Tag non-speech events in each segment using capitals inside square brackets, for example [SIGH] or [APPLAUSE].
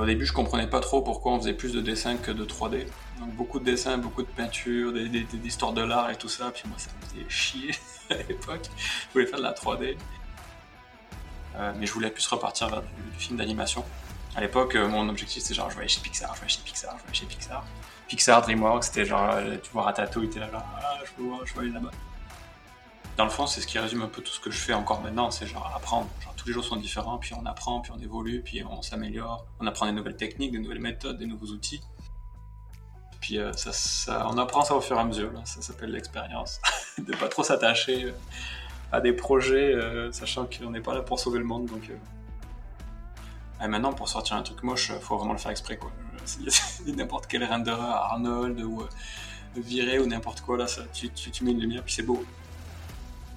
au début, je comprenais pas trop pourquoi on faisait plus de dessins que de 3D. Donc beaucoup de dessins, beaucoup de peintures, des, histoires de l'art et tout ça. Puis moi, ça me faisait chier [LAUGHS] à l'époque. Je voulais faire de la 3D. Euh, mais je voulais plus repartir vers du, film d'animation. À l'époque, euh, mon objectif c'était genre je voulais chez Pixar, je voulais chez Pixar, je voulais chez Pixar. Pixar, DreamWorks, c'était genre, euh, tu vois Ratatouille, t'es là genre, ah, je veux, voir, je veux aller là-bas. Dans le fond, c'est ce qui résume un peu tout ce que je fais encore maintenant, c'est genre apprendre. Genre, tous les jours sont différents, puis on apprend, puis on évolue, puis on s'améliore. On apprend des nouvelles techniques, des nouvelles méthodes, des nouveaux outils. Puis euh, ça, on apprend ça au fur et à mesure, là. ça s'appelle l'expérience. [LAUGHS] de pas trop s'attacher euh, à des projets, euh, sachant qu'on n'est pas là pour sauver le monde. Donc. Et maintenant, pour sortir un truc moche, faut vraiment le faire exprès. Quoi. [LAUGHS] N'importe quel renderer Arnold ou viré ou n'importe quoi, là, ça, tu mets une lumière, puis c'est beau.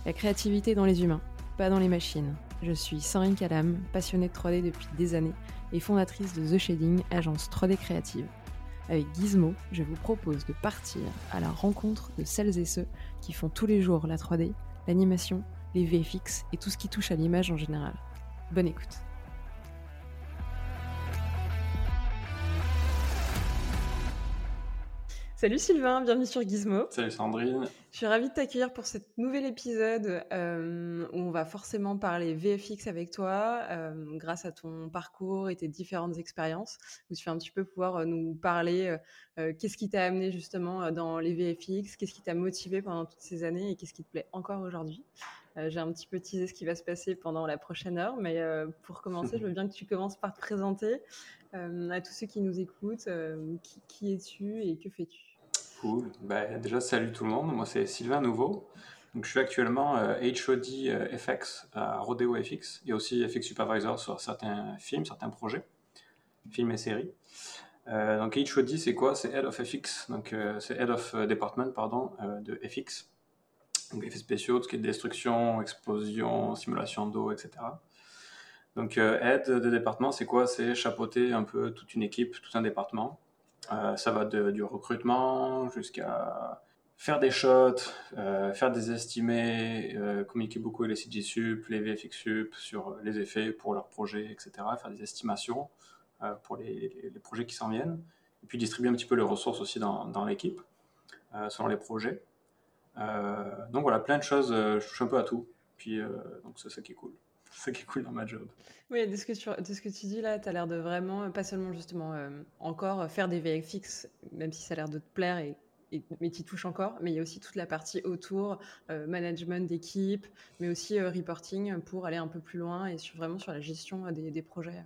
La créativité dans les humains, pas dans les machines. Je suis Sandrine Calam, passionnée de 3D depuis des années et fondatrice de The Shading, agence 3D créative. Avec Gizmo, je vous propose de partir à la rencontre de celles et ceux qui font tous les jours la 3D, l'animation, les VFX et tout ce qui touche à l'image en général. Bonne écoute. Salut Sylvain, bienvenue sur Gizmo. Salut Sandrine. Je suis ravie de t'accueillir pour cet nouvel épisode euh, où on va forcément parler VFX avec toi, euh, grâce à ton parcours et tes différentes expériences, où tu vas un petit peu pouvoir euh, nous parler euh, qu'est-ce qui t'a amené justement dans les VFX, qu'est-ce qui t'a motivé pendant toutes ces années et qu'est-ce qui te plaît encore aujourd'hui. J'ai un petit peu teasé ce qui va se passer pendant la prochaine heure, mais pour commencer, je veux bien que tu commences par te présenter à tous ceux qui nous écoutent. qui, qui es-tu et que fais-tu? Cool. Bah, déjà, salut tout le monde. Moi, c'est Sylvain Nouveau. Donc, je suis actuellement euh, HOD euh, FX à Rodeo FX et aussi FX Supervisor sur certains films, certains projets, films et séries. Euh, donc, HOD, c'est quoi? C'est Head of FX. Donc, euh, c'est Head of euh, Department, pardon, de FX. Donc, effets spéciaux, tout ce qui est destruction, explosion, simulation d'eau, etc. Donc, Head de département, c'est quoi? C'est chapeauter un peu toute une équipe, tout un département. Euh, ça va de- du recrutement jusqu'à faire des shots, euh, faire des estimés, euh, communiquer beaucoup avec les CG Sup, les VFX Sup sur les effets pour leurs projets, etc. Faire des estimations pour les, projets qui s'en viennent. Et puis distribuer un petit peu les ressources aussi dans, l'équipe, selon les projets. Donc voilà, plein de choses, je touche un peu à tout. Puis donc c'est ça qui est cool. C'est ça qui est cool dans ma job. Oui, de ce que tu, de ce que tu dis là, tu as l'air de vraiment, euh, pas seulement justement euh, encore euh, faire des VFX, même si ça a l'air de te plaire, et, et- mais tu touches encore, mais il y a aussi toute la partie autour, euh, management d'équipe, mais aussi euh, reporting pour aller un peu plus loin et sur, vraiment sur la gestion des, des projets.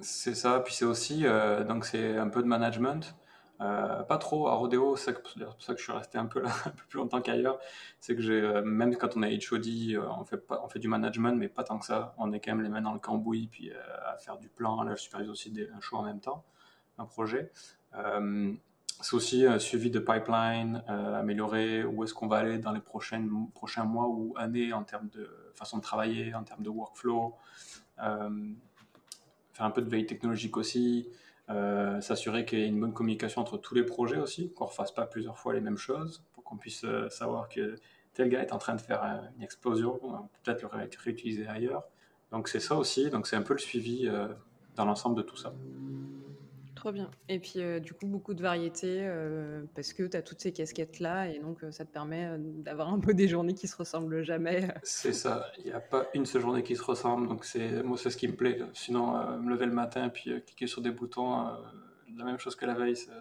C'est ça, puis c'est aussi, euh, donc c'est un peu de management. Euh, pas trop à Rodeo, c'est pour ça que je suis resté un peu là, [LAUGHS] un peu plus longtemps qu'ailleurs. C'est que j'ai, euh, même quand on est HOD, euh, on fait on fait du management, mais pas tant que ça. On est quand même les mains dans le cambouis, puis à faire du plan. Là, je supervise aussi un show en même temps, un projet. C'est aussi un suivi de pipeline, améliorer où est-ce qu'on va aller dans les prochains mois ou années en termes de façon de travailler, en termes de workflow? Faire un peu de veille technologique aussi, euh, s'assurer qu'il y ait une bonne communication entre tous les projets aussi, qu'on ne refasse pas plusieurs fois les mêmes choses, pour qu'on puisse euh, savoir que tel gars est en train de faire euh, une explosion, peut-être le ré- réutiliser ailleurs. Donc c'est ça aussi, donc c'est un peu le suivi dans l'ensemble de tout ça. Trop bien. Et puis euh, du coup, beaucoup de variété, euh, parce que tu as toutes ces casquettes-là, et donc euh, ça te permet d'avoir un peu des journées qui se ressemblent jamais. [LAUGHS] C'est ça, il n'y a pas une seule journée qui se ressemble, donc c'est moi c'est ce qui me plaît. là. Sinon, me lever le matin puis cliquer sur des boutons, la même chose que la veille, ça,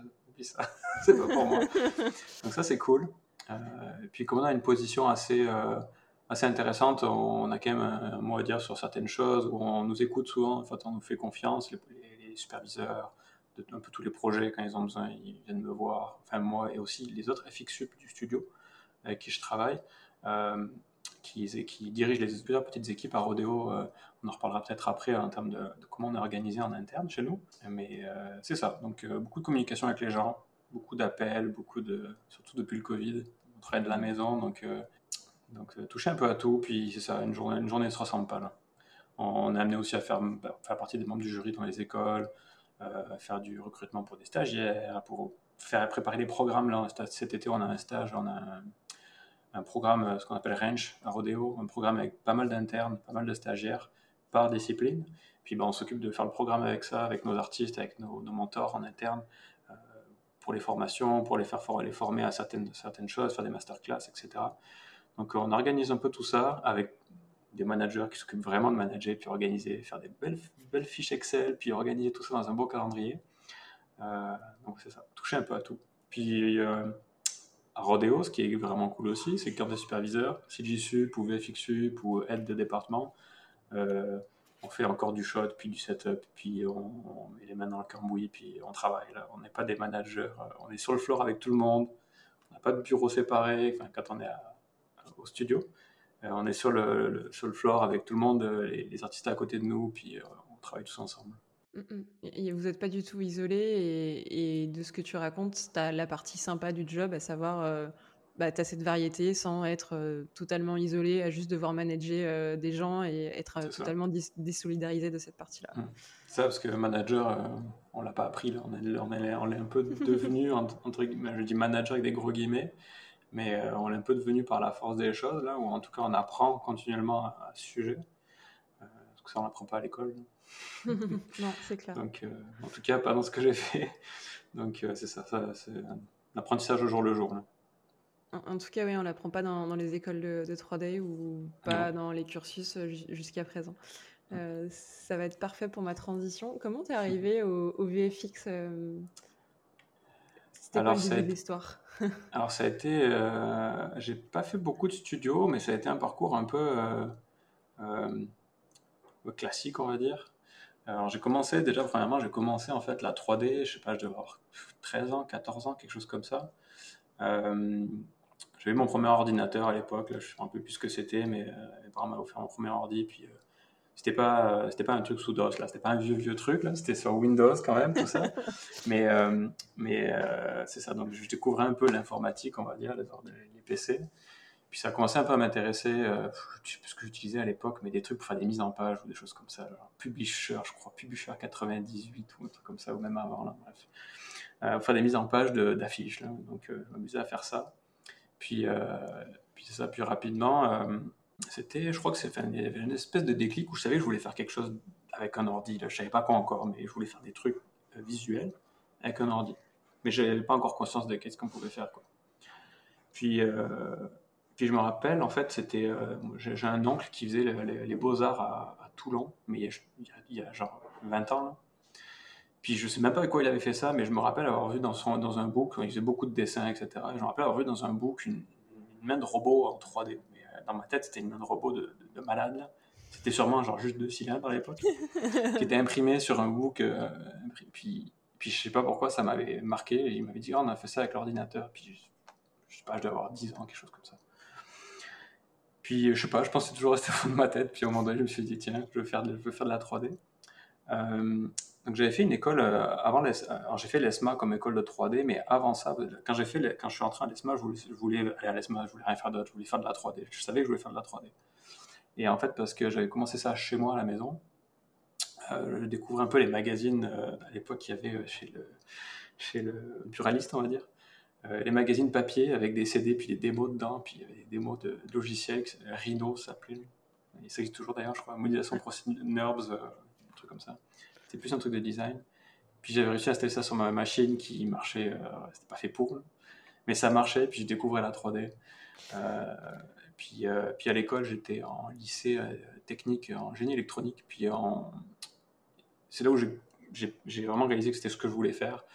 ça. [LAUGHS] c'est pas pour moi. [LAUGHS] Donc ça c'est cool. Et puis comme on a une position assez, assez intéressante, on a quand même un, mot à dire sur certaines choses, où on nous écoute souvent, en fait on nous fait confiance, les superviseurs, un peu tous les projets, quand ils ont besoin, ils viennent me voir, enfin moi et aussi les autres FX Sup du studio avec qui je travaille, euh, qui, qui dirigent les plusieurs petites équipes à Rodeo. euh, on en reparlera peut-être après en termes de, comment on est organisé en interne chez nous. Mais euh, c'est ça, donc euh, beaucoup de communication avec les gens, beaucoup d'appels, beaucoup de, surtout depuis le Covid, on travaille de la maison, donc, donc toucher un peu à tout, puis c'est ça, une journée, une journée ne se ressemble pas. On est amené aussi à faire, bah, faire partie des membres du jury dans les écoles, euh, faire du recrutement pour des stagiaires, pour faire préparer les programmes. Là, cet été, on a un stage, on a un, programme, euh, ce qu'on appelle Range à Rodeo, un programme avec pas mal d'internes, pas mal de stagiaires, par discipline. Puis ben, on s'occupe de faire le programme avec ça, avec nos artistes, avec nos, mentors en interne, pour les formations, pour les faire les former à certaines, certaines choses, faire des masterclass, etc. Donc on organise un peu tout ça avec des managers qui s'occupent vraiment de manager, puis organiser, faire des belles, fiches Excel, puis organiser tout ça dans un beau calendrier. Euh, donc c'est ça, toucher un peu à tout. Puis euh, à Rodeo, ce qui est vraiment cool aussi, c'est carte de superviseur, CGSUP ou VFXUP ou aide de département. Euh, on fait encore du shot, puis du setup, puis on, met les mains dans le cambouis, puis on travaille. On n'est pas des managers, on est sur le floor avec tout le monde, on n'a pas de bureau séparé quand on est au studio. On est sur le, sur le floor avec tout le monde, les, artistes à côté de nous, puis on travaille tous ensemble. Mm, mm. Et vous n'êtes pas du tout isolé et, de ce que tu racontes, tu as la partie sympa du job, à savoir, euh, bah, tu as cette variété sans être euh, totalement isolé, à juste devoir manager euh, des gens et être totalement désolidarisé de cette partie-là. Mm. Ça, parce que manager, on l'a pas appris, là. On, est, on, est, on est un peu [LAUGHS] devenu, entre guillemets, je dis manager avec des gros guillemets, mais on est un peu devenu par la force des choses, là, ou en tout cas on apprend continuellement à, ce sujet. parce que ça, on n'apprend pas à l'école. [LAUGHS] non, c'est clair. Donc, euh, en tout cas, pas dans ce que j'ai fait. Donc, euh, c'est ça, ça c'est un apprentissage au jour le jour. En, tout cas, oui, on l'apprend pas dans, dans, les écoles de, 3D ou pas dans les cursus euh, jusqu'à présent. ça va être parfait pour ma transition. Comment t'es arrivé au, VFX C'était quoi le début l'histoire? Alors, ça a été. j'ai pas fait beaucoup de studios, mais ça a été un parcours un peu classique, on va dire. Alors j'ai commencé, déjà premièrement, j'ai commencé en fait la 3D, je sais pas, je devais avoir 13 ans, 14 ans, quelque chose comme ça. Euh, j'avais mon premier ordinateur à l'époque, je sais un peu plus ce que c'était, mais euh, mes parents m'avaient offert mon premier ordi, puis euh, c'était pas, euh, c'était pas un truc sous DOS, là, c'était pas un vieux vieux truc, là, c'était sur Windows quand même, tout ça. [LAUGHS] mais mais c'est ça, donc je découvrais un peu l'informatique, on va dire, les, les PC. Puis ça a commencé un peu à m'intéresser, euh, je sais plus ce que j'utilisais à l'époque, mais des trucs pour faire des mises en page ou des choses comme ça, genre Publisher, je crois, Publisher 98 ou un truc comme ça, ou même avant, là, bref. Euh, faire des mises en page d'affiches, donc euh, je m'amusais à faire ça. Puis, euh, puis ça, puis rapidement, euh, c'était, je crois que c'est une, une espèce de déclic où je savais que je voulais faire quelque chose avec un ordi, là. je savais pas quoi encore, mais je voulais faire des trucs visuels avec un ordi. Mais j'avais pas encore conscience de qu'est-ce qu'on pouvait faire, quoi. Puis, puis je me rappelle, en fait, c'était, euh, j'ai un oncle qui faisait les, beaux-arts à, Toulon, mais il y, a, genre 20 ans. Là. Puis je sais même pas avec quoi il avait fait ça, mais je me rappelle avoir vu dans, son, dans un book, il faisait beaucoup de dessins, etc. je me rappelle avoir vu dans un book une, main de robot en 3D. Dans ma tête, c'était une main de robot de, malade. C'était sûrement genre juste deux cylindres à l'époque, qui était imprimé sur un book. Euh, puis, puis je sais pas pourquoi ça m'avait marqué. il m'avait dit, oh, on a fait ça avec l'ordinateur. Puis je sais pas, je dois avoir 10 ans, quelque chose comme ça. Puis, je sais pas, je c'est toujours resté au fond de ma tête. Puis, au moment donné, je me suis dit, tiens, je veux faire de, je veux faire de la 3D. Euh, donc, j'avais fait une école euh, avant Alors, j'ai fait l'ESMA comme école de 3D, mais avant ça, quand, j'ai fait, quand je suis entré à l'ESMA, je voulais, aller à l'ESMA, je voulais rien faire d'autre, je voulais faire de la 3D. Je savais que je voulais faire de la 3D. Et en fait, parce que j'avais commencé ça chez moi à la maison, euh, je découvrais un peu les magazines à l'époque qu'il y avait chez le, chez le buraliste, on va dire. Euh, les magazines papier avec des CD puis des démos dedans, puis des démos de, logiciels, Rhino s'appelait. Il s'agit toujours d'ailleurs, je crois, modélisation procédure, NURBS, euh, un truc comme ça. C'était plus un truc de design. Puis j'avais réussi à installer ça sur ma machine qui marchait, euh, c'était pas fait pour, mais ça marchait, puis je découvrais la 3D. puis, puis à l'école, j'étais en lycée technique en génie électronique, puis en... c'est là où j'ai vraiment réalisé que c'était ce que je voulais faire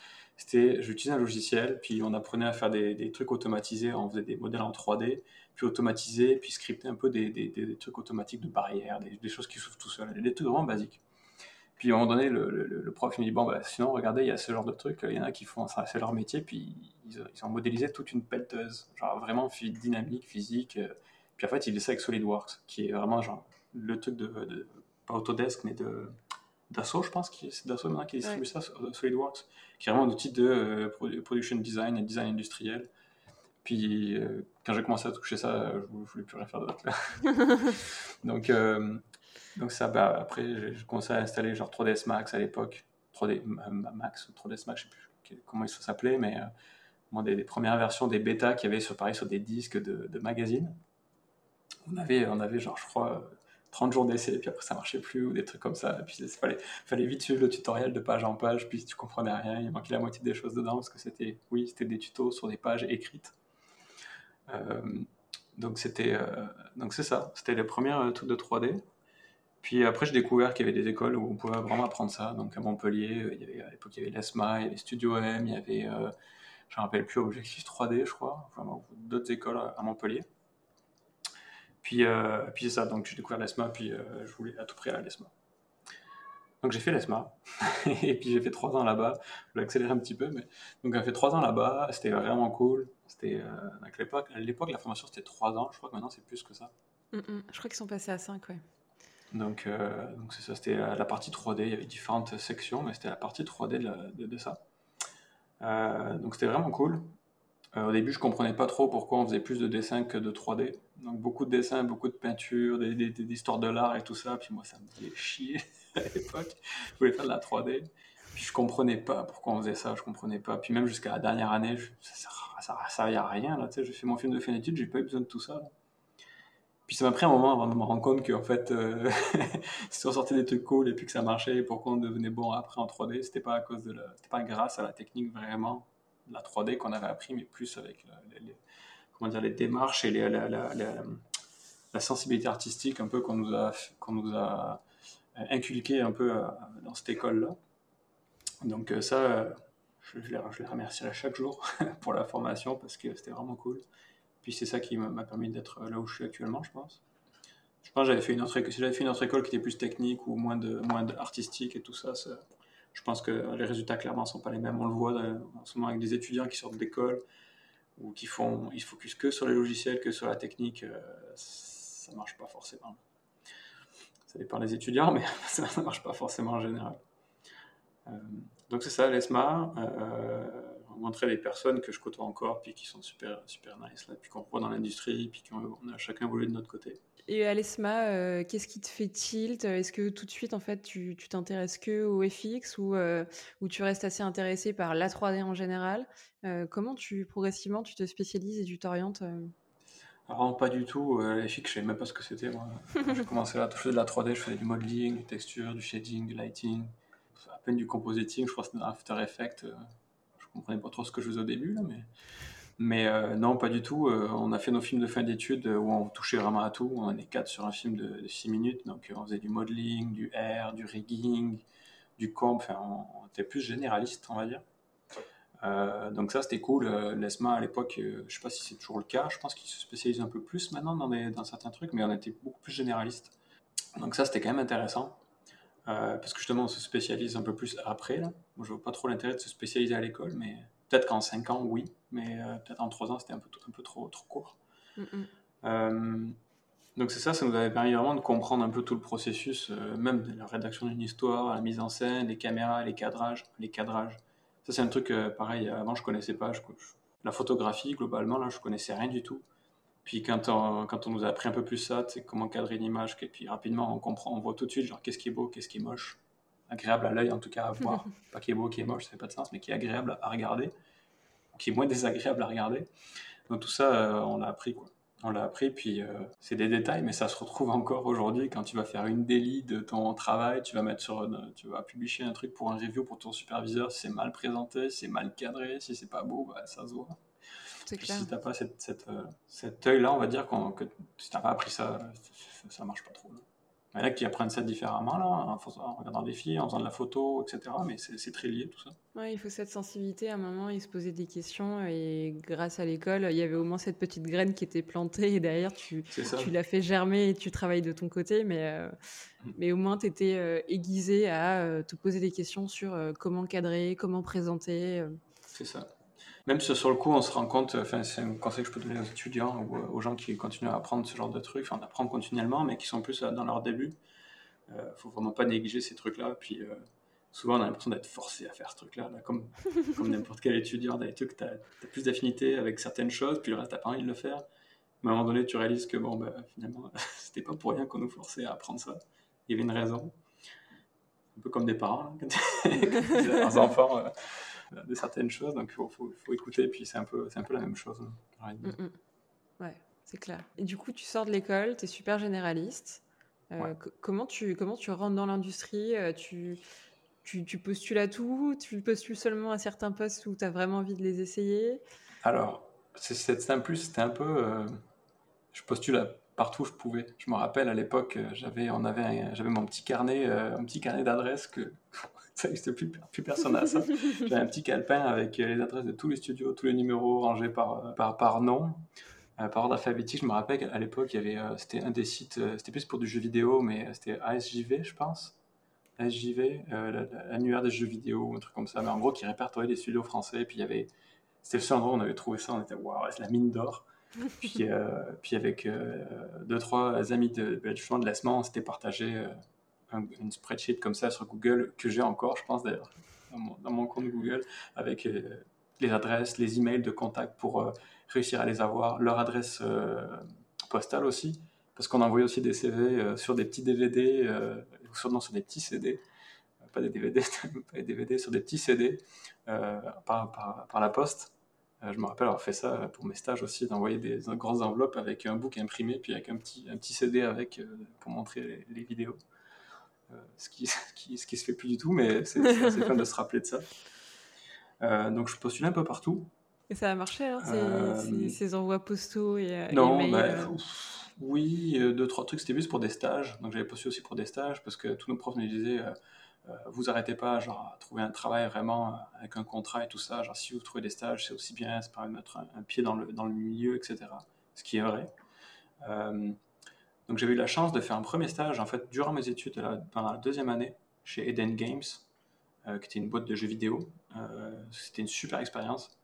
c'était j'utilisais un logiciel, puis on apprenait à faire des, trucs automatisés, on faisait des modèles en 3D, puis automatiser, puis scripter un peu des, trucs automatiques de barrières, des, choses qui s'ouvrent tout seul, des trucs vraiment basiques. Puis à un moment donné, le, prof me dit Bon, bah, sinon, regardez, il y a ce genre de trucs, il y en a qui font ça, c'est leur métier, puis ils, ont modélisé toute une pelleteuse, genre vraiment dynamique, physique. Euh, puis en fait, il faisait ça avec SolidWorks, qui est vraiment genre le truc de, de pas Autodesk, mais de Dassault, je pense, c'est Dassault maintenant qui distribue ça, SolidWorks, qui est vraiment un outil de euh, production design et design industriel. Puis euh, quand j'ai commencé à toucher ça, je ne voulais plus rien faire d'autre. [LAUGHS] donc, euh, donc ça, bah, après, j'ai commencé à installer genre 3ds Max à l'époque, 3D Max, 3ds Max, je sais plus comment ça s'appelait, mais des, des, premières versions des bêtas qu'il y avait sur, pareil, sur des disques de, magazines. On avait, on avait genre, je crois, 30 jours d'essai, puis après ça marchait plus, ou des trucs comme ça. Puis il fallait, fallait vite suivre le tutoriel de page en page, puis tu comprenais rien, il manquait la moitié des choses dedans, parce que c'était, oui, c'était des tutos sur des pages écrites. Euh, donc c'était, euh, donc c'est ça, c'était les premières trucs de 3D. Puis après, j'ai découvert qu'il y avait des écoles où on pouvait vraiment apprendre ça. Donc à Montpellier, il y avait, à l'époque, il y avait l'ESMA, il y avait Studio M, il y avait, euh, je ne me rappelle plus, Objectif 3D, je crois, enfin, d'autres écoles à Montpellier. Puis, euh, puis c'est ça, donc j'ai découvert l'ESMA, puis euh, je voulais à tout prix aller à l'ESMA. Donc j'ai fait l'ESMA, [LAUGHS] et puis j'ai fait trois ans là-bas. Je vais accélérer un petit peu, mais donc j'ai fait trois ans là-bas, c'était vraiment cool. C'était euh, à l'époque, la formation c'était trois ans, je crois que maintenant c'est plus que ça. Mm, mm. je crois qu'ils sont passés à cinq, ouais. Donc, euh, donc ça, c'était la partie 3D, il y avait différentes sections, mais c'était la partie 3D de, ça. Euh, donc c'était vraiment cool. Euh, au début, je comprenais pas trop pourquoi on faisait plus de dessins que de 3D. Donc beaucoup de dessins, beaucoup de peintures, des, histoires de l'art et tout ça. Puis moi, ça me faisait chier [LAUGHS] à l'époque. Je voulais faire de la 3D. Puis je comprenais pas pourquoi on faisait ça, je comprenais pas. Puis même jusqu'à la dernière année, ça, ça, ça à rien. Là, j'ai fait mon film de fin d'études, j'ai pas eu besoin de tout ça. Puis ça m'a pris un moment avant de me rendre compte qu'en fait, euh, [LAUGHS] si on sortait des trucs cool et puis que ça marchait, pourquoi on devenait bon après en 3D, c'était pas à cause de c'était pas grâce à la technique vraiment la 3D qu'on avait appris, mais plus avec les, comment dire, les démarches et la, la, sensibilité artistique un peu qu'on nous a, qu'on nous a inculqué un peu euh, dans cette école-là. Donc euh, ça, je, je, les, je les remercierai chaque jour [LAUGHS] pour la formation parce que c'était vraiment cool. Puis c'est ça qui m'a permis d'être là où je suis actuellement, je pense. Je pense que j'avais fait une autre école, si j'avais fait une autre école qui était plus technique ou moins de moins artistique et tout ça, je pense que les résultats clairement sont pas les mêmes. On le voit en ce moment avec des étudiants qui sortent d'école ou qui font, ils se focusent que sur les logiciels, que sur la technique, euh, ça marche pas forcément. Ça dépend des étudiants, mais [LAUGHS] ça ne marche pas forcément en général. Euh, donc c'est ça, l'ESMA. Euh, montrer les personnes que je côtoie encore, puis qui sont super, super nice, là, puis qu'on voit dans l'industrie, puis qu'on a chacun voulu de notre côté. Et à l'ESMA, euh, qu'est-ce qui te fait tilt? Est-ce que tout de suite, en fait, tu t'intéresses que au FX ou, euh, ou tu restes assez intéressé par la 3D en général? Euh, Comment tu, progressivement, tu te spécialises et tu t'orientes alors, pas du tout. FX, je ne savais même pas ce que c'était. Moi, j'ai commencé là, je faisais de la 3D, je faisais du modeling, du texture, du shading, du lighting, à peine du compositing. Je crois que c'était After Effects comprenais pas trop ce que je faisais au début, là, mais, euh, non, pas du tout. Euh, on a fait nos films de fin d'études euh, où on touchait vraiment à tout. On est quatre sur un film de, 6 minutes, donc on faisait du modeling, du air, du rigging, du comp, enfin, on, était plus généraliste, on va dire. donc ça, c'était cool. L'ESMA, à l'époque, je sais pas si c'est toujours le cas, je pense qu'ils se spécialisent un peu plus maintenant dans, dans certains trucs, mais on était beaucoup plus généraliste. Donc ça, c'était quand même intéressant. Euh, parce que justement, on se spécialise un peu plus après. Là. Moi, je vois pas trop l'intérêt de se spécialiser à l'école, mais peut-être qu'en 5 ans, oui, mais euh, peut-être en 3 ans, c'était un peu, un peu trop, trop court. Euh, donc c'est ça, ça nous avait permis vraiment de comprendre un peu tout le processus, même de la rédaction d'une histoire, la mise en scène, les caméras, les cadrages, les cadrages. Ça c'est un truc pareil. Avant je connaissais pas. la photographie globalement là, je connaissais rien du tout. Puis quand on, quand on nous a appris un peu plus ça, c'est comment cadrer une image, et puis rapidement on comprend, on voit tout de suite genre qu'est-ce qui est beau, qu'est-ce qui est moche, agréable à l'œil en tout cas à voir, [LAUGHS] pas qui est beau, qui est moche, ça fait pas de sens, mais qui est agréable à regarder, qui est moins désagréable à regarder. Donc tout ça, euh, on l'a appris quoi. On l'a appris, puis euh, c'est des détails, mais ça se retrouve encore aujourd'hui quand tu vas faire une délit de ton travail, tu vas mettre sur, tu vas publier un truc pour un review pour ton superviseur, si c'est mal présenté, si c'est mal cadré, si c'est pas beau, bah, ça se voit. Si tu n'as pas cette, cette, euh, cet œil-là, on va dire que si tu n'as pas appris ça, ça ne marche pas trop. Il y en a qui apprennent ça différemment, là, en, regardant des filles, en faisant de la photo, etc. Mais c'est très lié tout ça. Ouais, il faut cette sensibilité. À un moment, il se posait des questions et grâce à l'école, il y avait au moins cette petite graine qui était plantée et derrière, tu, tu l'as fait germer et tu travailles de ton côté. Mais, euh, mm. mais au moins, tu étais euh, aiguisé à te poser des questions sur comment cadrer, comment présenter. C'est ça. Même si sur le coup, on se rend compte, enfin, c'est un conseil que je peux donner aux étudiants ou aux gens qui continuent à apprendre ce genre de trucs, enfin, d'apprendre continuellement, mais qui sont plus dans leur début. Il euh, faut vraiment pas négliger ces trucs-là. Puis euh, souvent, on a l'impression d'être forcé à faire ce truc-là, comme, [LAUGHS] comme n'importe quel étudiant, les trucs, tu as, plus d'affinité avec certaines choses, puis le reste, tu pas envie de le faire. Mais à un moment donné, tu réalises que bon, ben, finalement, [LAUGHS] c'était pas pour rien qu'on nous forçait à apprendre ça. Il y avait une raison. Un peu comme des parents, hein, quand [LAUGHS] leurs enfants. Euh, de certaines choses. Donc, il faut, faut, écouter. Puis, c'est un, peu, un peu la même chose. Hein, mm, mm. Ouais, c'est clair. Et du coup, tu sors de l'école, tu es super généraliste. comment, tu, comment tu rentres dans l'industrie tu, tu, tu, postules à tout Tu postules seulement à certains postes où tu as vraiment envie de les essayer? Alors, c'est un plus, c'était un peu. je postule partout où je pouvais. Je me rappelle à l'époque, j'avais, on avait, j'avais mon petit carnet, un petit carnet d'adresses que [LAUGHS] ça n'existe plus, plus personne à ça. [LAUGHS] J'avais un petit calepin avec les adresses de tous les studios, tous les numéros rangés par, par, par nom. Euh, par ordre alphabétique, je me rappelle qu'à l'époque, il y avait, euh, c'était un des sites, euh, c'était plus pour du jeu vidéo, mais c'était ASJV, je pense. ASJV, l'annuaire des jeux vidéo, un truc comme ça. Mais en gros, qui répertoriait les studios français. Puis il y avait, c'était le seul endroit où on avait trouvé ça. On était, waouh, c'est la mine d'or. [LAUGHS] puis, puis avec deux, trois amis de, ben, de l'ASMA, on s'était partagé une spreadsheet comme ça sur Google, que j'ai encore, je pense d'ailleurs, dans, mon compte Google, avec les adresses, les emails de contact pour réussir à les avoir, leur adresse euh, postale aussi, parce qu'on envoyait aussi des CV euh, sur des petits DVD, euh, sur, sur des petits CD, pas des DVD, [LAUGHS] pas des DVD, sur des petits CD par, par, la poste. je me rappelle avoir fait ça pour mes stages aussi, d'envoyer des grandes enveloppes avec un book imprimé, puis avec un petit, un petit CD avec pour montrer les, vidéos. Ce, qui, [LAUGHS] ce, qui, ce qui se fait plus du tout, mais c'est fun de se rappeler de ça. donc je postule un peu partout. Et ça a marché, alors, ces, envois postaux et, euh, non, bah, euh oui, euh, deux, trois trucs, c'était plus pour des stages. Donc j'avais postulé aussi pour des stages parce que tous nos profs nous disaient vous arrêtez pas genre, à trouver un travail vraiment avec un contrat et tout ça. Genre, si vous trouvez des stages, c'est aussi bien, ça permet de mettre un, pied dans le, dans le milieu, etc. Ce qui est vrai. Donc j'avais eu la chance de faire un premier stage, en fait, durant mes études, pendant la deuxième année, chez Eden Games, qui était une boîte de jeux vidéo. c'était une super expérience.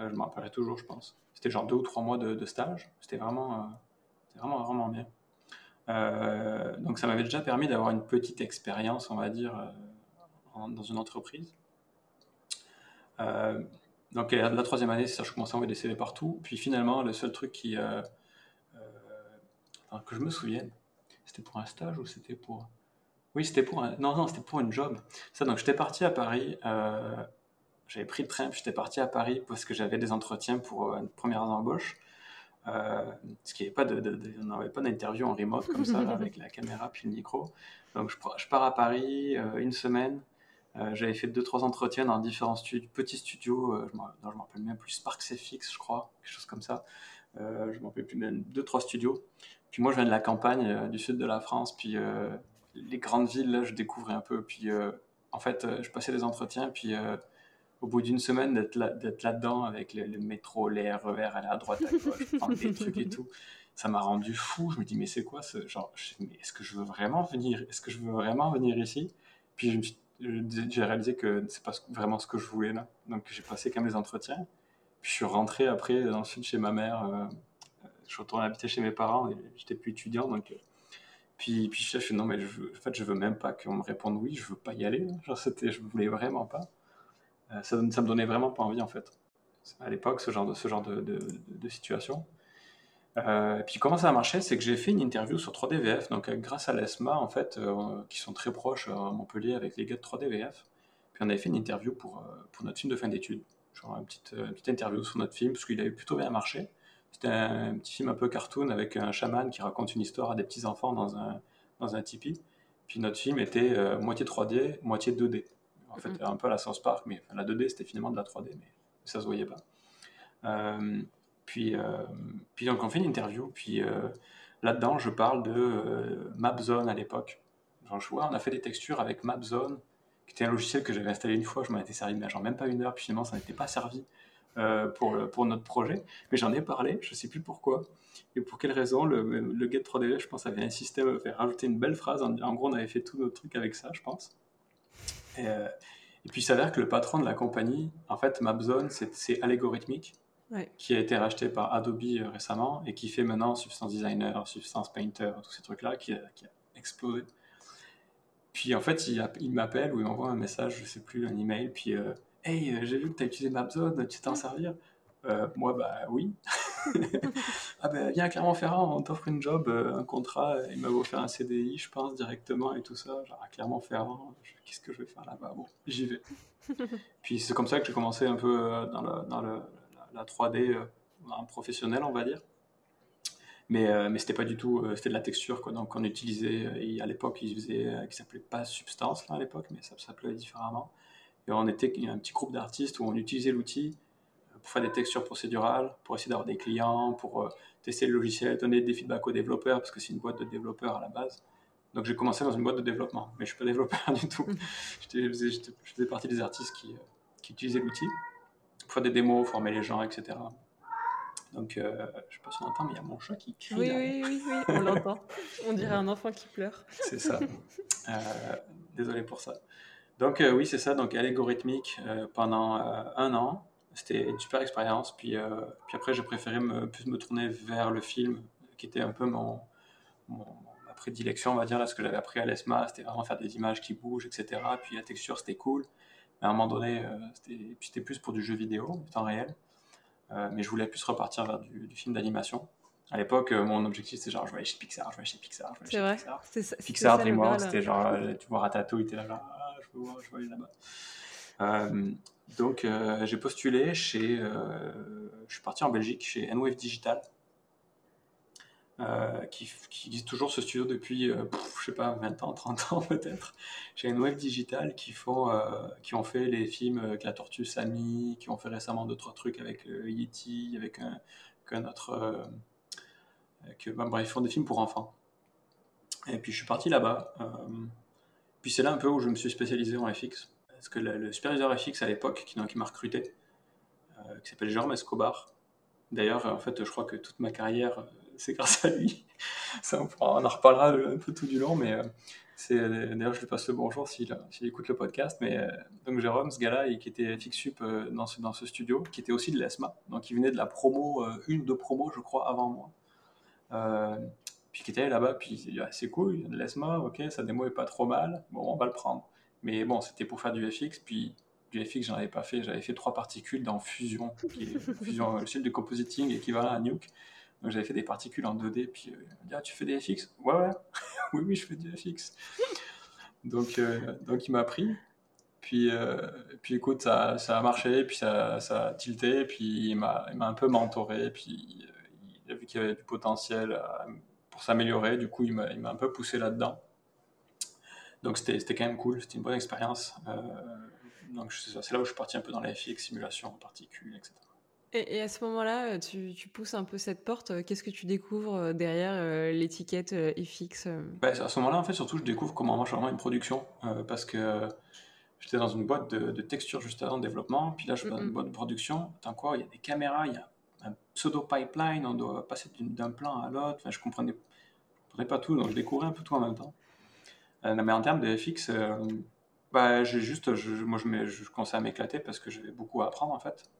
Euh, je m'en rappellerai toujours, je pense. C'était genre deux ou trois mois de, stage. C'était vraiment, euh, vraiment, vraiment bien. Euh, donc ça m'avait déjà permis d'avoir une petite expérience, on va dire, dans une entreprise. donc la troisième année, c'est ça, je commençais à envoyer des CV partout. Puis finalement, le seul truc qui, que je me souvienne, c'était pour un stage ou c'était pour... Oui, c'était pour un... Non, non, c'était pour une job. Ça, donc j'étais parti à Paris j'avais pris le train, puis j'étais parti à Paris parce que j'avais des entretiens pour euh, une première embauche. Euh, parce qu'il n'y avait pas de, pas d'interview en remote comme ça avec la caméra puis le micro. Donc je, pars à Paris euh, une semaine. j'avais fait deux trois entretiens dans différents petits studios. je ne me rappelle même plus Sparks FX, je crois, quelque chose comme ça. je ne me rappelle plus même deux trois studios. Puis moi je viens de la campagne du sud de la France, puis les grandes villes là je découvrais un peu. Puis en fait je passais des entretiens, puis au bout d'une semaine d'être là, là-dedans avec le, métro, les RER, aller à droite, à gauche, prendre des [LAUGHS] trucs et tout, ça m'a rendu fou. Je me dis, mais c'est quoi ce genre est-ce que je veux vraiment venir Est-ce que je veux vraiment venir ici? Puis j'ai réalisé que c'est pas vraiment ce que je voulais là. Donc j'ai passé qu'à mes entretiens. Puis je suis rentré après dans le sud chez ma mère. Euh, je retourné habiter chez mes parents. J'étais plus étudiant donc. Euh, puis, puis je suis non mais je veux, en fait je veux même pas qu'on me réponde oui, je veux pas y aller. Genre c'était, je voulais vraiment pas. Euh, ça, ça me donnait vraiment pas envie en fait. À l'époque, ce genre de, ce genre de, de, situation. Euh, puis comment ça a marché, c'est que j'ai fait une interview sur 3DVF, donc grâce à l'ESMA en fait, qui sont très proches à Montpellier avec les gars de 3DVF. Puis on avait fait une interview pour, pour notre film de fin d'études, genre une petite, petite interview sur notre film parce qu'il avait plutôt bien marché. C'était un, petit film un peu cartoon avec un chaman qui raconte une histoire à des petits enfants dans un dans un tipi. Puis notre film était moitié 3D, moitié 2D. En fait, mm. un peu à la South Park, mais la 2D, c'était finalement de la 3D, mais ça se voyait pas. Euh, puis, euh, puis donc on fait une interview, puis euh, là-dedans, je parle de Mapzone à l'époque. Genre, je vois, on a fait des textures avec Mapzone, qui était un logiciel que j'avais installé une fois, je m'en étais servi, mais genre même pas une heure, puis finalement, ça n'était pas servi. Pour, pour notre projet, mais j'en ai parlé, je sais plus pourquoi et pour quelle raison. Le, le Get 3D, je pense, avait insisté à faire rajouter une belle phrase. En, en gros, on avait fait tout notre truc avec ça, je pense. Euh, et, puis il s'avère que le patron de la compagnie, en fait, Mapzone, c'est Allegorithmic, qui a été racheté par Adobe euh, récemment et qui fait maintenant Substance Designer, Substance Painter, tous ces trucs-là, qui, a explosé. Puis en fait, il, m'appelle ou il m'envoie un message, je sais plus, un email, puis euh, Hey, j'ai vu que tu as utilisé Mapzone, tu t'en servir Moi, bah oui. [LAUGHS] ah ben viens à Clermont-Ferrand, on t'offre une job, euh, un contrat, il m'a offert un CDI, je pense, directement et tout ça. Genre à Clermont-Ferrand, qu'est-ce que je vais faire là-bas? Bon, j'y vais. [LAUGHS] Puis c'est comme ça que j'ai commencé un peu euh, dans, dans la, 3D euh, en professionnel, on va dire. Mais, euh, mais c'était pas du tout, euh, c'était de la texture, quoi. Donc, on utilisait, euh, et à l'époque, ils faisaient, qui s'appelait pas Substance, là, à l'époque, mais ça s'appelait différemment. On était un petit groupe d'artistes où on utilisait l'outil pour faire des textures procédurales, pour essayer d'avoir des clients, pour tester le logiciel, donner des feedbacks aux développeurs, parce que c'est une boîte de développeurs à la base. Donc j'ai commencé dans une boîte de développement, mais je suis pas développeur [LAUGHS] du tout. je faisais partie des artistes qui, qui utilisaient l'outil pour faire des démos, former les gens, etc. Donc, euh, je sais pas si on entend, mais il y a mon chat qui crie. Oui, oui, oui, oui, on [LAUGHS] l'entend. On dirait un enfant qui pleure. C'est ça. [LAUGHS] Euh, désolé pour ça. Donc, euh, oui, c'est ça. Donc, algorithmique pendant un an. C'était une super expérience. Puis, puis après, j'ai préféré me, plus me tourner vers le film, qui était un peu mon, mon ma prédilection, on va dire, là, ce que j'avais appris à l'ESMA. C'était vraiment faire des images qui bougent, etc. Puis la texture, c'était cool. Mais à un moment donné, c'était plus pour du jeu vidéo, du temps réel. Euh, mais je voulais plus repartir vers du, film d'animation. À l'époque, euh, mon objectif c'était genre je vais chez Pixar, je vais chez Pixar, je vais chez Pixar. Ça, Pixar, DreamWorks, c'était genre euh, tu vois Ratatouille, t'es là genre je aller là-bas. donc j'ai postulé chez, je suis parti en Belgique chez NWave Digital. Euh, qui, qui existe toujours ce studio depuis, euh, je sais pas, 20 ans, 30 ans [LAUGHS] peut-être, chez web digital qui, font, euh, qui ont fait les films avec la tortue Samy, qui ont fait récemment d'autres trucs avec Yeti, avec un, autre. que, ben, bref, ils font des films pour enfants. Et puis je suis parti là-bas. Puis c'est là un peu où je me suis spécialisé en FX. Parce que le, superviseur FX à l'époque, qui, m'a recruté, qui s'appelle Jérôme Escobar, D'ailleurs, en fait, je crois que toute ma carrière c'est grâce à lui. [LAUGHS] Ça, on, en reparlera un peu tout du long, mais euh, d'ailleurs je lui passe le bonjour s'il écoute le podcast. Mais euh, donc Jérôme, ce gars-là, qui était fixup euh, dans ce, dans ce studio, qui était aussi de l'ESMA, donc il venait de la promo, une de promo, je crois, avant moi. Puis qui était là-bas, puis il s'est dit ah, c'est cool, il y a de l'ESMA, ok, sa démo est pas trop mal, bon, on va le prendre. Mais bon, c'était pour faire du FX, puis du FX, j'en avais pas fait. J'avais fait trois particules dans Fusion, qui est [LAUGHS] Fusion, le style de compositing équivalent à Nuke. Donc j'avais fait des particules en 2D, puis euh, il dit ah, tu fais des FX Ouais, ouais, [LAUGHS] oui, oui, je fais du FX. donc, euh, donc il m'a pris. Puis, euh, puis écoute, ça, ça, a marché, puis ça, ça a tilté, puis il m'a un peu mentoré, puis il a vu qu'il y avait du potentiel pour s'améliorer, du coup il m'a un peu poussé là-dedans. Donc c'était quand même cool, c'était une bonne expérience. donc c'est là où je suis parti un peu dans la FX, simulation en particules, etc. Et, à ce moment-là, euh, tu, pousses un peu cette porte. Euh, qu'est-ce que tu découvres euh, derrière l'étiquette FX À ce moment-là, en fait, surtout, je découvre comment marche vraiment une production. parce que j'étais dans une boîte de, texture juste avant le développement. Puis là, je suis dans une boîte de production. Attends quoi? Il y a des caméras, il y a un pseudo-pipeline. On doit passer d'un plan à l'autre. Enfin, je comprenais, pas tout. Donc, je découvrais un peu tout en même temps. mais en termes de FX, bah, j'ai juste, je, moi, je, je commençais à m'éclater parce que j'avais beaucoup à apprendre, en fait.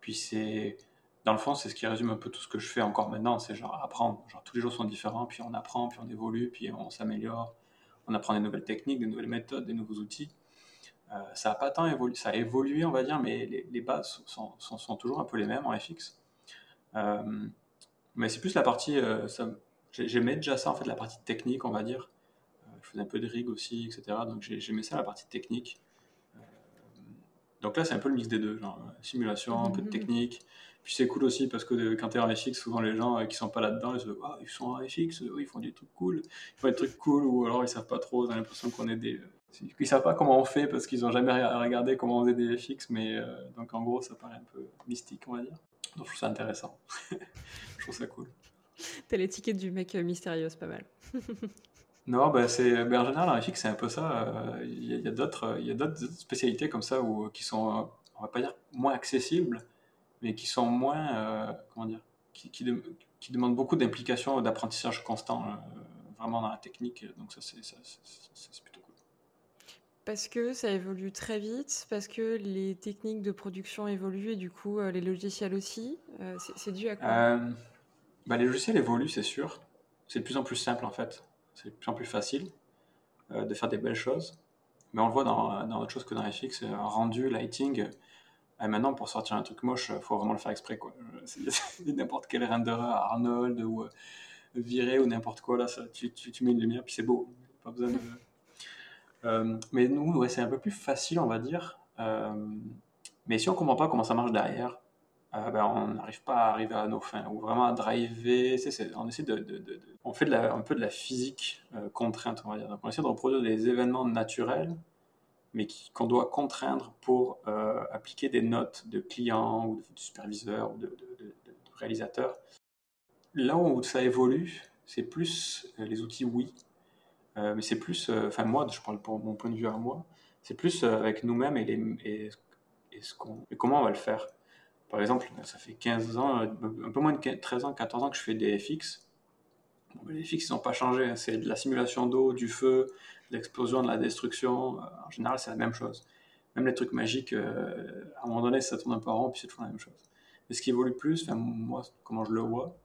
Puis c'est, dans le fond, c'est ce qui résume un peu tout ce que je fais encore maintenant, c'est genre apprendre. Genre tous les jours sont différents, puis on apprend, puis on évolue, puis on s'améliore. On apprend des nouvelles techniques, des nouvelles méthodes, des nouveaux outils. Euh, ça a pas tant évolué, ça a évolué, on va dire, mais les, bases sont, sont, toujours un peu les mêmes en FX. Euh, mais c'est plus la partie, euh, j'aimais déjà ça en fait, la partie technique, on va dire. je faisais un peu de rig aussi, etc. Donc j'aimais ça la partie technique. Donc là, c'est un peu le mix des deux, genre euh, simulation, un peu de mhm. technique. Puis c'est cool aussi parce que euh, quand tu es en FX, souvent les gens euh, qui sont pas là-dedans, ils se disent ah, ils sont en FX, ils font des trucs cool. Ils font des trucs cool ou alors ils savent pas trop, ils ont l'impression qu'on est des. Ils savent pas comment on fait parce qu'ils ont jamais regardé comment on faisait des FX, mais donc en gros, ça paraît un peu mystique, on va dire. Donc je trouve ça intéressant. [LAUGHS] je trouve ça cool. [LAUGHS] T'as l'étiquette du mec mystérieux, c'est pas mal. [LAUGHS] Non, bah c'est, ben en général, en FX, c'est un peu ça. Il y a, d'autres, il y a d'autres spécialités comme ça où, qui sont, on va pas dire moins accessibles, mais qui sont moins, euh, comment dire, qui, qui, qui, demandent beaucoup d'implication, d'apprentissage constant, euh, vraiment dans la technique. Donc ça, c'est, ça, c'est plutôt cool. Parce que ça évolue très vite, parce que les techniques de production évoluent et du coup euh, les logiciels aussi. c'est, dû à quoi? Bah, Les logiciels évoluent, c'est sûr. C'est de plus en plus simple en fait c'est de plus en plus facile euh, de faire des belles choses. Mais on le voit dans, dans autre chose que dans FX, un rendu, lighting. Et maintenant, pour sortir un truc moche, il faut vraiment le faire exprès. Quoi. [LAUGHS] n'importe quel renderer Arnold ou euh, viré ou n'importe quoi, là, ça, tu, mets une lumière, puis c'est beau. Pas besoin de... Euh, mais nous, ouais, c'est un peu plus facile, on va dire. mais si on comprend pas comment ça marche derrière, euh, ben, on n'arrive pas à arriver à nos fins, ou vraiment à driver. on essaie de, on fait un peu de la physique euh, contrainte, on va dire. Donc on essaie de reproduire des événements naturels, mais qu'on doit contraindre pour euh, appliquer des notes de clients ou de, superviseurs ou de, réalisateurs. Là où ça évolue, c'est plus les outils oui, mais c'est plus, enfin moi, je parle pour mon point de vue à moi, c'est plus avec nous-mêmes et, comment on va le faire. Par exemple, ça fait 15 ans, un peu moins de 13 ans, 14 ans que je fais des FX. les FX, ils n'ont pas changé. Hein. C'est de la simulation d'eau, du feu, de l'explosion, de la destruction. Euh, en général, c'est la même chose. Même les trucs magiques, euh, à un moment donné, ça tourne un peu en rond, puis c'est toujours la même chose. Et ce qui évolue plus, enfin, moi, comment je le vois,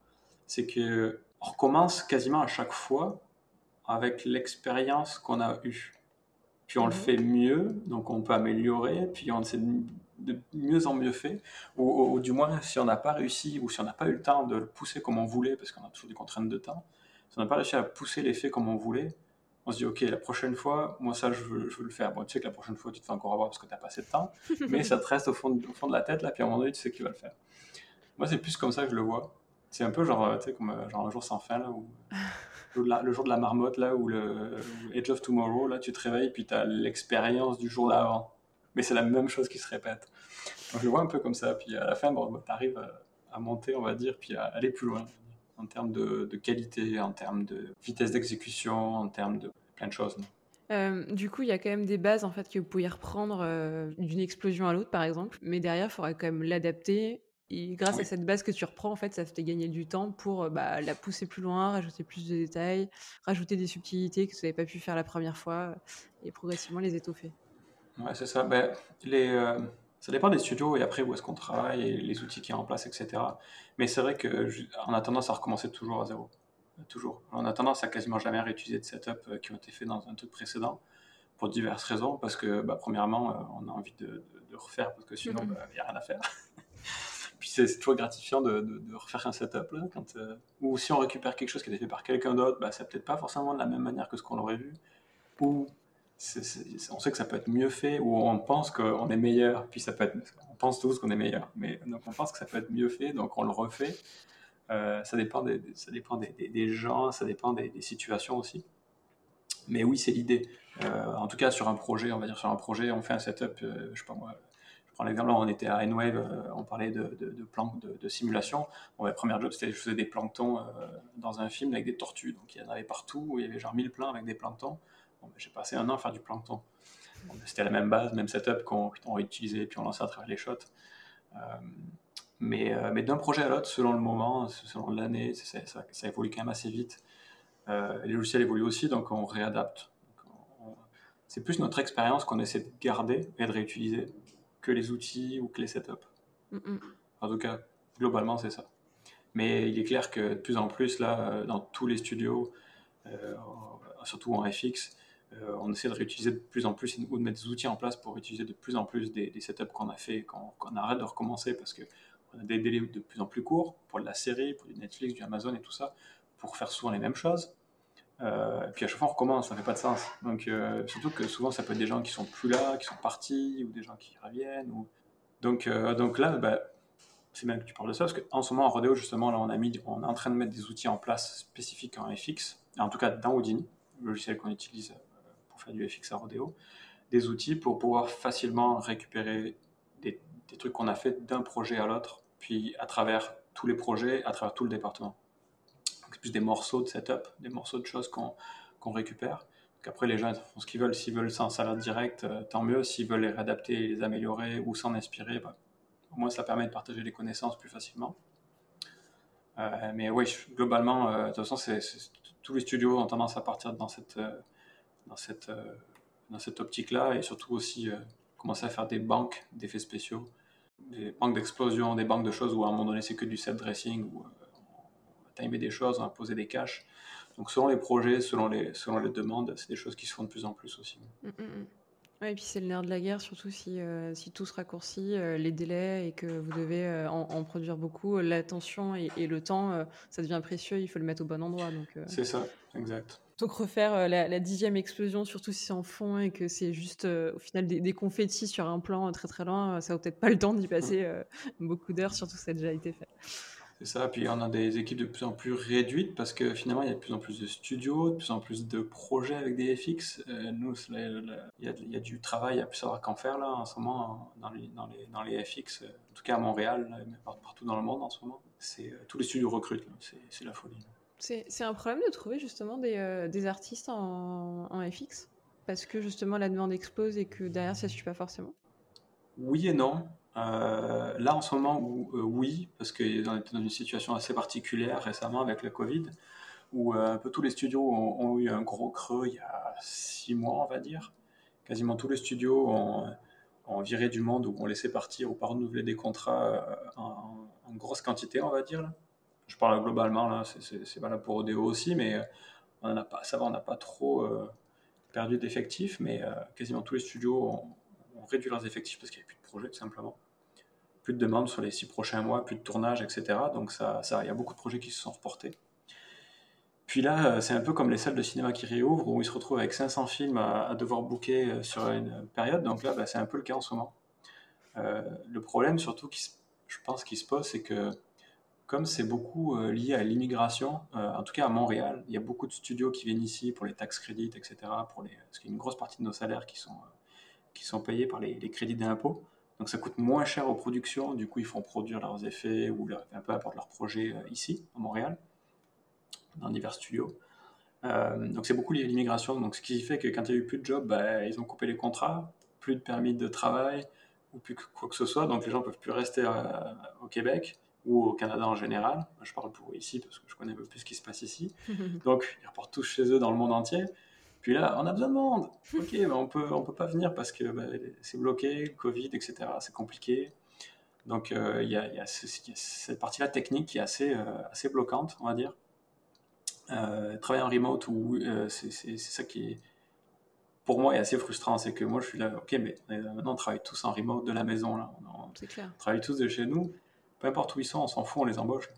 c'est que on recommence quasiment à chaque fois avec l'expérience qu'on a eue. Puis on le mhm. fait mieux, donc on peut améliorer, puis on essaie de mieux en mieux fait, ou, du moins si on n'a pas réussi ou si on n'a pas eu le temps de le pousser comme on voulait, parce qu'on a toujours des contraintes de temps, si on n'a pas réussi à pousser l'effet comme on voulait, on se dit ok la prochaine fois, moi ça je veux, je veux le faire. Bon tu sais que la prochaine fois tu te fais encore avoir parce que tu n'as pas assez de temps, [LAUGHS] mais ça te reste au fond, au fond de la tête là, puis à un moment donné tu sais que tu vas le faire. Moi c'est plus comme ça que je le vois. C'est un peu genre, tu sais, comme euh, genre un jour sans fin là, où [LAUGHS] le jour de la marmotte là, ou le Edge of Tomorrow, là tu te réveilles puis tu as l'expérience du jour d'avant mais c'est la même chose qui se répète. Donc, je le vois un peu comme ça. Puis à la fin, bon, tu arrives à, monter, on va dire, puis à aller plus loin en termes de, qualité, en termes de vitesse d'exécution, en termes de plein de choses. Euh, du coup, il y a quand même des bases en fait que vous pouvez reprendre euh, d'une explosion à l'autre, par exemple. Mais derrière, il faudra quand même l'adapter. Et grâce à cette base que tu reprends, en fait, ça te fait gagner du temps pour euh, bah, la pousser plus loin, rajouter plus de détails, rajouter des subtilités que tu n'avais pas pu faire la première fois et progressivement les étoffer. Ouais, c'est ça. Ben, les, euh, ça dépend des studios et après où est-ce qu'on travaille et les outils qui sont en place, etc. Mais c'est vrai qu'on a tendance à recommencer toujours à zéro. Toujours. On a tendance à quasiment jamais réutiliser de setup euh, qui ont été faits dans un truc précédent pour diverses raisons. Parce que, bah, premièrement, euh, on a envie de, de, refaire parce que sinon, il n'y mm-hmm. bah, a rien à faire. [LAUGHS] Puis c'est toujours gratifiant de, de, refaire un setup. Là, quand, ou si on récupère quelque chose qui a été fait par quelqu'un d'autre, bah, c'est peut-être pas forcément de la même manière que ce qu'on aurait vu. Ou on sait que ça peut être mieux fait ou on pense qu'on est meilleur, puis ça peut être, on pense tous qu'on est meilleur, mais on pense que ça peut être mieux fait, donc on le refait. Euh, ça dépend, des, ça dépend des, gens, ça dépend des, situations aussi. Mais oui, c'est l'idée. Euh, en tout cas, sur un projet, on va dire sur un projet, on fait un setup, euh, je sais pas moi, prends l'exemple, on était à Enwave, on parlait de, de, de, simulation. Bon, la première job, c'était je faisais des planctons dans un film avec des tortues. Donc il y en avait partout, il y avait genre 1000 plans avec des planctons. Ben, j'ai passé un an à faire du plancton. C'était la même base, même setup qu'on a utilisé, puis on lançait à travers les shots. Euh, mais, euh, mais d'un projet à l'autre, selon le moment, selon l'année, ça, ça, évolue quand même assez vite. Euh, les logiciels évoluent aussi, donc on réadapte. C'est plus notre expérience qu'on essaie de garder et de réutiliser que les outils ou que les setups. En tout cas, globalement, c'est ça. Mais il est clair que de plus en plus, là, dans tous les studios, surtout en FX, euh, on essaie de réutiliser de plus en plus ou de mettre des outils en place pour utiliser de plus en plus des, setups qu'on a fait, qu'on arrête de recommencer parce qu'on a des délais de plus en plus courts pour de la série, pour du Netflix, du Amazon et tout ça, pour faire souvent les mêmes choses. Euh, et puis à chaque fois on recommence, ça fait pas de sens. Donc euh, surtout que souvent ça peut être des gens qui sont plus là, qui sont partis, ou des gens qui reviennent. Donc, là, bah, c'est bien que tu parles de ça, parce qu'en ce moment en Rodeo justement, là on, on est en train de mettre des outils en place spécifiques en FX, en tout cas dans Houdini, le logiciel qu'on utilise faire du FX à Rodeo, des outils pour pouvoir facilement récupérer des, trucs qu'on a fait d'un projet à l'autre, puis à travers tous les projets, à travers tout le département. C'est plus des morceaux de setup, des morceaux de choses qu'on récupère. après, les gens font ce qu'ils veulent. S'ils veulent ça en salade direct, euh, tant mieux. S'ils veulent les réadapter, les améliorer ou s'en inspirer, bah, au moins ça permet de partager les connaissances plus facilement. Euh, mais oui, globalement, euh, de toute façon, tous les studios ont tendance à partir dans cette, dans cette, euh, dans cette optique-là et surtout aussi euh, commencer à faire des banques d'effets spéciaux, des banques d'explosion, des banques de choses où à un moment donné c'est que du set dressing, où euh, on va timer des choses, on va poser des caches. Donc selon les projets, selon les, selon les demandes, c'est des choses qui se font de plus en plus aussi. Mm, mm, mm. et puis c'est le nerf de la guerre, surtout si, si tout se raccourcit, les délais et que vous devez en, produire beaucoup, l'attention et, et, le temps, ça devient précieux, il faut le mettre au bon endroit. C'est ça, exact. Donc refaire la, dixième explosion, surtout si c'est en fond et que c'est juste au final des, confettis sur un plan très très loin, ça vaut peut-être pas le temps d'y passer beaucoup d'heures, surtout si ça a déjà été fait. C'est ça, puis on a des équipes de plus en plus réduites parce que finalement il y a de plus en plus de studios, de plus en plus de projets avec des FX. Euh, nous, il, y a, il y, a, du travail à plus savoir qu'en faire là en ce moment dans les, dans les, dans les FX, euh, en tout cas à Montréal, mais partout dans le monde en ce moment. C'est, euh, tous les studios recrutent, c'est, la folie. C'est, un problème de trouver justement des, des artistes en, FX parce que justement la demande explose et que derrière ça ne suit pas forcément? Oui et non. Euh, là, en ce moment, euh, oui, parce qu'on était dans une situation assez particulière récemment avec le Covid, où euh, un peu tous les studios ont, eu un gros creux il y a six mois, on va dire. Quasiment tous les studios ont, viré du monde ou ont laissé partir ou pas renouvelé des contrats en, grosse quantité, on va dire. Je parle globalement, là, c'est valable pour Odeo aussi, mais on a pas, ça va, on n'a pas trop perdu d'effectifs, mais quasiment tous les studios ont, réduit leurs effectifs parce qu'il n'y avait plus de projets, tout simplement plus de demandes sur les six prochains mois, plus de tournage, etc. Donc il y a beaucoup de projets qui se sont reportés. Puis là, euh, c'est un peu comme les salles de cinéma qui réouvrent, où ils se retrouvent avec 500 films à, devoir booker euh, sur une période. Donc là, bah, c'est un peu le cas en ce moment. Euh, le problème, surtout, qui, je pense, qui se pose, c'est que comme c'est beaucoup lié à l'immigration, en tout cas à Montréal, il y a beaucoup de studios qui viennent ici pour les taxes crédits, etc. Pour les, parce qu'il y a une grosse partie de nos salaires qui sont, qui sont payés par les, crédits d'impôt. Donc ça coûte moins cher aux productions, du coup ils font produire leurs effets ou un peu importe leurs projets euh, ici, à Montréal, dans divers studios. Euh, donc c'est beaucoup lié à l'immigration, donc ce qui fait que quand il n'y a eu plus de jobs, bah, ils ont coupé les contrats, plus de permis de travail ou plus quoi que ce soit, donc les gens ne peuvent plus rester euh, au Québec ou au Canada en général. Je parle pour ici parce que je connais un peu plus ce qui se passe ici. [LAUGHS] donc ils reportent tous chez eux dans le monde entier. Puis là, on a besoin de monde. Ok, mais on peut, on peut pas venir parce que bah, c'est bloqué, le Covid, etc. C'est compliqué. Donc euh, il y, a, cette partie-là technique qui est assez, euh, assez bloquante, on va dire. Euh, travailler en remote, ou c'est ça qui est, pour moi, est assez frustrant. C'est que moi, je suis là, ok, mais maintenant on travaille tous en remote de la maison. Là. On, clair. on travaille tous de chez nous. Peu importe où ils sont, on s'en fout, on les embauche.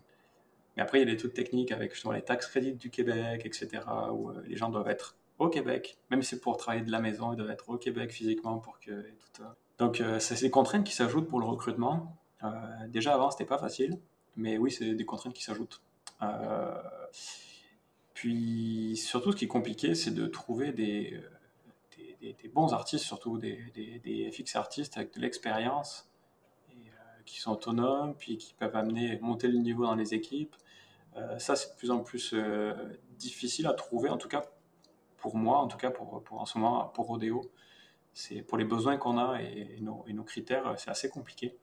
Mais après, il y a des trucs techniques avec justement les taxes crédits du Québec, etc., où les gens doivent être au Québec, même si c'est pour travailler de la maison, il doit être au Québec physiquement pour que tout. Donc, euh, c'est ces contraintes qui s'ajoutent pour le recrutement. Euh, déjà avant, c'était pas facile, mais oui, c'est des contraintes qui s'ajoutent. Euh, puis, surtout, ce qui est compliqué, c'est de trouver des, des, bons artistes, surtout des, des, artistes avec de l'expérience, qui sont autonomes, puis qui peuvent amener, monter le niveau dans les équipes. ça, c'est de plus en plus difficile à trouver, en tout cas pour moi, en tout cas pour, pour en ce moment, pour Rodeo, c'est pour les besoins qu'on a et, nos, critères, c'est assez compliqué.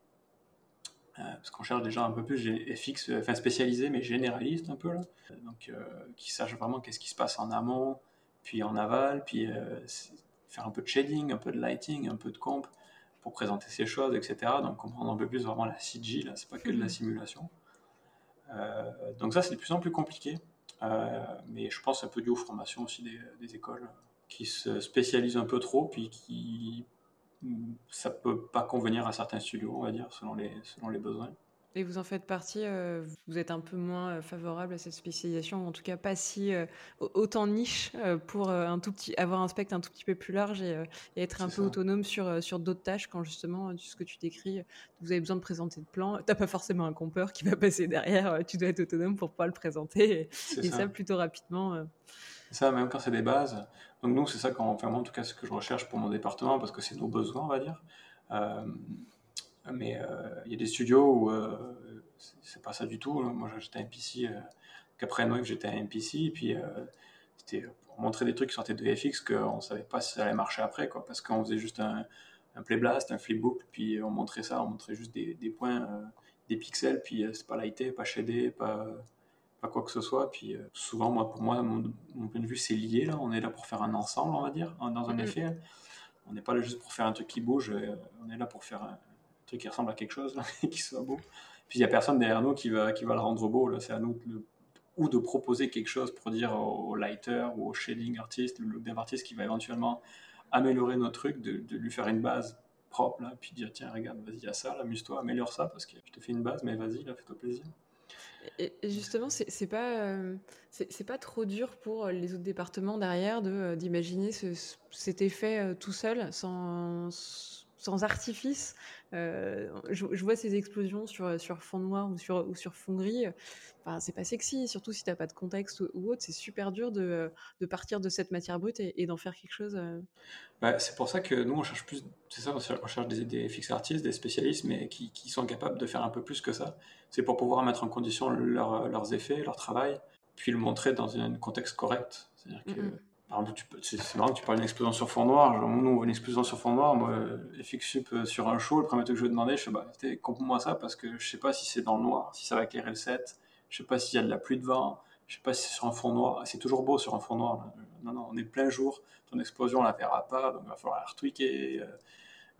Euh, parce qu'on cherche déjà un peu plus FX, enfin spécialisé, mais généraliste un peu, là. Donc, euh, qui sache vraiment qu'est-ce qui se passe en amont, puis en aval, puis euh, faire un peu de shading, un peu de lighting, un peu de comp pour présenter ces choses, etc. Donc, comprendre un peu plus vraiment la CG, là, c'est pas que de la mhm. simulation. donc, ça, c'est de plus en plus compliqué. Euh, mais je pense un peu dû aux formations aussi des, écoles qui se spécialisent un peu trop, puis qui ça peut pas convenir à certains studios, on va dire, selon les, selon les besoins. Et vous en faites partie, euh, vous êtes un peu moins euh, favorable à cette spécialisation, en tout cas pas si autant niche pour un tout petit, avoir un spectre un tout petit peu plus large et, être un peu autonome sur, sur d'autres tâches quand justement, ce que tu décris, vous avez besoin de présenter le plan, t'as pas forcément un compeur qui va passer derrière, tu dois être autonome pour pouvoir le présenter et, ça. plutôt rapidement. Ça, même quand c'est des bases. Donc nous, c'est ça quand, enfin moi en tout cas, ce que je recherche pour mon département parce que c'est nos besoins, on va dire. Mais euh, il y a des studios où euh, c'est pas ça du tout. Moi, j'étais un PC. Euh, qu'après Noël, j'étais un NPC. Et puis, c'était pour montrer des trucs qui sortaient de FX qu'on savait pas si ça allait marcher après, quoi. Parce qu'on faisait juste un, un playblast, un flipbook, puis on montrait ça, on montrait juste des, des points, des pixels, puis c'est pas lighté, pas shadé, pas, pas quoi que ce soit. Puis souvent, moi, pour moi, mon, point de vue, c'est lié. Là, on est là pour faire un ensemble, on va dire, dans un mm-hmm. effet. On n'est pas là juste pour faire un truc qui bouge. On est là pour faire un, truc qui ressemble à quelque chose, [LAUGHS] et qui soit beau. Puis il n'y a personne derrière nous qui va, qui va le rendre beau. C'est à nous de, ou de proposer quelque chose pour dire au, lighter ou au shading artiste, le dev artiste qui va éventuellement améliorer nos trucs, de, de, lui faire une base propre, là, puis dire tiens, regarde, vas-y, il y a ça, amuse-toi, améliore ça, parce que je te fais une base, mais vas-y, là, fais-toi plaisir. Et, justement, c'est pas, c'est pas trop dur pour les autres départements derrière d'imaginer cet effet tout seul, sans, sans artifice. Euh, je, vois ces explosions sur, sur fond noir ou sur, ou sur fond gris. Enfin, c'est pas sexy, surtout si t'as pas de contexte ou, autre. C'est super dur de, de, partir de cette matière brute et, d'en faire quelque chose. Euh. Bah, c'est pour ça que nous, on cherche plus. C'est ça, on cherche des, des fixes artistes, des spécialistes, mais qui, qui, sont capables de faire un peu plus que ça. C'est pour pouvoir mettre en condition leurs effets, leur travail, puis le montrer dans un contexte correct. C'est-à-dire que. C'est marrant que tu parles d'une explosion sur fond noir. Nous, une explosion sur fond noir. Moi, FX Sup euh, sur un show, le premier truc que je lui ai demandé, je fais, bah, moi ça parce que je sais pas si c'est dans le noir, si ça va éclairer le set, je sais pas s'il y a de la pluie de vent, je sais pas si c'est sur un fond noir. C'est toujours beau sur un fond noir. Non, non, on est plein jour. Ton explosion, on la verra pas, donc il va falloir la retweaker. Euh,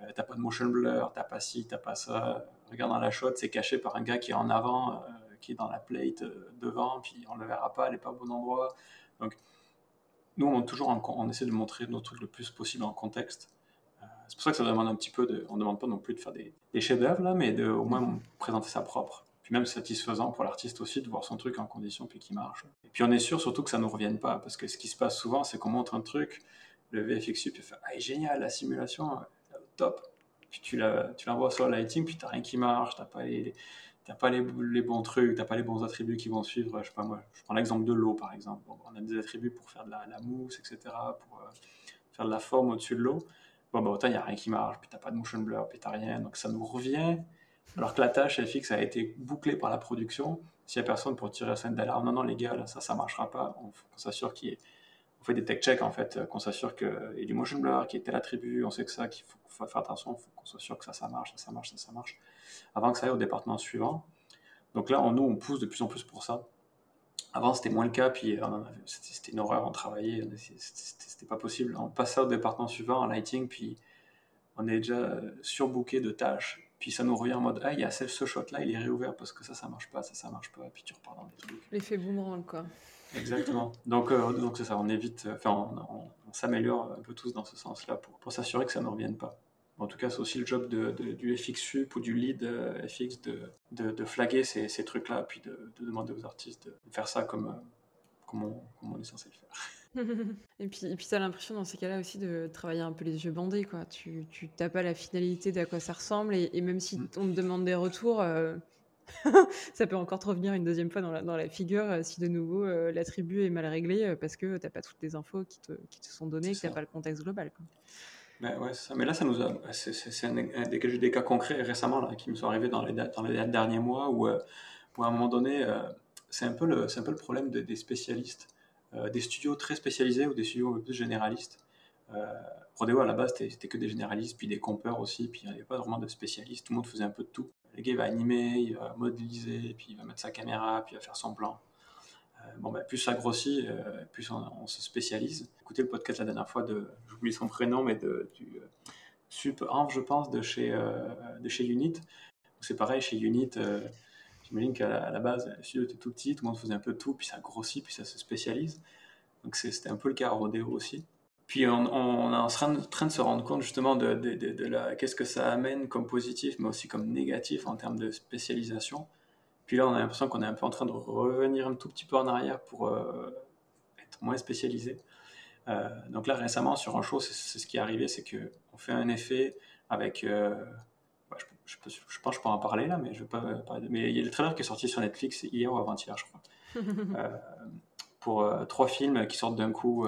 euh, t'as pas de motion blur, t'as pas ci, t'as pas ça. Regarde dans la shot, c'est caché par un gars qui est en avant, qui est dans la plate devant, puis on le verra pas, elle est pas au bon endroit. Donc, nous, on, toujours on essaie de montrer nos trucs le plus possible en contexte. Euh, c'est pour ça que ça demande un petit peu de. On ne demande pas non plus de faire des, chefs-d'œuvre, là, mais de au moins mhm. présenter sa propre. Puis même satisfaisant pour l'artiste aussi de voir son truc en condition puis qu'il marche. Et puis on est sûr surtout que ça ne nous revienne pas, parce que ce qui se passe souvent, c'est qu'on montre un truc, le VFXU, puis fait Ah, génial, la simulation, euh, top. Puis tu l'envoies sur le lighting, puis tu n'as rien qui marche, tu n'as pas les t'as pas les, bons trucs, t'as pas les bons attributs qui vont suivre. Je sais pas moi, je prends l'exemple de l'eau par exemple. on a des attributs pour faire de la, mousse, etc., pour euh, faire de la forme au-dessus de l'eau. Bon, bah, autant il n'y a rien qui marche, puis t'as pas de motion blur, puis t'as rien. Donc ça nous revient. Alors que la tâche FX a été bouclée par la production. S'il n'y a personne pour tirer la scène d'alarme, non, non, les gars, ça, ça marchera pas. On, s'assure qu'il y ait on fait des tech checks en fait, qu'on s'assure y ait du motion blur, qu'il y ait tel attribut, on sait que ça, qu'il faut, faire attention, il faut qu'on s'assure que ça, ça marche, ça, ça marche, ça, ça marche, avant que ça aille au département suivant. Donc là, nous, on pousse de plus en plus pour ça. Avant, c'était moins le cas, puis c'était une horreur, on travaillait, c'était pas possible. On passait au département suivant en lighting, puis on est déjà surbooké de tâches. Puis ça nous revient en mode, ah, il y a ce, shot-là, il est réouvert parce que ça, ça marche pas, ça, ça marche pas, puis tu repars dans des trucs. L'effet boomerang, quoi. Exactement. Donc, euh, donc c'est ça, on évite, enfin, on, s'améliore un peu tous dans ce sens-là pour, pour s'assurer que ça ne revienne pas. En tout cas, c'est aussi le job de, du FX Sup ou du lead euh, FX de, de, flaguer ces, ces trucs-là, puis de, demander aux artistes de faire ça comme, euh, comme, on, comme on est censé le faire. [LAUGHS] et puis, et puis tu as l'impression dans ces cas-là aussi de travailler un peu les yeux bandés. Quoi. Tu n'as pas la finalité d'à quoi ça ressemble, et, même si mm. on te demande des retours, euh, [LAUGHS] ça peut encore te revenir une deuxième fois dans la, dans la figure si de nouveau l'attribut est mal réglé parce que tu n'as pas toutes les infos qui te, qui te sont données et que tu n'as pas le contexte global. Quoi. Mais, ouais, ça. Mais là, ça nous a. C'est des, des, cas concrets récemment là, qui me sont arrivés dans les, dans les derniers mois où, euh, où à un moment donné, euh, c'est un, peu le, un peu le problème des spécialistes, euh, des studios très spécialisés ou des studios un peu plus généralistes. Rodeo à la base, c'était que des généralistes, puis des compeurs aussi, puis il n'y avait pas vraiment de spécialistes, tout le monde faisait un peu de tout. Le gars, va animer, il va modéliser, puis il va mettre sa caméra, puis il va faire son plan. Euh, bon, bah, plus ça grossit, euh, plus on, se spécialise. Écoutez le podcast la dernière fois de, j'oublie son prénom, mais de, du euh, Sup je pense, de chez, de chez Unit. C'est pareil, chez Unit, j'imagine qu'à la, base, le studio était tout petit, tout le monde faisait un peu tout, puis ça grossit, puis ça se spécialise. Donc c'était un peu le cas à Rodeo aussi. Puis on, on, est en train de se rendre compte justement de, de, de, de la, qu'est-ce que ça amène comme positif, mais aussi comme négatif en termes de spécialisation. Puis là, on a l'impression qu'on est un peu en train de revenir un tout petit peu en arrière pour euh, être moins spécialisé. Euh, donc là, récemment, sur un show, c'est ce qui est arrivé, c'est qu'on fait un effet avec... Euh, bah, je, pense que je peux en parler là, mais je vais pas parler Mais il y a le trailer qui est sorti sur Netflix hier ou avant-hier, je crois. [LAUGHS] pour trois films qui sortent d'un coup.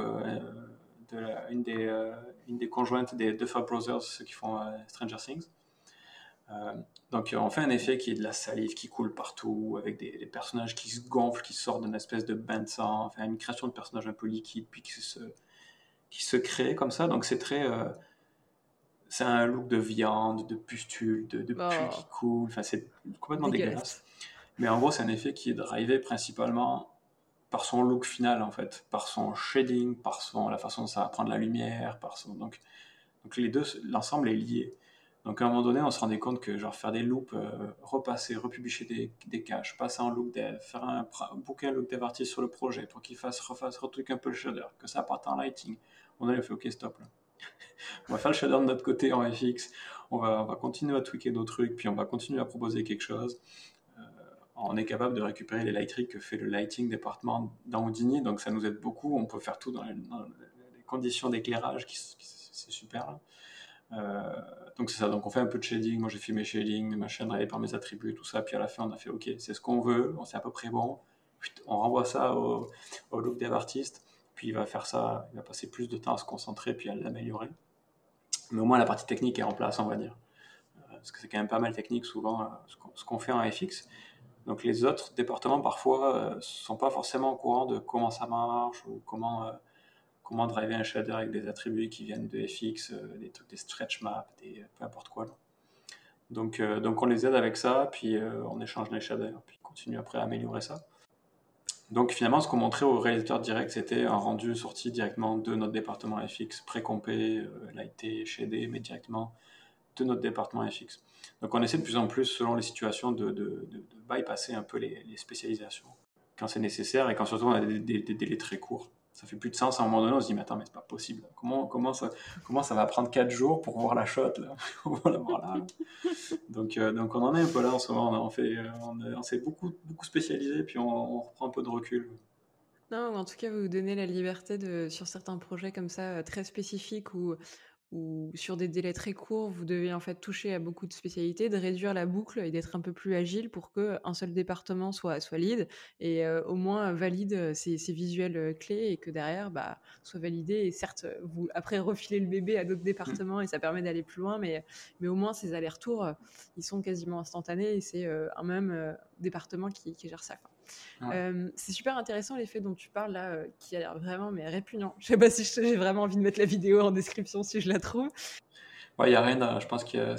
De une, des, une des conjointes des Duffer Brothers, ceux qui font Stranger Things. Euh, donc on fait un effet qui est de la salive qui coule partout, avec des, personnages qui se gonflent, qui sortent d'une espèce de bain de sang, enfin une création de personnages un peu liquide, puis qui se, qui se crée comme ça. Donc c'est très... Euh, c'est un look de viande, de pustule, de, de oh. qui coule, enfin c'est complètement dégueulasse. Mais en gros c'est un effet qui est drivé principalement par son look final en fait, par son shading, par son, la façon dont ça va prendre la lumière, par son... Donc, donc les deux, l'ensemble est lié. Donc à un moment donné, on se rendait compte que genre faire des loops, euh, repasser, republier des, des caches, passer en look dev, faire un, un look dev artiste sur le projet pour qu'il fasse, refasse, retruque un peu le shader, que ça parte en lighting. On a fait ok stop là. [LAUGHS] on va faire le shader de notre côté en FX, on va, on va continuer à tweaker nos trucs, puis on va continuer à proposer quelque chose. On est capable de récupérer rigs que fait le lighting département Houdini, donc ça nous aide beaucoup. On peut faire tout dans les, conditions d'éclairage, qui, c'est super. Euh, donc c'est ça, donc on fait un peu de shading, moi j'ai fait mes shading, ma chaîne par mes attributs, tout ça, puis à la fin on a fait ok, c'est ce qu'on veut, on sait à peu près bon, on renvoie ça au, look dev artiste, puis il va faire ça, il va passer plus de temps à se concentrer, puis à l'améliorer. Mais au moins la partie technique est en place, on va dire. Euh, parce que c'est quand même pas mal technique souvent euh, ce qu'on fait en FX. Donc les autres départements parfois ne sont pas forcément au courant de comment ça marche ou comment comment driver un shader avec des attributs qui viennent de FX, euh, des trucs, des stretch maps, des, peu importe quoi. Donc, euh, on les aide avec ça, puis euh, on échange les shaders, puis on continue après à améliorer ça. Donc finalement, ce qu'on montrait au réalisateur direct, c'était un rendu sorti directement de notre département FX, pré-compé, lighté, shadé, mais directement de notre département FX. Donc on essaie de plus en plus, selon les situations, de, bypasser un peu les, spécialisations quand c'est nécessaire et quand surtout on a des délais très courts. Ça fait plus de sens à un moment donné on se dit mais attends mais c'est pas possible. Comment comment ça comment ça va prendre 4 jours pour voir la shot [LAUGHS] donc euh, donc on en est un peu là en ce moment. On fait on, s'est beaucoup beaucoup spécialisé puis on, reprend un peu de recul. Non, en tout cas, vous donnez la liberté sur certains projets comme ça, euh, très spécifiques, où ou sur des délais très courts, vous devez en fait toucher à beaucoup de spécialités, de réduire la boucle et d'être un peu plus agile pour qu'un seul département soit, soit lead et euh, au moins valide ces, visuels euh, clés et que derrière, bah, soit validé. Et certes, vous après refilez le bébé à d'autres mmh. départements et ça permet d'aller plus loin, mais, mais au moins ces allers-retours, ils sont quasiment instantanés et c'est euh, un même département qui, gère ça. C'est super intéressant l'effet dont tu parles là, qui a l'air vraiment mais répugnant. Je sais pas si j'ai vraiment envie de mettre la vidéo en description si je la trouve. Il n'y a rien, je pense que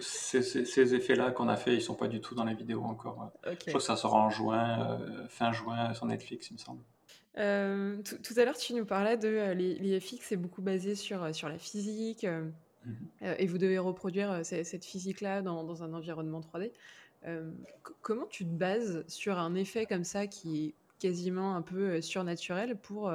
ces, effets-là qu'on a fait, ils sont pas du tout dans les vidéos encore. Je crois que ça sera en juin, fin juin sur Netflix, il me semble. tout, à l'heure, tu nous parlais de les, les, FX, c'est beaucoup basé sur, sur la physique, mmh et vous devez reproduire cette physique-là dans, dans, un environnement 3D comment tu te bases sur un effet comme ça qui est quasiment un peu surnaturel pour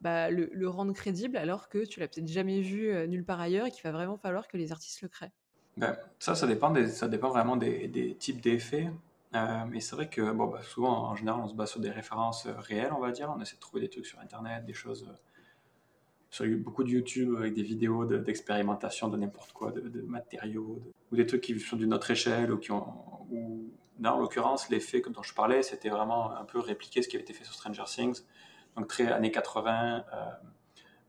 bah, le, rendre crédible alors que tu l'as peut-être jamais vu nulle part ailleurs et qu'il va vraiment falloir que les artistes le créent? Ben, Ça, ça dépend, ça dépend vraiment des, types d'effets. mais c'est vrai que bon, bah, souvent, en général, on se base sur des références réelles, on va dire. On essaie de trouver des trucs sur Internet, des choses sur beaucoup de YouTube avec des vidéos d'expérimentation de, n'importe quoi, de, matériaux, ou des trucs qui sont d'une autre échelle, ou qui ont. Ou, en l'occurrence, l'effet dont je parlais, c'était vraiment un peu répliquer ce qui avait été fait sur Stranger Things, donc très années 80. Euh,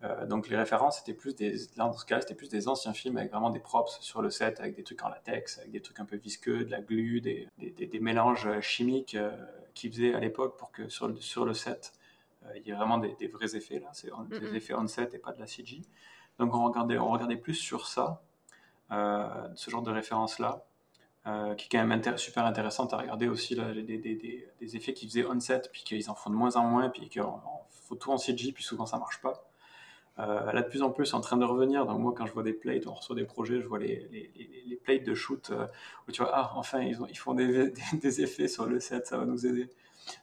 euh, donc les références étaient plus des, dans ce cas, c'était plus des anciens films avec vraiment des props sur le set, avec des trucs en latex, avec des trucs un peu visqueux, de la glu, des, des, mélanges chimiques euh, qu'ils faisaient à l'époque pour que sur, sur le set, il y a vraiment des, vrais effets là, c'est des effets on-set et pas de la CG. Donc on regardait, on regardait plus sur ça, euh, ce genre de référence-là, euh, qui est quand même super intéressante à regarder aussi, là, des, des, des, effets qui faisaient on-set, puis qu'ils en font de moins en moins, puis qu'il faut tout en CG, puis souvent ça marche pas. Euh, là, de plus en plus, c'est en train de revenir. Donc, moi, quand je vois des plates, on reçoit des projets, je vois les, les, les, plates de shoot où tu vois, ah, enfin, ils, ont, ils font des, [LAUGHS] des, effets sur le set, ça va nous aider.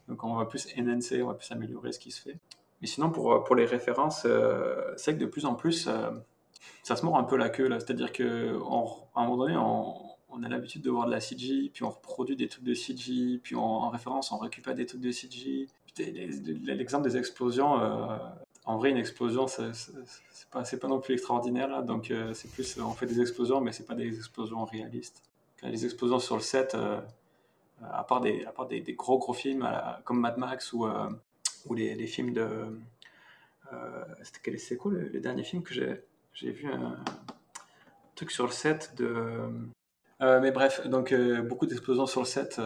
Donc on va plus enhancer, on va plus améliorer ce qui se fait. Mais sinon, pour, euh, pour les références, euh, c'est que de plus en plus, euh, ça se mord un peu la queue. C'est-à-dire qu'à un moment donné, on, a l'habitude de voir de la CG, puis on reproduit des trucs de CG, puis en référence, on récupère des trucs de CG. L'exemple des explosions, en vrai, une explosion, c'est pas, pas non plus extraordinaire. Donc c'est plus, on fait des explosions, mais c'est pas des explosions réalistes. Les explosions sur le set, à part des, à part des, gros gros films comme Mad Max ou, euh, ou les, les, films de. Euh, C'était quoi le, le, dernier film que j'ai vu un truc sur le set de. Euh, mais bref, donc beaucoup d'explosions sur le set.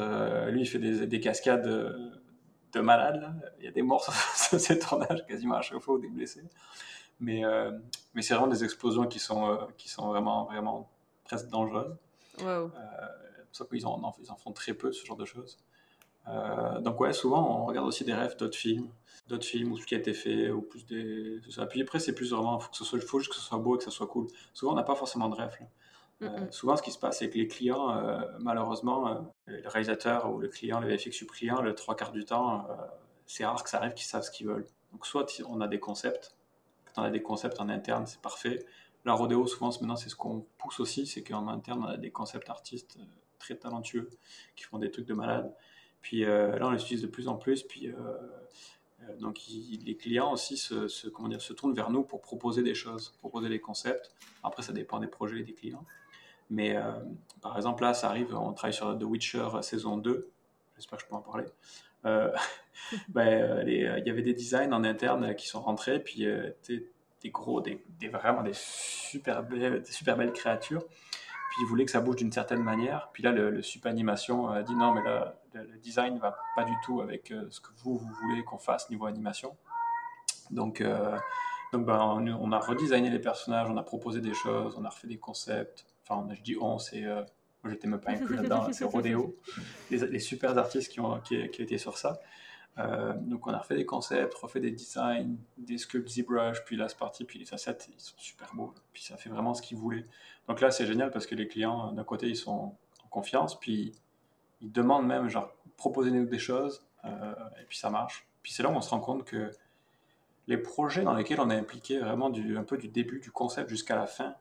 lui, il fait des, des cascades de malades. Il y a des morts sur [LAUGHS] ces tournages quasiment à chaque fois ou des blessés. Mais, mais c'est vraiment des explosions qui sont, qui sont vraiment, vraiment presque dangereuses. Wow pour ça qu'ils en, ils en font très peu ce genre de choses. Euh, donc ouais, souvent on regarde aussi des rêves d'autres films, d'autres films ou ce qui a été fait, ou plus des... Ça. Puis après c'est plus vraiment, il faut que ce soit, faut juste que ce soit beau et que ce soit cool. Souvent on n'a pas forcément de rêve. Euh, souvent ce qui se passe c'est que les clients, euh, malheureusement, le réalisateur ou le client, le VFX du client, le trois quarts du temps, c'est rare que ça arrive qu'ils savent ce qu'ils veulent. Donc soit on a des concepts, quand on a des concepts en interne c'est parfait. La rodéo souvent maintenant c'est ce qu'on pousse aussi, c'est qu'en interne on a des concepts artistes très talentueux, qui font des trucs de malade. Puis là, on les utilise de plus en plus. Puis donc, les clients aussi se, comment dire, se tournent vers nous pour proposer des choses, proposer des concepts. Après, ça dépend des projets et des clients. Mais par exemple, là, ça arrive, on travaille sur The Witcher saison 2. J'espère que je peux en parler. Euh, [LAUGHS] ben, il y avait des designs en interne qui sont rentrés, puis des gros, des, vraiment des super, des super belles créatures. Puis ils voulaient que ça bouge d'une certaine manière. Puis là, le, le Super Animation a dit non, mais là, le, design va pas du tout avec euh, ce que vous, vous voulez qu'on fasse niveau animation. Donc, euh, donc ben, on, a redesigné les personnages, on a proposé des choses, on a refait des concepts. Enfin, je dis on, c'est. Euh, moi, j'étais même pas inclus là-dedans, c'est [LAUGHS] Rodeo. Les, les, super artistes qui ont, qui, qui étaient sur ça. Euh, donc on a refait des concepts, refait des designs, des sculpts ZBrush, puis là c'est parti, puis les assets ils sont super beaux, puis ça fait vraiment ce qu'ils voulaient. Donc là c'est génial parce que les clients d'un côté ils sont en confiance, puis ils demandent même genre proposez-nous des choses, euh, et puis ça marche. Puis c'est là où on se rend compte que les projets dans lesquels on est impliqué vraiment du, un peu du début du concept jusqu'à la fin,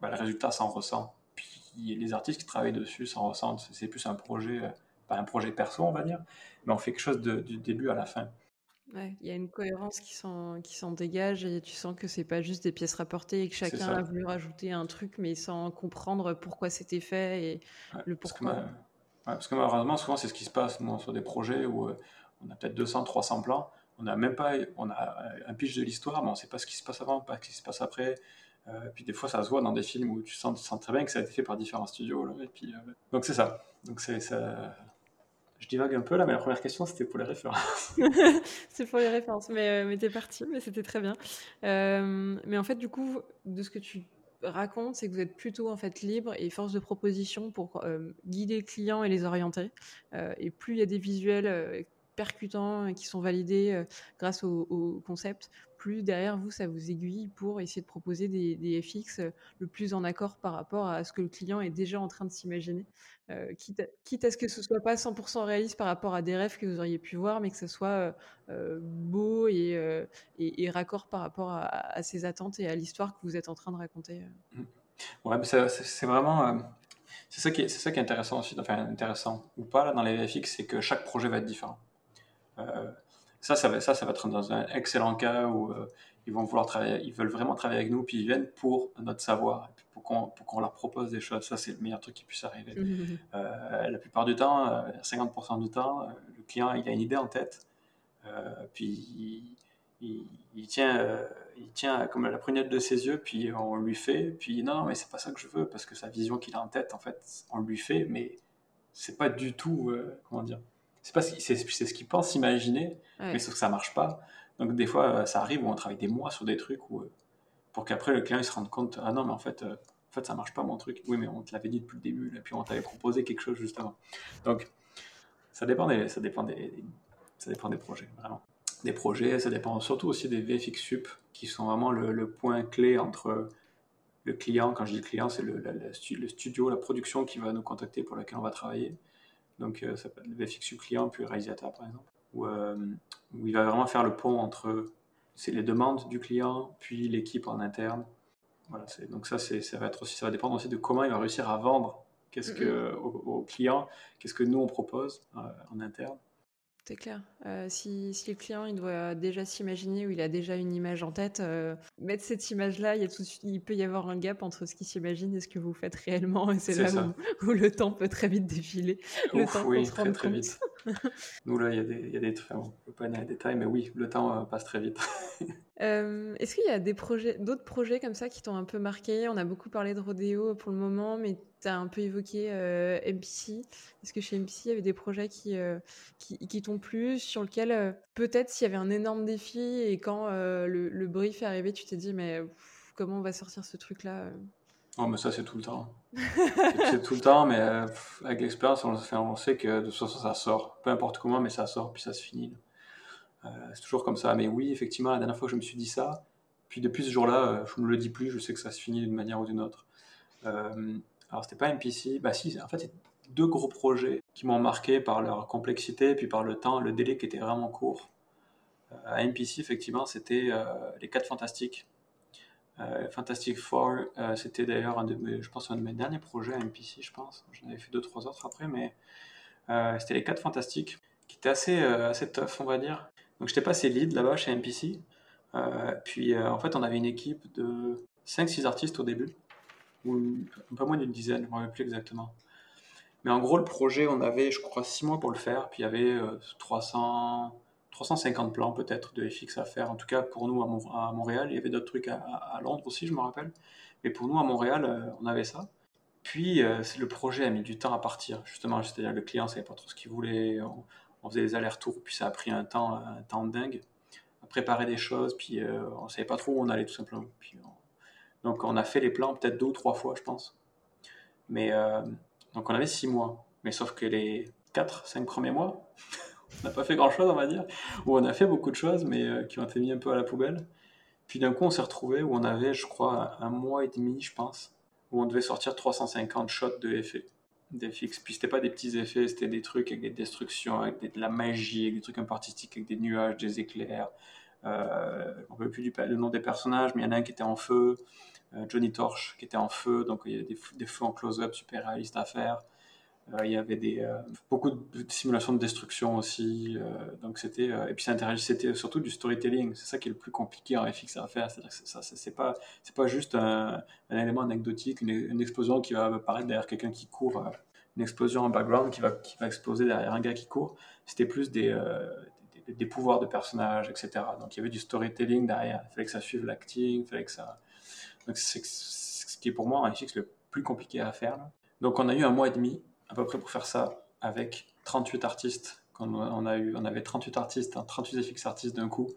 bah, le résultat s'en ressent. Puis les artistes qui travaillent dessus s'en ressentent. C'est plus un projet, euh, pas un projet perso on va dire, mais on fait quelque chose du début à la fin. Ouais, il y a une cohérence qui s'en, qui s'en dégage et tu sens que c'est pas juste des pièces rapportées et que chacun a voulu rajouter un truc mais sans comprendre pourquoi c'était fait et le pourquoi. Parce que, malheureusement, souvent c'est ce qui se passe sur des projets où euh, on a peut-être 200, 300 plans, on a même pas, on a un pitch de l'histoire, mais on sait pas ce qui se passe avant, pas ce qui se passe après. Euh, puis des fois, ça se voit dans des films où tu sens, sens très bien que ça a été fait par différents studios. et puis, euh, donc c'est ça. Donc c'est ça je divague un peu là, mais la première question c'était pour les références. [LAUGHS] c'est pour les références, mais, euh, mais t'es parti, mais c'était très bien. Euh, mais en fait, du coup, de ce que tu racontes, c'est que vous êtes plutôt en fait libre et force de proposition pour euh, guider le client et les orienter. et plus il y a des visuels percutants qui sont validés grâce au, concept, plus derrière vous, ça vous aiguille pour essayer de proposer des, FX le plus en accord par rapport à ce que le client est déjà en train de s'imaginer. Euh, quitte, à, ce que ce soit pas 100% réaliste par rapport à des rêves que vous auriez pu voir, mais que ce soit euh, euh, beau et, et, raccord par rapport à, ses attentes et à l'histoire que vous êtes en train de raconter. Mmh. Ouais, c'est vraiment. c'est ça, qui est, ça qui est intéressant aussi, enfin intéressant ou pas là, dans les VFX, c'est que chaque projet va être différent. Ça, ça va, ça, ça va être dans un excellent cas où ils vont vouloir travailler, ils veulent vraiment travailler avec nous, puis ils viennent pour notre savoir, pour qu'on leur propose des choses. Ça, c'est le meilleur truc qui puisse arriver. Mmh, mmh, mmh. Euh, la plupart du temps, 50% euh, du temps, euh, le client il a une idée en tête, puis il, tient, il tient comme la prunette de ses yeux, puis on lui fait, puis non, mais c'est pas ça que je veux, parce que sa vision qu'il a en tête, en fait, on lui fait, mais c'est pas du tout, comment dire, c'est pas c'est ce qu'il pense imaginer, mais sauf que ça marche pas. Donc des fois, ça arrive où on travaille des mois sur des trucs où pour qu'après le client il se rende compte ah non mais en fait euh, en fait ça marche pas mon truc oui mais on te l'avait dit depuis le début et puis on t'avait proposé quelque chose juste avant donc ça dépend des ça dépend des, ça dépend des projets vraiment. Des projets ça dépend surtout aussi des VFX sup qui sont vraiment le, point clé entre le client. Quand je dis client c'est le, le, studio la production qui va nous contacter pour laquelle on va travailler donc euh, ça peut être le VFX sup client puis réalisateur par exemple où, euh, où il va vraiment faire le pont entre c'est les demandes du client, puis l'équipe en interne. Voilà, donc ça, ça va être aussi, ça va dépendre aussi de comment il va réussir à vendre qu'est-ce que, au, client, qu'est-ce que nous on propose euh, en interne. C'est clair. Euh, si, si, le client il doit déjà s'imaginer ou il a déjà une image en tête, euh, mettre cette image-là, il, il, peut y avoir un gap entre ce qu'il s'imagine et ce que vous faites réellement. Et c'est là où, le temps peut très vite défiler. Le temps oui, très, très vite. [LAUGHS] Nous, là, il y a des, des on peut pas aller dans les détails, mais oui, le temps euh, passe très vite. [LAUGHS] Est-ce qu'il y a d'autres projets comme ça qui t'ont un peu marqué? On a beaucoup parlé de Rodeo pour le moment, mais tu as un peu évoqué MPC. Est-ce que chez MPC, il y avait des projets qui, qui t'ont plu, sur lesquels peut-être s'il y avait un énorme défi et quand le, brief est arrivé, tu t'es dit, mais comment on va sortir ce truc-là Oh, mais ça, c'est tout le temps. c'est tout le temps, mais avec l'expérience, on, on, sait que de toute façon, ça sort. Peu importe comment, mais ça sort, puis ça se finit. Euh, c'est toujours comme ça. Mais oui, effectivement, la dernière fois que je me suis dit ça, puis depuis ce jour-là, euh, je ne me le dis plus, je sais que ça se finit d'une manière ou d'une autre. Euh, alors, c'était pas MPC, bah si, en fait, c'est deux gros projets qui m'ont marqué par leur complexité, puis par le temps, le délai qui était vraiment court. à MPC, effectivement, c'était Les 4 Fantastiques. Fantastic Four, c'était d'ailleurs un de mes, je pense, un de mes derniers projets à MPC, je pense. J'en avais fait deux, trois autres après, mais c'était les 4 Fantastiques, qui étaient assez, assez tough, on va dire. Donc j'étais passé lead là-bas chez MPC. puis en fait, on avait une équipe de 5-6 artistes au début, ou un peu moins d'une dizaine, je ne me rappelle plus exactement. Mais en gros, le projet, on avait, je crois, 6 mois pour le faire, puis il y avait 300, 350 plans peut-être de FX à faire. En tout cas, pour nous à, Montréal, il y avait d'autres trucs à, Londres aussi, je me rappelle. Mais pour nous à Montréal, euh, on avait ça. Puis euh, le projet a mis du temps à partir, justement. C'est-à-dire le client ne savait pas trop ce qu'il voulait. On, faisait des allers-retours, puis ça a pris un temps, un temps dingue à préparer des choses, puis euh, on ne savait pas trop où on allait tout simplement. Puis Donc on a fait les plans peut-être deux ou trois fois, je pense. Mais donc on avait six mois. Mais sauf que les quatre, cinq premiers mois, [LAUGHS] on n'a pas fait grand-chose, on va dire, où on a fait beaucoup de choses, mais euh, qui ont été mis un peu à la poubelle. Puis d'un coup, on s'est retrouvé où on avait, je crois, un mois et demi, je pense, où on devait sortir 350 shots de effets, d'FX. Puis c'était pas des petits effets, c'était des trucs avec des destructions, avec de la magie, avec des trucs un peu artistiques, avec des nuages, des éclairs. Euh, on ne plus du, le nom des personnages, mais il y en a un qui était en feu, euh, Johnny Torch qui était en feu, donc il y a des, des feux en close-up super réalistes à faire. Euh, il y avait des, euh, beaucoup de simulations de destruction aussi. Euh, donc c'était, et puis c'était surtout du storytelling. C'est ça qui est le plus compliqué en FX à faire. C'est-à-dire ça, pas, pas juste un, élément anecdotique, une, explosion qui va apparaître derrière quelqu'un qui court, une explosion en background qui va, qui va exploser derrière un gars qui court. C'était plus des, des, pouvoirs de personnages, etc. Donc il y avait du storytelling derrière. Il fallait que ça suive l'acting, ça. Donc c'est ce qui est pour moi en FX le plus compliqué à faire. Donc on a eu un mois et demi à peu près pour faire ça avec 38 artistes. On, a eu, on avait 38 artistes, 38 hein, FX artistes d'un coup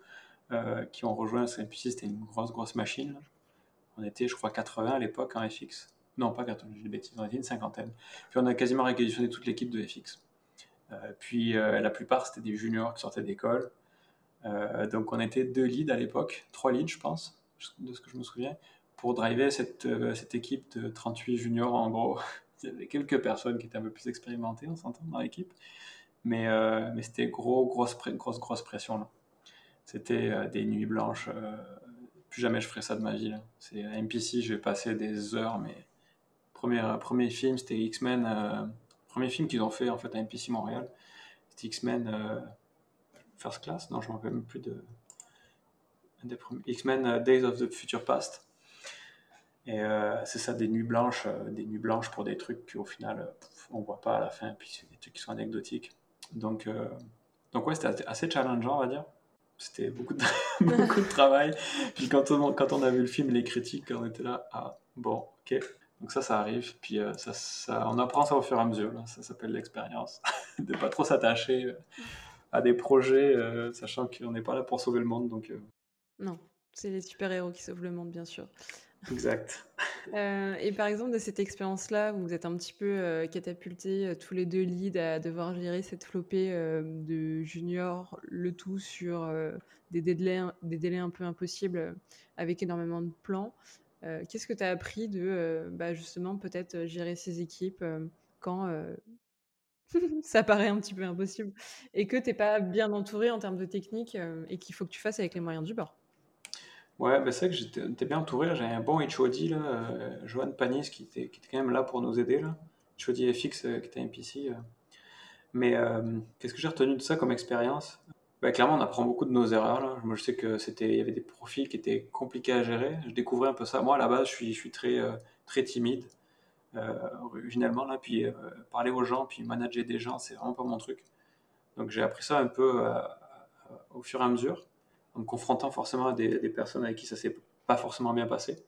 euh, qui ont rejoint puis C'était une grosse, grosse machine. On était, je crois, 80 à l'époque en FX. Non, pas 80, j'ai des bêtises, on était une cinquantaine. Puis on a quasiment réquisitionné toute l'équipe de FX. Euh, puis euh, la plupart, c'était des juniors qui sortaient d'école. donc on était deux leads à l'époque, trois leads, je pense, de ce que je me souviens, pour driver cette, cette équipe de 38 juniors en gros. Il y avait quelques personnes qui étaient un peu plus expérimentées, on s'entend, dans l'équipe. Mais, euh, c'était gros, grosse, pression. Là. C'était euh, des nuits blanches. Euh, plus jamais je ferai ça de ma vie. C'est à MPC, j'ai passé des heures, premier film, c'était X-Men. premier film qu'ils ont fait en fait à MPC Montréal, c'était X-Men First Class. Non, je ne me rappelle même plus de. X-Men Days of the Future Past. Et euh, c'est ça, des nuits blanches, euh, des nuits blanches pour des trucs qu'au final, euh, on voit pas à la fin, puis c'est des trucs qui sont anecdotiques. Donc, donc ouais, c'était assez challengeant, on va dire. C'était beaucoup de, [LAUGHS] beaucoup de travail. Puis quand on, quand on a vu le film, les critiques, on était là, ah, bon, ok. Donc ça, ça arrive. Puis ça, on apprend ça au fur et à mesure. Ça s'appelle l'expérience. [LAUGHS] de pas trop s'attacher à des projets, sachant qu'on n'est pas là pour sauver le monde. Donc, Non, c'est les super-héros qui sauvent le monde, bien sûr. Exact. Euh, et par exemple, de cette expérience-là, vous êtes un petit peu euh, catapultés euh, tous les deux leads à devoir gérer cette flopée de juniors, le tout sur des, délais, des délais un peu impossibles avec énormément de plans. Qu'est-ce que tu as appris de bah, justement peut-être gérer ces équipes quand [LAUGHS] ça paraît un petit peu impossible et que tu n'es pas bien entouré en termes de technique et qu'il faut que tu fasses avec les moyens du bord? Ouais, bah, c'est vrai que j'étais bien entouré. J'avais un bon HOD, là, euh, Johan Panis, qui était, quand même là pour nous aider. Là. HOD FX, euh, qui était MPC. Euh. Mais qu'est-ce que j'ai retenu de ça comme expérience? Bah, Clairement, on apprend beaucoup de nos erreurs. Là. Je sais que c'était, il y avait des profils qui étaient compliqués à gérer. Je découvrais un peu ça. Moi, à la base, je suis, je suis très, très timide, originellement. Là, puis parler aux gens, puis manager des gens, c'est vraiment pas mon truc. Donc, j'ai appris ça un peu au fur et à mesure en me confrontant forcément à des, personnes avec qui ça s'est pas forcément bien passé.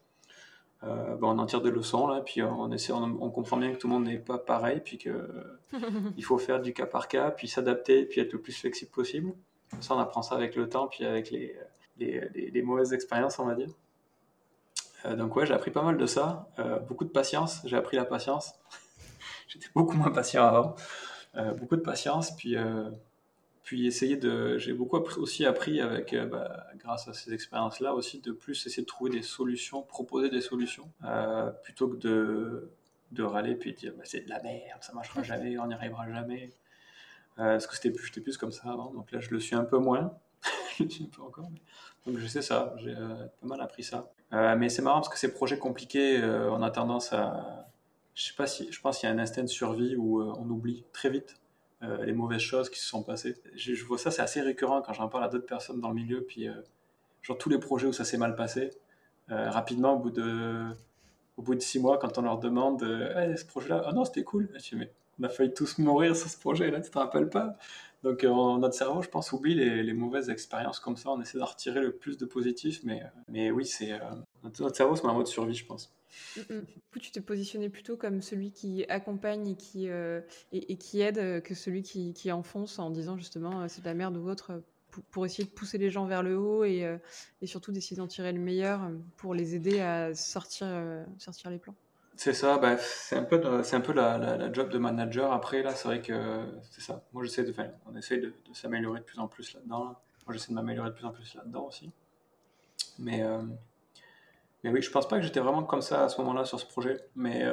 Euh, ben, on en tire des leçons là, puis on, essaie, on, comprend bien que tout le monde n'est pas pareil, puis que [LAUGHS] il faut faire du cas par cas, puis s'adapter, puis être le plus flexible possible. Ça, on apprend ça avec le temps, puis avec les, les, mauvaises expériences, on va dire. Euh, donc ouais, j'ai appris pas mal de ça, euh, beaucoup de patience. J'ai appris la patience. [LAUGHS] J'étais beaucoup moins patient avant. beaucoup de patience, puis puis essayer de. J'ai beaucoup aussi appris avec, euh, bah, grâce à ces expériences-là aussi, de plus essayer de trouver des solutions, proposer des solutions, euh, plutôt que de, de râler puis de dire bah, c'est de la merde, ça marchera [LAUGHS] jamais, on n'y arrivera jamais. Euh, parce que c'était plus, j'étais plus comme ça avant, donc là je le suis un peu moins. [LAUGHS] je suis pas encore. Donc je sais ça, j'ai pas mal appris ça. mais c'est marrant parce que ces projets compliqués, on a tendance à, je sais pas si, je pense qu'il y a un instinct de survie où on oublie très vite les mauvaises choses qui se sont passées. Je, vois ça, c'est assez récurrent quand j'en parle à d'autres personnes dans le milieu, puis genre tous les projets où ça s'est mal passé, rapidement au bout de au bout de six mois, quand on leur demande euh, ce projet-là, ah non, c'était cool. Je mais on a failli tous mourir sur ce projet-là, tu te rappelles pas? Donc, euh, notre cerveau, je pense, oublie les, mauvaises expériences comme ça. On essaie d'en retirer le plus de positif, mais, euh, mais oui, c'est notre, cerveau, c'est un mode survie, je pense. Du coup, tu t'es positionné plutôt comme celui qui accompagne et qui, et, qui aide que celui qui, qui enfonce en disant justement c'est de la merde ou autre pour, essayer de pousser les gens vers le haut et, euh, et surtout d'essayer d'en tirer le meilleur euh, pour les aider à sortir, euh, sortir les plans. C'est ça, bah, c'est un peu, c'est un peu la, la, job de manager. Après, là, c'est vrai que c'est ça. Moi, j'essaie de, faire, on essaie de, s'améliorer de plus en plus là-dedans. Moi, j'essaie de m'améliorer de plus en plus là-dedans aussi. Mais, mais oui, je pense pas que j'étais vraiment comme ça à ce moment-là sur ce projet. Mais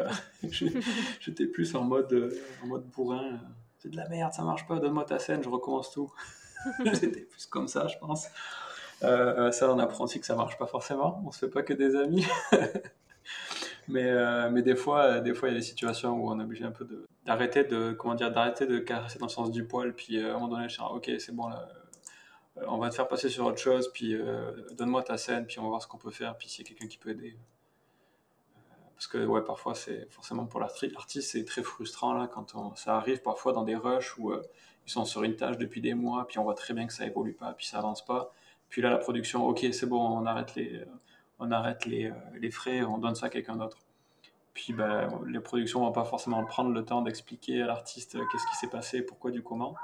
[LAUGHS] j'étais plus en mode, en mode bourrin. C'est de la merde, ça marche pas, donne-moi ta scène, je recommence tout. [LAUGHS] C'était plus comme ça, je pense. Euh, ça, on apprend aussi que ça marche pas forcément. On se fait pas que des amis. [LAUGHS] mais, euh, mais des fois, des fois, il y a des situations où on est obligé un peu d'arrêter de, comment dire, d'arrêter de caresser dans le sens du poil. Puis euh, à un moment donné, je dis, ok, c'est bon là. On va te faire passer sur autre chose, puis donne-moi ta scène, puis on va voir ce qu'on peut faire, puis s'il y a quelqu'un qui peut aider. Parce que ouais, parfois, c'est forcément pour l'artiste, c'est très frustrant là, quand ça arrive parfois dans des rushs où ils sont sur une tâche depuis des mois, puis on voit très bien que ça évolue pas, puis ça avance pas. Puis là, la production, ok, c'est bon, on arrête les, on arrête les, euh, les frais, on donne ça à quelqu'un d'autre. Puis ben, les productions vont pas forcément prendre le temps d'expliquer à l'artiste euh, qu'est-ce qui s'est passé, pourquoi, du comment.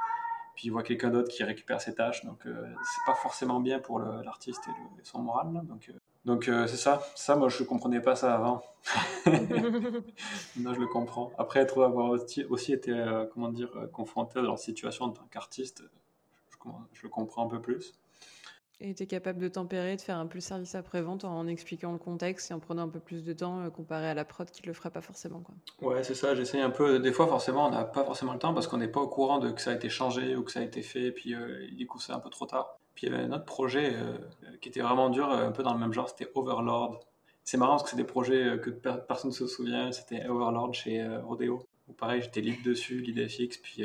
Puis il voit quelqu'un d'autre qui récupère ses tâches, donc euh, c'est pas forcément bien pour l'artiste et, son moral. donc donc euh, c'est ça. Ça, moi, je comprenais pas ça avant. [LAUGHS] Maintenant, je le comprends. Après, être avoir aussi, été, euh, comment dire, euh, confronté à leur situation en tant qu'artiste, je, je, le comprends un peu plus. Et tu es capable de tempérer, de faire un peu le service après-vente en expliquant le contexte et en prenant un peu plus de temps comparé à la prod qui ne le ferait pas forcément. Quoi. Ouais, c'est ça. J'essaye un peu. Des fois, forcément, on n'a pas forcément le temps parce qu'on n'est pas au courant de que ça a été changé ou que ça a été fait. Et puis, du coup, c'est un peu trop tard. Puis il y avait un autre projet euh, qui était vraiment dur, euh, un peu dans le même genre, c'était Overlord. C'est marrant parce que c'est des projets euh, que personne ne se souvient. C'était Overlord chez Rodeo. Où pareil, j'étais lead dessus, lead FX. Puis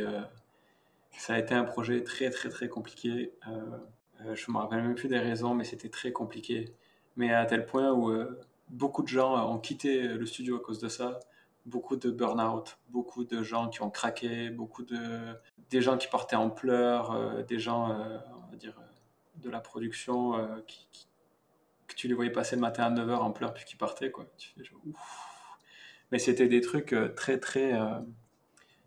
ça a été un projet très très très compliqué. Je me rappelle même plus des raisons, mais c'était très compliqué. Mais à tel point où beaucoup de gens ont quitté le studio à cause de ça beaucoup de burn-out, beaucoup de gens qui ont craqué, beaucoup de des gens qui partaient en pleurs, des gens, on va dire, de la production euh, qui, que tu les voyais passer le matin à 9h en pleurs puis qui partaient. Quoi. Mais c'était des trucs euh, très, très. Euh,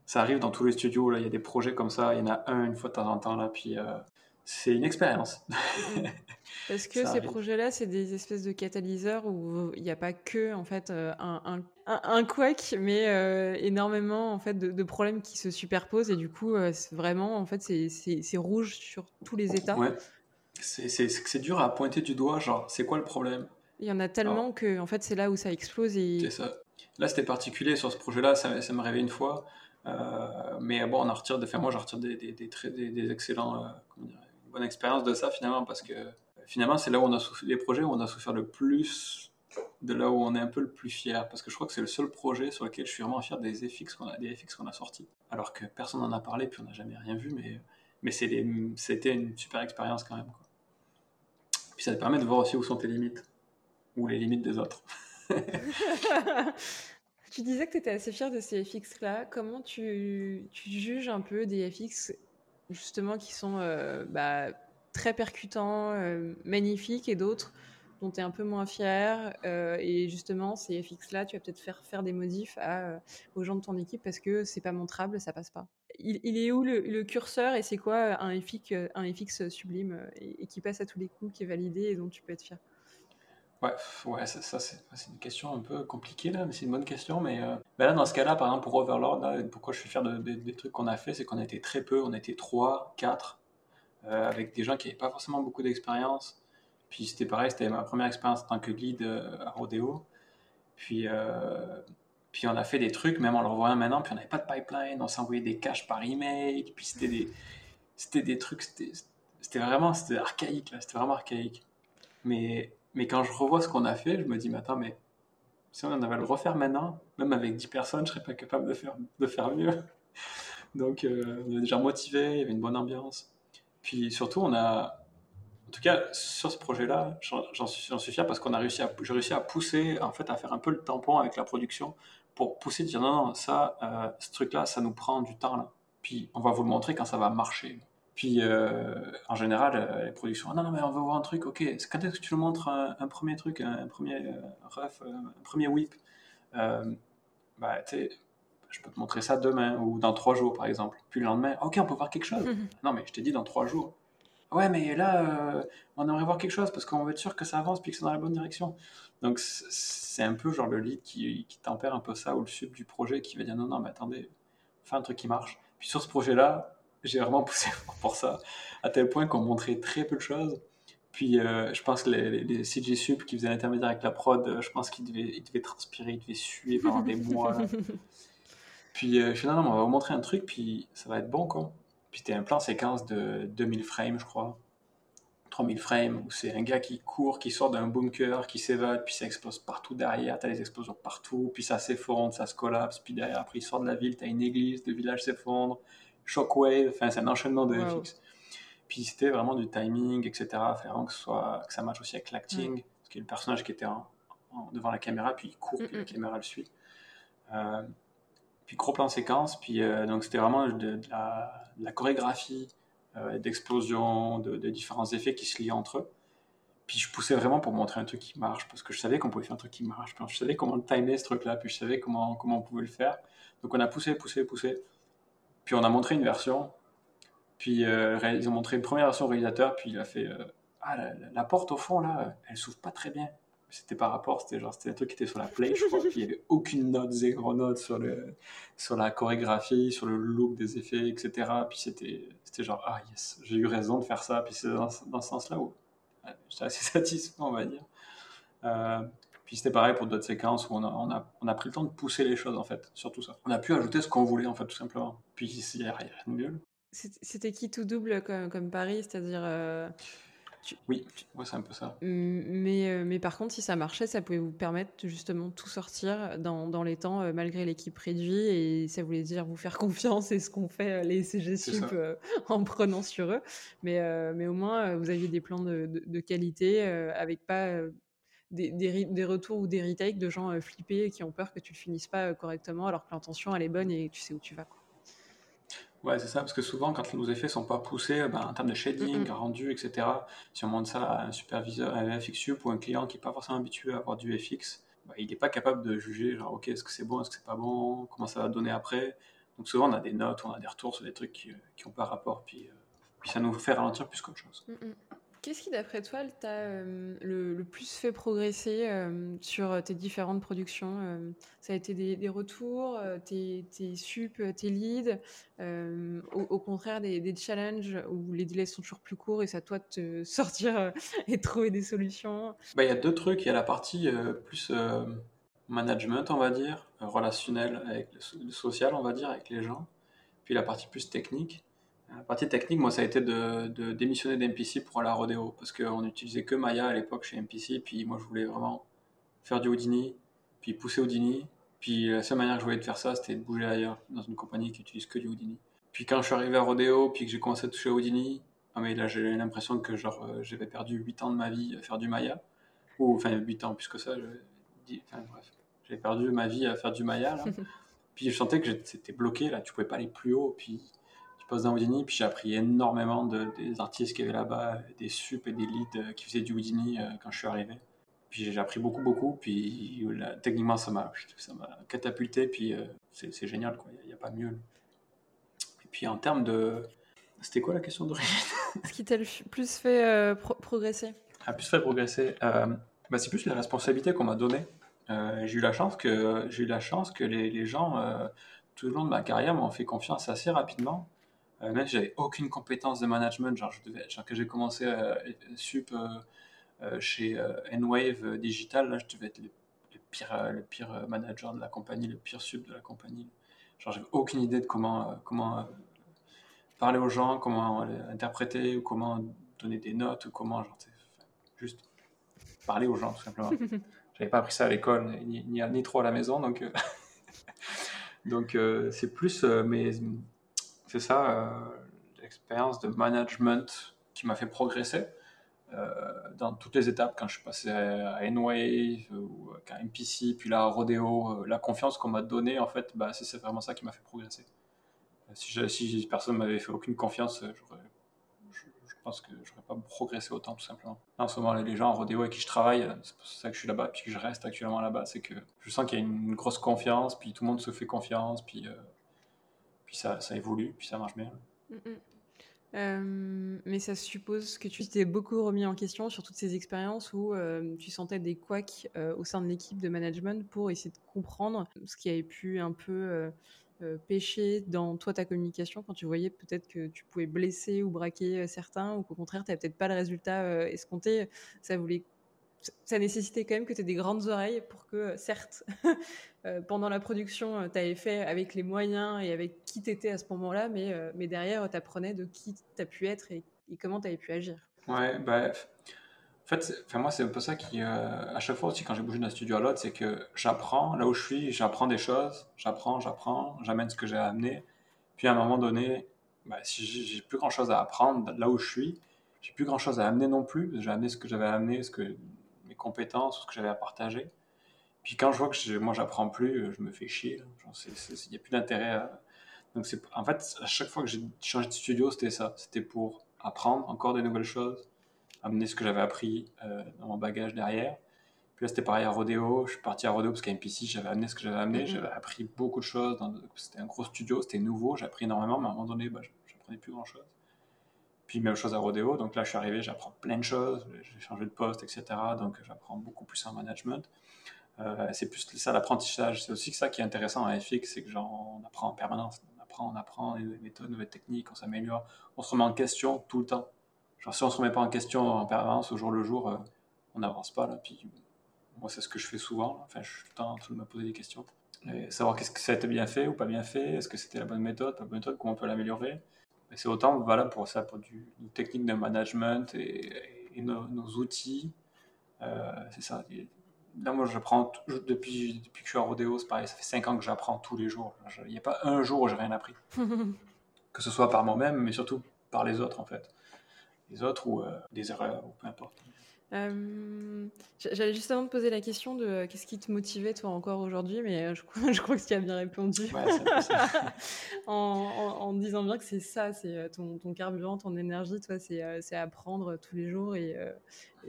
ça arrive dans tous les studios. Là. Il y a des projets comme ça. Il y en a un une fois de temps en temps. Là, puis c'est une expérience. [LAUGHS] Est-ce que ces projets-là, c'est des espèces de catalyseurs où il n'y a pas que en fait un, un, un couac, mais énormément en fait de, problèmes qui se superposent et du coup, vraiment en fait, c'est rouge sur tous les états. Ouais c'est dur à pointer du doigt, genre, c'est quoi le problème? Il y en a tellement que, en fait, c'est là où ça explose. Et... C'est ça. Là, c'était particulier sur ce projet-là, ça, ça m'est arrivé une fois. Euh, mais bon, on en retire, de, moi, j'en retire des, des, des, excellents, euh, comment bonne expérience de ça finalement, parce que finalement, c'est là où on a souffert, les projets où on a souffert le plus, de là où on est un peu le plus fier, parce que je crois que c'est le seul projet sur lequel je suis vraiment fier des FX qu'on a, des FX qu'on a sortis, alors que personne n'en a parlé, puis on n'a jamais rien vu, mais, mais c'était une super expérience quand même. Quoi. Puis ça te permet de voir aussi où sont tes limites, ou les limites des autres. [LAUGHS] tu disais que tu étais assez fier de ces FX-là. Comment tu, juges un peu des FX justement qui sont euh, bah, très percutants, euh, magnifiques, et d'autres dont tu es un peu moins fier. Euh, et justement, ces FX-là, tu vas peut-être faire faire des modifs aux gens de ton équipe parce que c'est pas montrable, ça passe pas il, est où le, curseur et c'est quoi un FX, un FX sublime et, qui passe à tous les coups, qui est validé et dont tu peux être fier? Ouais, ouais ça, c'est une question un peu compliquée là, mais c'est une bonne question. Mais euh, bah là, dans ce cas-là, par exemple, pour Overlord, pourquoi je suis fier des trucs qu'on a fait, c'est qu'on était très peu, on était 3, 4, euh, avec des gens qui n'avaient pas forcément beaucoup d'expérience. Puis c'était pareil, c'était ma première expérience en tant que lead à Rodeo. Puis puis on a fait des trucs, même en le revoyant maintenant, puis on n'avait pas de pipeline, on s'envoyait des caches par email, puis c'était des, des trucs, c'était, vraiment, archaïque, là, c'était vraiment archaïque. Mais, mais quand je revois ce qu'on a fait, je me dis, mais attends, mais si on avait à le refaire maintenant, même avec 10 personnes, je serais pas capable de faire, de faire mieux. [LAUGHS] Donc, euh, on est déjà motivé, il y avait une bonne ambiance. Puis surtout, on a, en tout cas, sur ce projet-là, j'en suis, fier parce qu'on a réussi à, j'ai réussi à pousser, en fait, à faire un peu le tampon avec la production pour pousser, dire non, non, ça, euh, ce truc-là, ça nous prend du temps. Puis on va vous le montrer quand ça va marcher. Puis euh, en général, euh, les productions, non, non, mais on veut voir un truc, ok, quand est-ce que tu nous montres un, premier truc, un, premier ref, un premier whip? Bah, tu sais, je peux te montrer ça demain ou dans trois jours par exemple. Puis le lendemain, ok, on peut voir quelque chose. non, mais je t'ai dit dans trois jours. Ouais, mais là, euh, on aimerait voir quelque chose parce qu'on veut être sûr que ça avance puis que c'est dans la bonne direction. Donc, c'est un peu genre le lead qui, qui, tempère un peu ça ou le sub du projet qui va dire non, non, mais attendez, fais un truc qui marche. Puis sur ce projet-là, j'ai vraiment poussé [LAUGHS] pour ça, à tel point qu'on montrait très peu de choses. Puis euh, je pense que les, les, CG Sub qui faisaient l'intermédiaire avec la prod, euh, je pense qu'ils devaient, ils devaient transpirer, ils devaient suer pendant des [LAUGHS] mois. Puis finalement, on va vous montrer un truc, puis ça va être bon, quoi. Puis c'était un plan séquence de 2000 frames, je crois. 3000 frames, où c'est un gars qui court, qui sort d'un bunker, qui s'évade, puis ça explose partout derrière, t'as les explosions partout, puis ça s'effondre, ça se collapse, puis derrière, après il sort de la ville, t'as une église, le village s'effondre, shockwave, enfin c'est un enchaînement de FX. Puis c'était vraiment du timing, etc., faire que, soit, que ça matche aussi avec l'acting, mm. parce qu'il y a le personnage qui était en, devant la caméra, puis il court, puis la caméra le suit. Euh, puis gros plan séquence, puis euh, donc c'était vraiment de, la, chorégraphie, euh, d'explosion, de, différents effets qui se lient entre eux. Puis je poussais vraiment pour montrer un truc qui marche, parce que je savais qu'on pouvait faire un truc qui marche, puis je savais comment le timer ce truc-là, puis je savais comment, comment on pouvait le faire. Donc on a poussé, poussé, poussé. Puis on a montré une version, puis euh, ils ont montré une première version au réalisateur, puis il a fait Ah, la, la, porte au fond là, elle s'ouvre pas très bien c'était par rapport, c'était genre, c'était un truc qui était sur la play, je crois, puis il n'y avait aucune note, zéro note sur, le, sur la chorégraphie, sur le look des effets, etc. Puis c'était, genre, ah yes, j'ai eu raison de faire ça, puis c'est dans, ce sens-là où j'étais assez [LAUGHS] satisfait, on va dire. Euh, puis c'était pareil pour d'autres séquences où on a, on, a, on a, pris le temps de pousser les choses, en fait, sur tout ça. On a pu ajouter ce qu'on voulait, en fait, tout simplement. Puis il n'y a rien de mieux. C'était qui tout double comme, comme Paris, c'est-à-dire... Euh, oui, c'est un peu ça. Mais, euh, mais par contre, si ça marchait, ça pouvait vous permettre justement de tout sortir dans, dans les temps, euh, malgré l'équipe réduite, et ça voulait dire vous faire [LAUGHS] confiance et ce qu'on fait les CG Sup en prenant sur eux. Mais, mais au moins, vous aviez des plans de, de, qualité avec pas des, des, des, retours ou des retakes de gens flippés qui ont peur que tu le finisses pas correctement alors que l'intention elle est bonne et tu sais où tu vas. Quoi. Ouais, c'est ça, parce que souvent, quand nos effets sont pas poussés ben, en termes de shading, rendu, etc., si on montre ça à un superviseur, à un FXU ou un client qui n'est pas forcément habitué à avoir du FX, ben, il n'est pas capable de juger, genre, ok, est-ce que c'est bon, est-ce que c'est pas bon, comment ça va donner après. Donc souvent, on a des notes, on a des retours sur des trucs qui n'ont pas rapport, puis, euh, puis ça nous fait ralentir plus qu'autre chose. Qu'est-ce qui, d'après toi, t'a euh, le, plus fait progresser euh, sur tes différentes productions euh, Ça a été des, retours, tes, tes sup, tes leads, au, contraire des, challenges où les délais sont toujours plus courts et c'est à toi de te [LAUGHS] sortir et de trouver des solutions? Bah, Il y a deux trucs. Il y a la partie plus management, on va dire, relationnel social, on va dire, avec les gens. Puis la partie plus technique. La partie technique, moi, ça a été de, de démissionner d'MPC pour aller à Rodeo, parce qu'on n'utilisait que Maya à l'époque chez MPC, puis moi, je voulais vraiment faire du Houdini, puis pousser Houdini, puis la seule manière que je voulais de faire ça, c'était de bouger ailleurs, dans une compagnie qui utilise que du Houdini. Puis quand je suis arrivé à Rodeo, puis que j'ai commencé à toucher Houdini, ah mais là, j'ai l'impression que genre, euh, j'avais perdu 8 ans de ma vie à faire du Maya, ou enfin 8 ans plus que ça, enfin j'avais perdu ma vie à faire du Maya, là. [LAUGHS] puis je sentais que c'était bloqué, là, tu pouvais pas aller plus haut, puis poste dans Houdini, puis j'ai appris énormément de, des artistes qui avaient là-bas, des sup et des leads euh, qui faisaient du Houdini euh, quand je suis arrivé. Puis j'ai appris beaucoup, beaucoup, puis techniquement ça m'a catapulté, puis euh, c'est génial, quoi. Il n'y a, pas mieux. Et puis en termes de. C'était quoi la question d'origine? [LAUGHS] Ce qui t'a le plus fait progresser? A plus fait progresser bah, C'est plus les responsabilités qu'on m'a données. j'ai eu la chance que, eu la chance que les, les gens, tout le long de ma carrière, m'ont fait confiance assez rapidement. Euh, même si j'avais aucune compétence de management, genre, je devais, genre que j'ai commencé euh, sup euh, chez Enwave Digital, là, je devais être le, pire, le pire manager de la compagnie, le pire sup de la compagnie. Genre, j'avais aucune idée de comment, comment parler aux gens, comment interpréter, ou comment donner des notes, ou comment genre, juste parler aux gens tout simplement. [LAUGHS] J'avais pas appris ça à l'école, ni, ni, trop à la maison, donc euh, [LAUGHS] donc euh, c'est plus, euh, mais c'est ça, l'expérience de management qui m'a fait progresser. dans toutes les étapes, quand je suis passé à Enwave ou à MPC, puis là à Rodeo, la confiance qu'on m'a donnée, en fait, bah, c'est vraiment ça qui m'a fait progresser. Si, je, personne m'avait fait aucune confiance, j'aurais pense que je n'aurais pas progressé autant, tout simplement. en ce moment, les gens en rodéo avec qui je travaille, c'est pour ça que je suis là-bas, puis que je reste actuellement là-bas, c'est que je sens qu'il y a une grosse confiance, puis tout le monde se fait confiance, puis, euh, puis ça, évolue, puis ça marche bien. Mm, mm. Euh, mais ça suppose que tu t'es beaucoup remis en question sur toutes ces expériences où euh, tu sentais des couacs au sein de l'équipe de management pour essayer de comprendre ce qui avait pu un peu euh, pêcher dans toi ta communication quand tu voyais peut-être que tu pouvais blesser ou braquer euh, certains ou qu'au contraire tu n'avais peut-être pas le résultat euh, escompté ça voulait ça nécessitait quand même que tu aies des grandes oreilles pour que, certes, [LAUGHS] pendant la production, tu avais fait avec les moyens et avec qui tu étais à ce moment-là, mais, mais derrière, tu apprenais de qui tu as pu être et, comment tu avais pu agir. Ouais, bah, en fait, moi, c'est un peu ça qui, euh, à chaque fois aussi, quand j'ai bougé d'un studio à l'autre, c'est que j'apprends, là où je suis, j'apprends des choses, j'apprends, j'apprends, j'amène ce que j'ai à amener. Puis à un moment donné, bah, si j'ai plus grand chose à apprendre là où je suis, j'ai plus grand chose à amener non plus. J'ai amené ce que j'avais à amener, ce que, mes compétences, ce que j'avais à partager. Puis quand je vois que moi, j'apprends plus, je me fais chier. Il n'y a plus d'intérêt Donc, en fait, à chaque fois que j'ai changé de studio, c'était ça. C'était pour apprendre encore des nouvelles choses amener ce que j'avais appris euh, dans mon bagage derrière. Puis là, c'était pareil à Rodeo. Je suis parti à Rodeo parce qu'à MPC, j'avais amené ce que j'avais amené. Mm-hmm. J'avais appris beaucoup de choses. C'était un gros studio, c'était nouveau. J'ai appris énormément, mais à un moment donné, bah, j'apprenais plus grand-chose. Puis même chose à Rodeo. Donc là, je suis arrivé, j'apprends plein de choses. J'ai changé de poste, etc. Donc j'apprends beaucoup plus en management. Euh, c'est plus ça l'apprentissage. C'est aussi ça qui est intéressant à FX, c'est que genre, on apprend en permanence. On apprend, on apprend des méthodes, nouvelles techniques, on s'améliore. On se remet en question tout le temps. Genre, si on se remet pas en question en permanence, au jour le jour, euh, on n'avance pas. Là. Puis, moi, c'est ce que je fais souvent. Enfin, je suis tout le temps en train de me poser des questions. Savoir qu'est-ce que ça a été bien fait ou pas bien fait, est-ce que c'était la bonne méthode, pas la bonne méthode, comment on peut l'améliorer. c'est autant valable pour ça, pour du, une technique de management et, nos, outils. Euh, c'est ça. Là, moi, j'apprends depuis, depuis que je suis à Rodeo, c'est pareil, ça fait 5 ans que j'apprends tous les jours. Il n'y a pas un jour où j'ai rien appris. [LAUGHS] que ce soit par moi-même, mais surtout par les autres, en fait les autres ou euh, des erreurs ou peu importe. Euh, j'allais justement te poser la question de euh, qu'est-ce qui te motivait toi encore aujourd'hui, mais je, crois, [LAUGHS] je crois que tu as bien répondu. [LAUGHS] En, en, disant bien que c'est ça, c'est ton, ton, carburant, ton énergie, toi, c'est apprendre tous les jours et,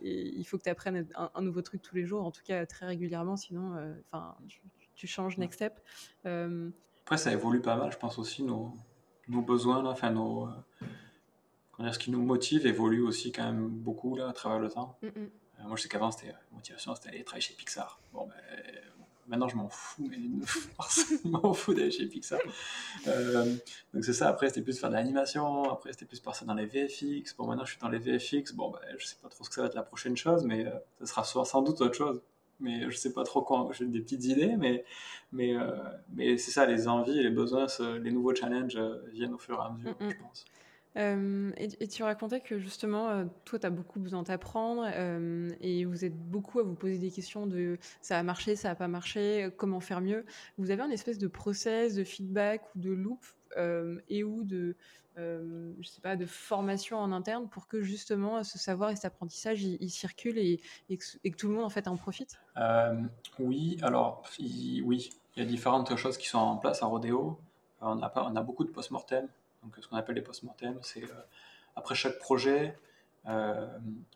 il faut que tu apprennes un, nouveau truc tous les jours, en tout cas très régulièrement, sinon enfin tu, changes next step. Après, ça évolue pas mal, je pense aussi nos, nos besoins, là, enfin nos ce qui nous motive évolue aussi quand même beaucoup là, à travers le temps. Mm. Euh, moi, je sais qu'avant, c'était motivation, c'était aller travailler chez Pixar. Bon, ben, maintenant, je m'en fous, mais je m'en fous d'aller chez Pixar. Euh, donc, c'est ça. Après, c'était plus faire de l'animation. Après, c'était plus passer dans les VFX. Bon, maintenant, je suis dans les VFX. Bon, ben, je sais pas trop ce que ça va être la prochaine chose, mais euh, ça sera sans doute autre chose. Mais je sais pas trop quoi. J'ai des petites idées, mais, mais, mais c'est ça, les envies les besoins, les nouveaux challenges viennent au fur et à mesure, mm, je pense et, tu racontais que justement, toi, tu as beaucoup besoin d'apprendre et vous êtes beaucoup à vous poser des questions de ça a marché, ça n'a pas marché, comment faire mieux. Vous avez un espèce de process, de feedback ou de loop et ou de, je sais pas, de formation en interne pour que justement ce savoir et cet apprentissage il, circule et, et, que, tout le monde en fait en profite? Oui, alors oui, il y a différentes choses qui sont en place à Rodeo. On a, on a beaucoup de post-mortem donc ce qu'on appelle les post-mortem. C'est euh, après chaque projet, euh,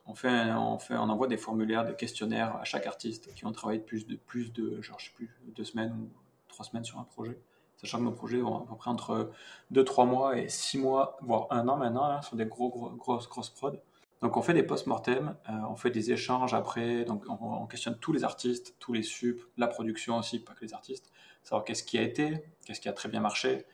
on, fait on, envoie des formulaires, des questionnaires à chaque artiste qui ont travaillé plus de, plus de genre, je sais plus, deux semaines ou trois semaines sur un projet. Sachant que nos projets vont à peu près entre 2-3 mois et 6 mois, voire un an maintenant, hein, sur des gros, gros, grosses, grosses prods. Donc on fait des post-mortem, euh, on fait des échanges après, donc on, questionne tous les artistes, tous les subs, la production aussi, pas que les artistes, savoir qu'est-ce qui a été, qu'est-ce qui a très bien marché,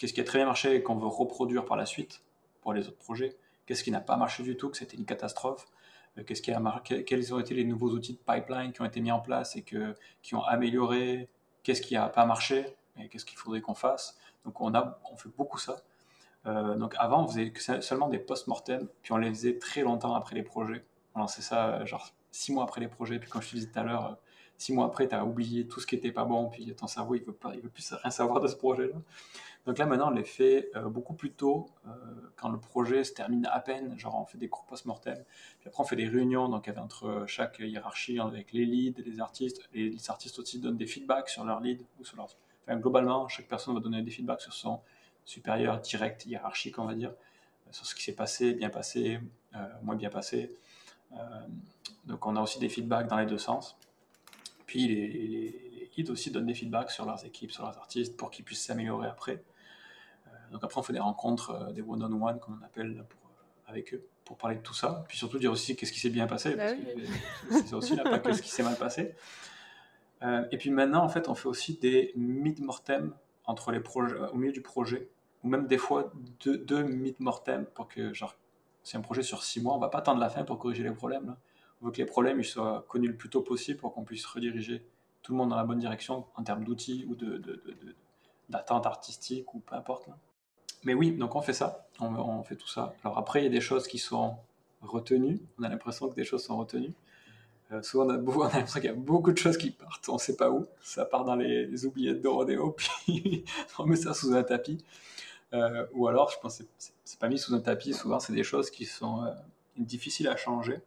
Qu'est-ce qui a très bien marché et qu'on veut reproduire par la suite pour les autres projets? Qu'est-ce qui n'a pas marché du tout, que c'était une catastrophe? Euh, Qu'est-ce qui a marqué Quels ont été les nouveaux outils de pipeline qui ont été mis en place et qui ont amélioré? Qu'est-ce qui n'a pas marché et qu'est-ce qu'il faudrait qu'on fasse? Donc on, fait beaucoup ça. donc avant, on faisait seulement des post-mortem, puis on les faisait très longtemps après les projets. On lançait ça genre six mois après les projets, puis comme je te disais tout à l'heure, six mois après, tu as oublié tout ce qui était pas bon, puis ton cerveau, il veut, pas, il veut plus rien savoir de ce projet-là. Donc là, maintenant, on les fait euh, beaucoup plus tôt, euh, quand le projet se termine à peine, genre on fait des cours post-mortem, puis après on fait des réunions donc, entre chaque hiérarchie, avec les leads, les artistes, et les artistes aussi donnent des feedbacks sur ou sur leur... Enfin, globalement, chaque personne va donner des feedbacks sur son supérieur direct, hiérarchique, on va dire, sur ce qui s'est passé, bien passé, euh, moins bien passé. donc on a aussi des feedbacks dans les deux sens. Puis les, les, leads aussi donnent des feedbacks sur leurs équipes, sur leurs artistes, pour qu'ils puissent s'améliorer après. Donc après, on fait des rencontres, euh, des one-on-one, comme on appelle, pour, euh, avec eux, pour parler de tout ça. Puis surtout dire aussi qu'est-ce qui s'est bien passé, bah parce que [LAUGHS] c'est aussi là, pas qu'est-ce qui s'est mal passé. Euh, et puis maintenant, en fait, on fait aussi des mid-mortem entre les projets, au milieu du projet, ou même des fois deux, deux mid-mortem pour que, genre, c'est un projet sur six mois, on va pas attendre la fin pour corriger les problèmes. Là. On veut que les problèmes ils soient connus le plus tôt possible pour qu'on puisse rediriger tout le monde dans la bonne direction en termes d'outils ou d'attente de, artistique ou peu importe. Mais oui, donc on fait ça, on, fait tout ça. Alors après, il y a des choses qui sont retenues, on a l'impression que des choses sont retenues. Euh, souvent, on a, [LAUGHS] l'impression qu'il y a beaucoup de choses qui partent, on ne sait pas où. Ça part dans les, oubliettes de rodéo, [LAUGHS] puis on met ça sous un tapis. Euh, ou alors, je pense que c'est pas mis sous un tapis, souvent, c'est des choses qui sont euh, difficiles à changer.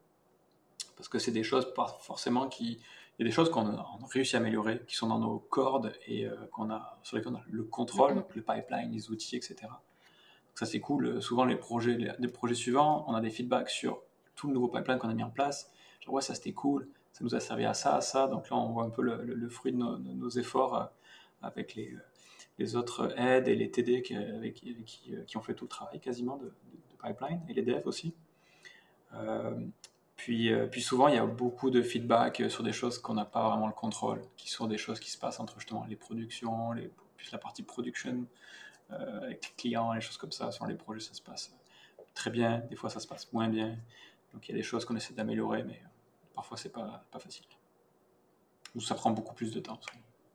Parce que c'est des choses, pas forcément, qui, il y a des choses qu'on a, réussi à améliorer, qui sont dans nos cordes et euh, qu'on a, sur lesquelles on a le contrôle, mm-hmm. le pipeline, les outils, etc. Donc ça, c'est cool. Souvent, les projets, les, projets suivants, on a des feedbacks sur tout le nouveau pipeline qu'on a mis en place. Genre, ouais, ça c'était cool, ça nous a servi à ça, à ça. Donc là, on voit un peu le, fruit de nos, efforts euh, avec les, les, autres aides et les TD qui, avec, qui, qui, ont fait tout le travail quasiment de, pipeline et les devs aussi. Euh, puis, euh, puis souvent, il y a beaucoup de feedback euh, sur des choses qu'on n'a pas vraiment le contrôle, qui sont des choses qui se passent entre justement les productions, les, la partie production, euh, avec les clients, les choses comme ça. Sur les projets, ça se passe très bien, des fois ça se passe moins bien. Donc il y a des choses qu'on essaie d'améliorer, mais parfois c'est pas, pas facile. Ou ça prend beaucoup plus de temps.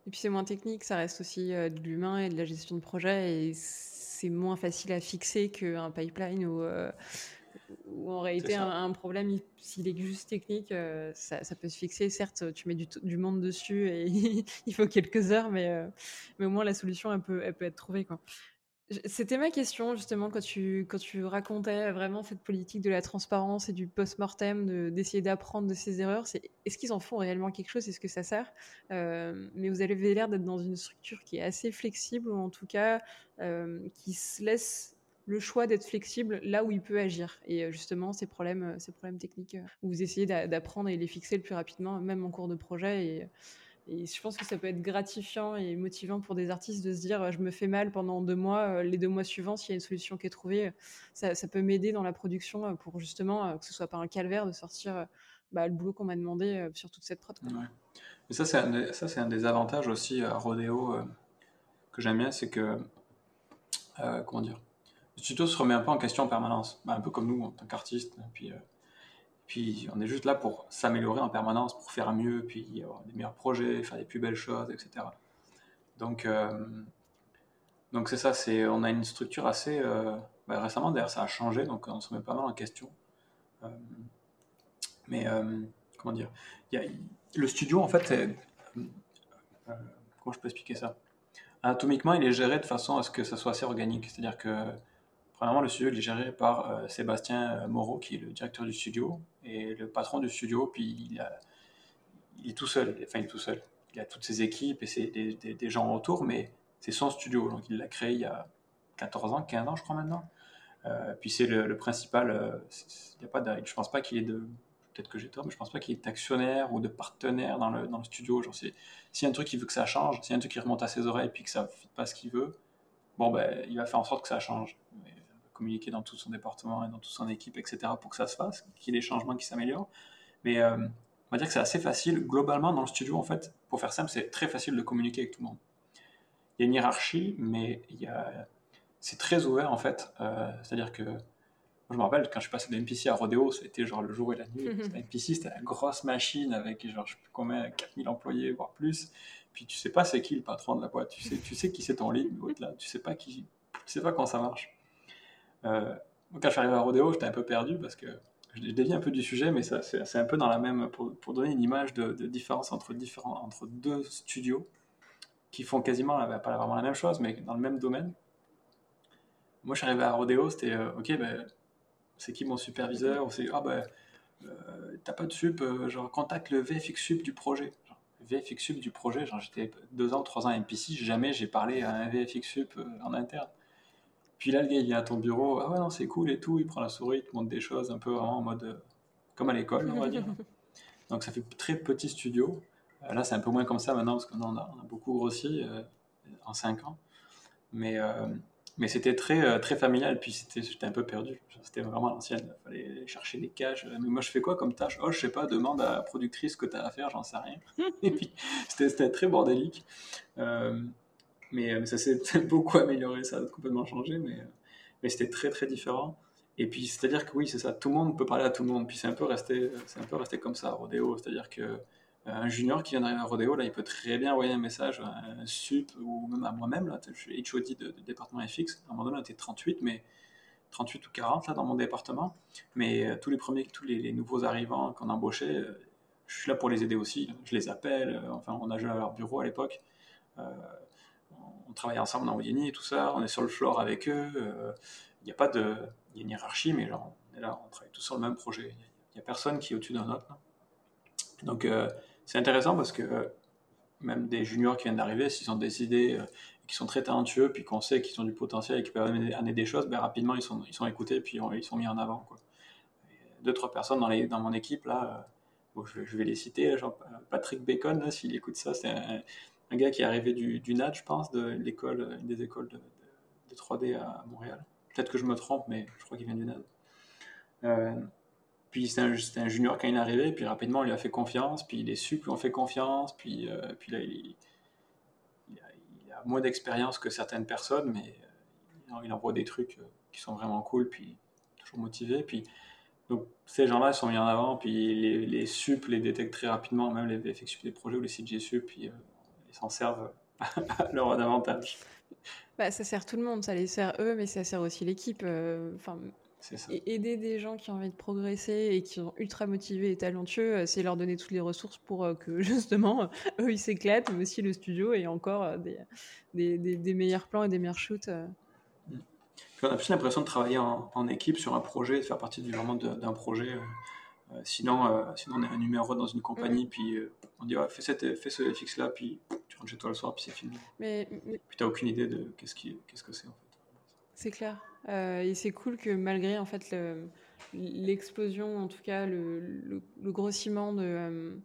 Et puis c'est moins technique, ça reste aussi de l'humain et de la gestion de projet, et c'est moins facile à fixer qu'un pipeline ou ou en réalité un, problème, s'il est juste technique, euh, ça, peut se fixer. Certes, tu mets du, du monde dessus et [LAUGHS] il faut quelques heures, mais, euh, mais au moins la solution, elle peut, elle peut être trouvée. Quoi. C'était ma question justement quand tu, quand tu racontais vraiment cette politique de la transparence et du post-mortem, d'essayer d'apprendre de ses erreurs. C'est, est-ce qu'ils en font réellement quelque chose? Est-ce que ça sert? Euh, Mais vous avez l'air d'être dans une structure qui est assez flexible ou en tout cas qui se laisse le choix d'être flexible là où il peut agir. Et euh, justement, ces problèmes, euh, ces problèmes techniques, euh, vous essayez d'apprendre et les fixer le plus rapidement, même en cours de projet. Et, je pense que ça peut être gratifiant et motivant pour des artistes de se dire je me fais mal pendant deux mois, les deux mois suivants, s'il y a une solution qui est trouvée, ça, peut m'aider dans la production pour justement que ce soit pas un calvaire de sortir bah, le boulot qu'on m'a demandé sur toute cette prod. Et ça, c'est un, un des avantages aussi à Rodeo que j'aime bien, c'est que, comment dire, le studio se remet un peu en question en permanence, bah, un peu comme nous en tant qu'artistes. Puis, euh, puis on est juste là pour s'améliorer en permanence, pour faire mieux, puis avoir des meilleurs projets, faire des plus belles choses, etc. Donc, euh, donc c'est ça, c'est, on a une structure assez. Euh, bah, récemment, d'ailleurs, ça a changé, donc on se remet pas mal en question. mais comment dire Le studio, en fait, comment je peux expliquer ça? Anatomiquement, il est géré de façon à ce que ça soit assez organique. C'est-à-dire que Premièrement, le studio est géré par euh, Sébastien euh, Moreau, qui est le directeur du studio et le patron du studio. Puis il, est tout seul. Enfin, il est tout seul. Il a toutes ses équipes et c'est des, gens autour, mais c'est son studio. Donc, il l'a créé il y a 14 ans, 15 ans, je crois maintenant. Euh, puis c'est le, principal. il y a pas je pense pas qu'il est de. Peut-être que j'ai tort, mais je pense pas qu'il est actionnaire ou de partenaire dans le, studio. Genre, s'il y a un truc qui veut que ça change, s'il y a un truc qui remonte à ses oreilles puis que ça ne fait pas ce qu'il veut, bon, ben, il va faire en sorte que ça change communiquer dans tout son département et dans toute son équipe, etc., pour que ça se fasse, qu'il y ait des changements qui s'améliorent. Mais euh, on va dire que c'est assez facile. Globalement, dans le studio, en fait, pour faire simple, c'est très facile de communiquer avec tout le monde. Il y a une hiérarchie, mais il y a... c'est très ouvert, en fait. Euh, c'est-à-dire que je me rappelle quand je suis passé de MPC à Rodeo, c'était genre le jour et la nuit. [LAUGHS] MPC, c'était la grosse machine avec genre, je sais plus combien, 4000 employés, voire plus. Puis tu sais pas c'est qui le patron de la boîte. Tu sais, tu sais qui c'est ton lead, là, tu sais pas qui, tu sais pas comment ça marche. Quand je suis arrivé à Rodeo, j'étais un peu perdu parce que je dévie un peu du sujet, mais c'est un peu dans la même, pour, pour donner une image de, différence entre, différents, entre deux studios qui font quasiment pas vraiment la même chose, mais dans le même domaine. Moi, je suis arrivé à Rodeo, c'était ok, ben, c'est qui mon superviseur? Ou c'est ah ben, t'as pas de sup, genre contacte le VFX sup du projet. VFX sup du projet, j'étais deux ans, trois ans à MPC, jamais j'ai parlé à un VFX sup en interne. Puis là, le gars, il vient à ton bureau, ah ouais, non, c'est cool et tout, il prend la souris, il te montre des choses un peu vraiment en mode, euh, comme à l'école, on va dire. [LAUGHS] Donc ça fait très petit studio. Euh, là, c'est un peu moins comme ça maintenant, parce qu'on a, a, beaucoup grossi euh, en cinq ans. Mais, mais c'était très, très familial, puis j'étais un peu perdu. C'était vraiment l'ancienne, il fallait chercher des caches. Mais moi, je fais quoi comme tâche? Oh, je sais pas, demande à la productrice ce que tu as à faire, j'en sais rien. [LAUGHS] et puis, c'était très bordélique. Mais, ça s'est [LAUGHS] beaucoup amélioré, ça a complètement changé, mais, mais c'était très très différent. Et puis, c'est-à-dire que oui, c'est ça, tout le monde peut parler à tout le monde. Puis c'est un peu resté, c'est un peu resté comme ça à Rodeo. C'est-à-dire que euh, un junior qui vient d'arriver à Rodeo, là, il peut très bien envoyer un message à un sup ou même à moi-même. Là, je suis HOD de, département FX. À un moment donné, on était 38, mais 38 ou 40 là, dans mon département. Mais euh, tous les premiers, tous les, nouveaux arrivants qu'on embauchait, euh, je suis là pour les aider aussi. Je les appelle. enfin, on a joué à leur bureau à l'époque travaille ensemble en Houdini et tout ça, on est sur le floor avec eux. Il euh, n'y a pas de. Y a une hiérarchie, mais genre, on est là, on travaille tous sur le même projet. Il n'y a, personne qui est au-dessus d'un autre. Donc, euh, c'est intéressant parce que euh, même des juniors qui viennent d'arriver, s'ils ont des idées qui sont très talentueux, puis qu'on sait qu'ils ont du potentiel et qui peuvent amener, des choses, ben, rapidement ils sont, ils sont écoutés, puis ils sont mis en avant. Quoi. deux, trois personnes dans, les, dans mon équipe, là, je, vais les citer, genre Patrick Bacon, s'il écoute ça, c'est un, un gars qui est arrivé du, NAD, je pense, de l'école, une des écoles de, 3D à Montréal. Peut-être que je me trompe, mais je crois qu'il vient du NAD. Euh, puis c'était un, junior quand il est arrivé, puis rapidement on lui a fait confiance, puis les sup lui ont fait confiance, puis, euh, puis là il, a, moins d'expérience que certaines personnes, mais euh, il envoie des trucs qui sont vraiment cool, puis toujours motivé. Puis donc ces gens-là sont mis en avant, puis les, les sup les détectent très rapidement, même les VFX des projets ou les CG sup, puis s'en servent à [LAUGHS] leur avantage. Bah, ça sert tout le monde, ça les sert eux, mais ça sert aussi l'équipe. Euh, enfin, aider des gens qui ont envie de progresser et qui sont ultra motivés et talentueux, euh, c'est leur donner toutes les ressources pour euh, que [LAUGHS] justement eux ils s'éclatent, mais aussi le studio et encore des, des, des, meilleurs plans et des meilleurs shoots. On a plus l'impression de travailler en, en, équipe sur un projet, de faire partie du vraiment d'un projet. Euh, sinon, euh, sinon, on est un numéro dans une compagnie, puis euh, on dit fais, cette, fais ce FX là, puis tu rentres chez toi le soir, puis c'est fini. Mais, Puis tu n'as aucune idée de qu'est-ce, qui, qu'est-ce que c'est en fait. C'est clair. et c'est cool que malgré en fait l'explosion, en tout cas le, le, le grossiment de,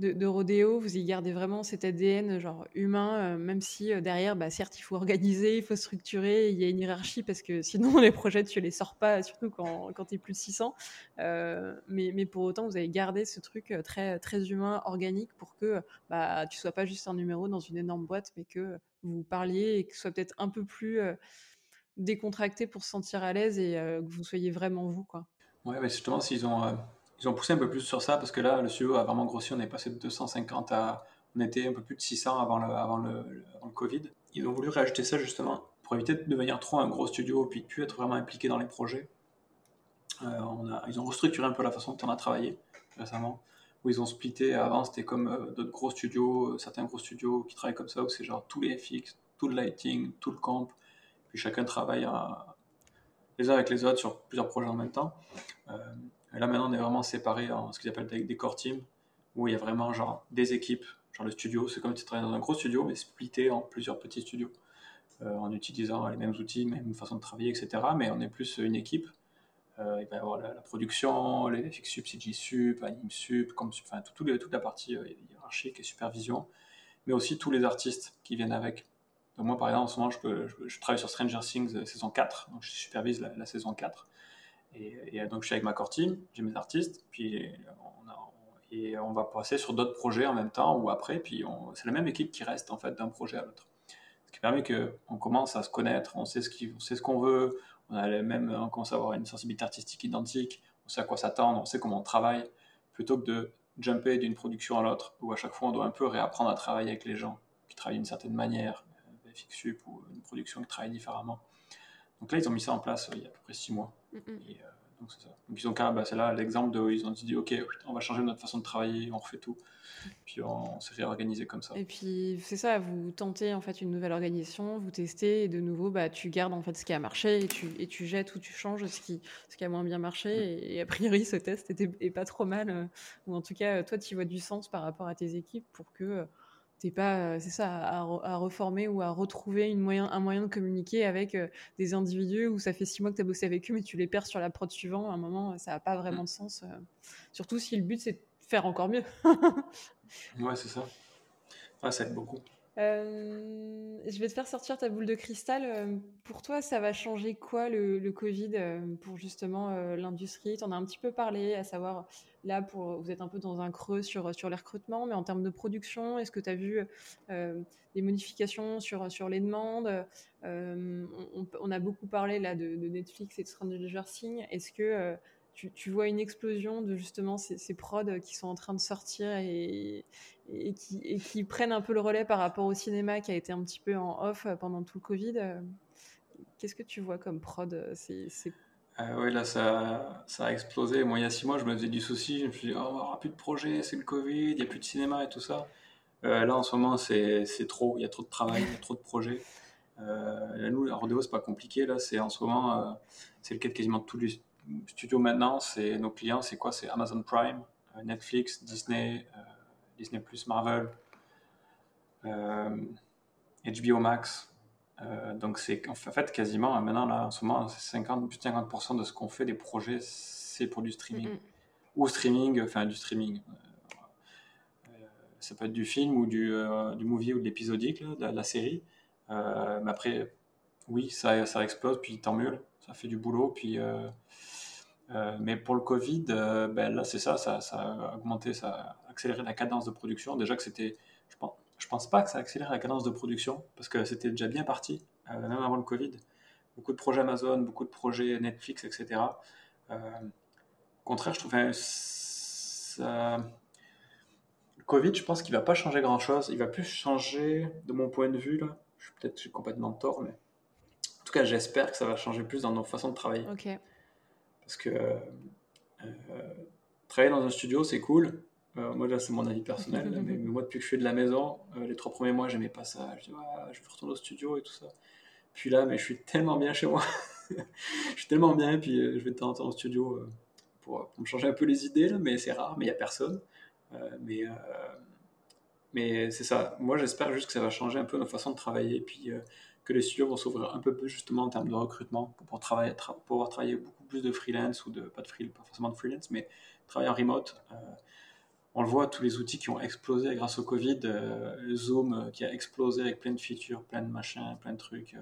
de, rodéo, vous y gardez vraiment cet ADN genre humain, euh, même si euh, derrière, bah, certes, il faut organiser, il faut structurer, il y a une hiérarchie parce que sinon [LAUGHS] les projets, tu les sors pas, surtout quand, quand tu es plus de 600. Euh, mais, mais, pour autant, vous avez gardé ce truc très, très humain, organique pour que bah, tu sois pas juste un numéro dans une énorme boîte, mais que vous parliez et que ce soit peut-être un peu plus décontracté pour se sentir à l'aise et que vous soyez vraiment vous. Quoi. Ouais, mais justement, s'ils ont ils ont poussé un peu plus sur ça parce que là, le studio a vraiment grossi. On est passé de 250 à. On était un peu plus de 600 avant le, avant le, Covid. Ils ont voulu rajouter ça justement pour éviter de devenir trop un gros studio puis de plus être vraiment impliqué dans les projets. Euh, ils ont restructuré un peu la façon dont on a travaillé récemment. Où ils ont splitté. Avant, c'était comme euh, d'autres gros studios, euh, certains gros studios qui travaillent comme ça, où c'est genre tous les FX, tout le lighting, tout le camp. Puis chacun travaille les uns avec les autres sur plusieurs projets en même temps. Et là, maintenant, on est vraiment séparés en ce qu'ils appellent des, core teams, où il y a vraiment genre des équipes, genre le studio. C'est comme si tu travaillais dans un gros studio, mais splitté en plusieurs petits studios, euh, en utilisant les mêmes outils, même façon de travailler, etc. Mais on est plus une équipe. Euh, il va y avoir la, production, les FX Sup, CG Sup, Anim Sup, comme, enfin, tout, toute la partie euh, hiérarchique et supervision, mais aussi tous les artistes qui viennent avec. Moi, par exemple, en ce moment, je, travaille sur Stranger Things saison 4, donc je supervise la saison 4. Et, donc, je suis avec ma core team, j'ai mes artistes, puis on, et on va passer sur d'autres projets en même temps ou après, puis c'est la même équipe qui reste en fait d'un projet à l'autre. Ce qui permet qu'on commence à se connaître, on sait ce qu'on veut, on a même, on commence à avoir une sensibilité artistique identique, on sait à quoi s'attendre, on sait comment on travaille, plutôt que de jumper d'une production à l'autre, où à chaque fois on doit un peu réapprendre à travailler avec les gens qui travaillent d'une certaine manière, FXUP ou une production qui travaille différemment. Donc là, ils ont mis ça en place il y a à peu près six mois. Mm, mm. Et, donc c'est ça. Donc ils ont bah, c'est là l'exemple de, ils ont dit, ok, on va changer notre façon de travailler, on refait tout. Puis on, s'est réorganisé comme ça. Et puis c'est ça, vous tentez en fait une nouvelle organisation, vous testez et de nouveau, bah, tu gardes en fait ce qui a marché et tu, et tu jettes ou tu changes ce qui, ce qui a moins bien marché. Mm. Et, a priori, ce test était, est pas trop mal. Euh, ou en tout cas, toi, tu vois du sens par rapport à tes équipes pour que euh, t'es pas, euh, c'est ça, à, reformer ou à retrouver une moyen, un moyen de communiquer avec des individus où ça fait six mois que tu as bossé avec eux, mais tu les perds sur la prod suivante. À un moment, ça n'a pas vraiment mm. de sens. surtout si le but c'est de faire encore mieux. ouais, c'est ça. Ah, ça aide beaucoup. Euh, je vais te faire sortir ta boule de cristal. Euh, pour toi, ça va changer quoi le, Covid euh, pour justement l'industrie? Tu en as un petit peu parlé, à savoir là, vous êtes un peu dans un creux sur, sur les recrutements, mais en termes de production, est-ce que tu as vu des modifications sur, sur les demandes? On, a beaucoup parlé là de, de Netflix et de Stranger Things. Est-ce que tu, vois une explosion de justement ces, prods qui sont en train de sortir et, qui, prennent un peu le relais par rapport au cinéma qui a été un petit peu en off pendant tout le Covid. Qu'est-ce que tu vois comme prod euh, Oui, là, ça, a explosé. Moi, il y a six mois, je me faisais du souci. Je me suis dit, oh, on aura plus de projets, c'est le Covid, il n'y a plus de cinéma et tout ça. Euh, là, en ce moment, c'est, trop. Il y a trop de travail, trop de projets. Euh, là, nous, la rodéo, c'est pas compliqué. Là, c'est en ce moment, c'est le cas de quasiment tous les studio maintenant, c'est nos clients, c'est quoi? C'est Amazon Prime, euh, Netflix, Disney, euh, Disney Plus, Marvel, HBO euh, Max. donc c'est en fait quasiment maintenant là en ce moment c'est 50 plus de 50% de ce qu'on fait des projets c'est pour du streaming. Ou streaming enfin du streaming. Ça peut être du film ou du, du movie ou de l'épisodique de, la série. Mais après oui ça, ça explose puis tant mieux ça fait du boulot puis euh, mais pour le Covid, euh, ben là, c'est ça, ça, a augmenté, ça a accéléré la cadence de production. Déjà que c'était, je pense, je pense pas que ça a accéléré la cadence de production, parce que c'était déjà bien parti, euh, même avant le Covid. Beaucoup de projets Amazon, beaucoup de projets Netflix, etc. au contraire, je trouve ça... le Covid, je pense qu'il va pas changer grand-chose. Il va plus changer, de mon point de vue, là. Je suis peut-être complètement tort, mais en tout cas, j'espère que ça va changer plus dans nos façons de travailler. Parce que euh, travailler dans un studio, c'est cool. Euh, moi, là, c'est mon avis personnel. [LAUGHS] mais, moi, depuis que je suis de la maison, euh, les trois premiers mois, j'aimais pas ça. Je dis, je vais retourner au studio et tout ça. Puis là, mais je suis tellement bien chez moi. [LAUGHS] je suis tellement bien, puis je vais de temps en temps au studio pour, me changer un peu les idées, là, mais c'est rare, mais il n'y a personne. mais mais c'est ça. Moi, j'espère juste que ça va changer un peu nos façons de travailler, puis que les studios vont s'ouvrir un peu plus justement en termes de recrutement pour pouvoir travailler, beaucoup plus de freelance ou de pas de pas forcément de freelance, mais travailler en remote. Euh, on le voit, tous les outils qui ont explosé grâce au Covid, euh, Zoom euh, qui a explosé avec plein de features, plein de machins, plein de trucs.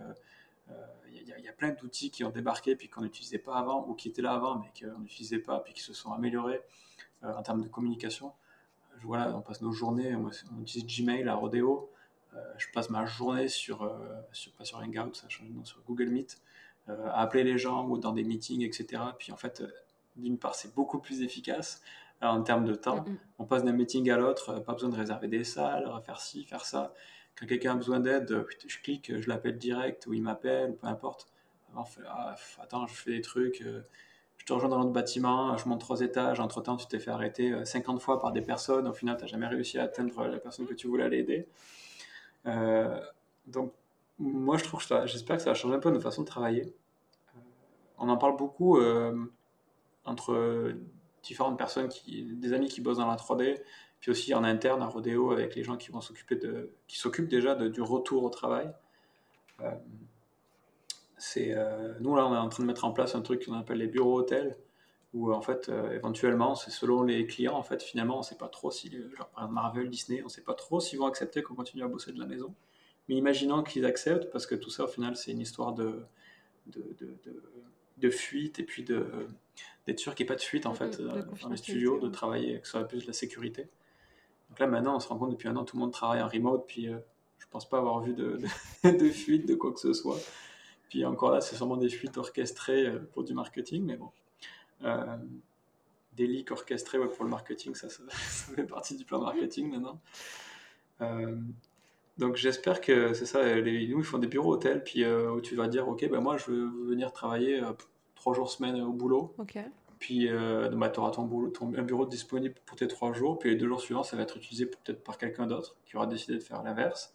Il y, a plein d'outils qui ont débarqué puis qu'on n'utilisait pas avant ou qui étaient là avant mais qu'on n'utilisait pas puis qui se sont améliorés en termes de communication. Voilà, on passe nos journées, on, utilise Gmail à Rodeo. Je passe ma journée sur, sur pas sur Hangout, ça change sur Google Meet euh, à appeler les gens ou dans des meetings, etc. Puis en fait, euh, d'une part, c'est beaucoup plus efficace euh, en termes de temps. On passe d'un meeting à l'autre, pas besoin de réserver des salles, faire ci, faire ça. Quand quelqu'un a besoin d'aide, je clique, je l'appelle direct ou il m'appelle, peu importe. Ah, attends, je fais des trucs, je te rejoins dans l'autre bâtiment, je monte trois étages, entre-temps tu t'es fait arrêter 50 fois par des personnes, au final tu n'as jamais réussi à atteindre la personne que tu voulais aller aider. Donc moi, je trouve j'espère que ça va changer un peu notre façon de travailler. Euh, on en parle beaucoup euh, entre différentes personnes, qui, des amis qui bossent dans la 3D, puis aussi en interne à Rodeo avec les gens qui vont s'occuper de, qui s'occupent déjà du retour au travail. Euh, c'est, nous là, on est en train de mettre en place un truc qu'on appelle les bureaux hôtels, où en fait, éventuellement, c'est selon les clients, en fait, finalement, on ne sait pas trop si, genre par exemple Marvel, Disney, on ne sait pas trop s'ils vont accepter qu'on continue à bosser de la maison. Mais imaginons qu'ils acceptent, parce que tout ça, au final, c'est une histoire de, de, de, de, fuite et puis d'être sûr qu'il n'y ait pas de fuite, en fait, euh, dans les studios, de travailler, que ce soit plus de la sécurité. Donc là, maintenant, on se rend compte, depuis un an, tout le monde travaille en remote, puis euh, je pense pas avoir vu de, de, [LAUGHS] fuite de quoi que ce soit. Puis encore là, c'est sûrement des fuites orchestrées euh, pour du marketing, mais bon. Des leaks orchestrés pour le marketing, ça, ça, [LAUGHS] fait partie du plan marketing maintenant. donc j'espère que c'est ça. Les, nous, ils font des bureaux hôtels, puis où tu vas dire, ok, ben moi, je veux venir travailler trois jours semaine au boulot. Ok. Puis bah, tu auras ton, boulot, ton, un bureau disponible pour tes trois jours, puis les deux jours suivants, ça va être utilisé peut-être par quelqu'un d'autre qui aura décidé de faire l'inverse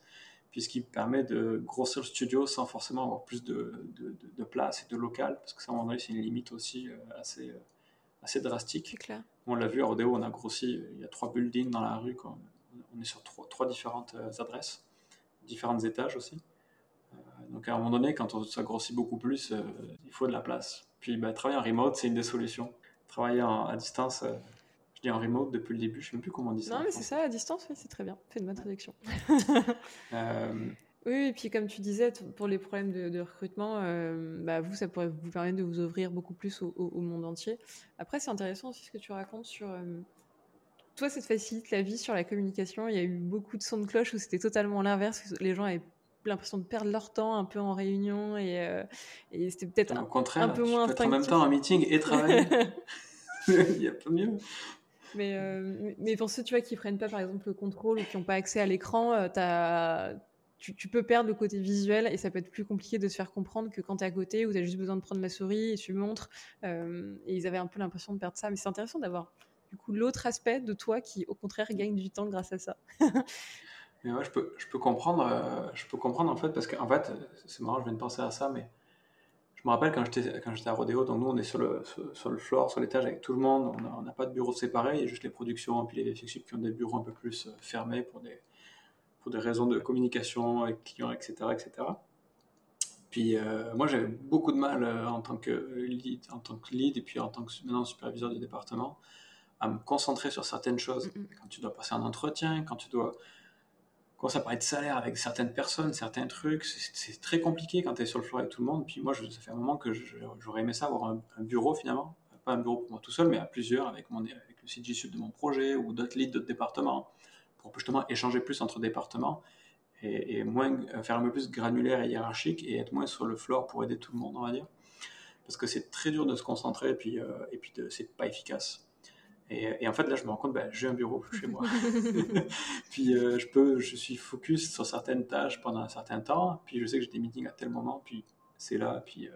puis ce qui permet de grossir le studio sans forcément avoir plus de, de, place et de local, parce que ça, à un moment donné, c'est une limite aussi euh, assez, euh, assez drastique. Clair. On l'a vu à Rodeo, on a grossi, il y a trois buildings dans la rue, on est sur trois, trois différentes euh, adresses, différents étages aussi. donc à un moment donné, quand ça grossit beaucoup plus, il faut de la place. Puis bah, travailler en remote, c'est une des solutions. Travailler à distance, je dis en remote depuis le début, je ne sais même plus comment on dit ça. Non, mais c'est ça, à distance, c'est très bien. Fais une bonne traduction. [LAUGHS] euh... Oui, et puis comme tu disais, pour les problèmes de, recrutement, euh, bah, vous, ça pourrait vous permettre de vous ouvrir beaucoup plus au, monde entier. Après, c'est intéressant aussi ce que tu racontes sur... Euh, toi, ça te facilite la vie sur la communication. Il y a eu beaucoup de sons de cloche où c'était totalement l'inverse. Les gens avaient l'impression de perdre leur temps un peu en réunion et, euh, et c'était peut-être un, un, peu moins peux en même temps un meeting et travailler. [LAUGHS] [LAUGHS] Il n'y a pas mieux. Mais, euh, mais pour ceux tu vois, qui ne prennent pas par exemple le contrôle ou qui n'ont pas accès à l'écran, euh, tu, tu, peux perdre le côté visuel et ça peut être plus compliqué de se faire comprendre que quand tu es à côté où tu as juste besoin de prendre la souris et tu montres. Euh, et ils avaient un peu l'impression de perdre ça. Mais c'est intéressant d'avoir du coup l'autre aspect de toi qui au contraire gagne du temps grâce à ça. [LAUGHS] mais ouais, je peux, je peux comprendre, je peux comprendre en fait parce qu'en fait, c'est marrant, je viens de penser à ça, mais me rappelle quand j'étais, quand j'étais à Rodeo, donc nous on est sur le, sur, le floor, sur l'étage avec tout le monde, on n'a pas de bureau séparé, il y a juste les productions et puis les VFX qui ont des bureaux un peu plus euh, fermés pour des, pour des raisons de communication avec clients, etc. etc. Puis euh, moi j'avais beaucoup de mal euh, en, tant que lead, en tant que lead et puis en tant que maintenant superviseur du département à me concentrer sur certaines choses. Quand tu dois passer un entretien, quand tu dois quand ça parler de salaire avec certaines personnes, certains trucs, c'est très compliqué quand tu es sur le floor avec tout le monde. Puis moi, ça fait un moment que j'aurais aimé ça, avoir un, bureau finalement. Pas un bureau pour moi tout seul, mais à plusieurs, avec, mon, avec le CG Sud de mon projet ou d'autres leads d'autres départements, pour justement échanger plus entre départements et, moins, euh, faire un peu plus granulaire et hiérarchique et être moins sur le floor pour aider tout le monde, on va dire. Parce que c'est très dur de se concentrer et puis, euh, et puis c'est pas efficace. Et, en fait, là, je me rends compte, ben, j'ai un bureau [LAUGHS] chez moi. [LAUGHS] puis euh, je peux, je suis focus sur certaines tâches pendant un certain temps. Puis je sais que j'ai des meetings à tel moment. Puis c'est là. Puis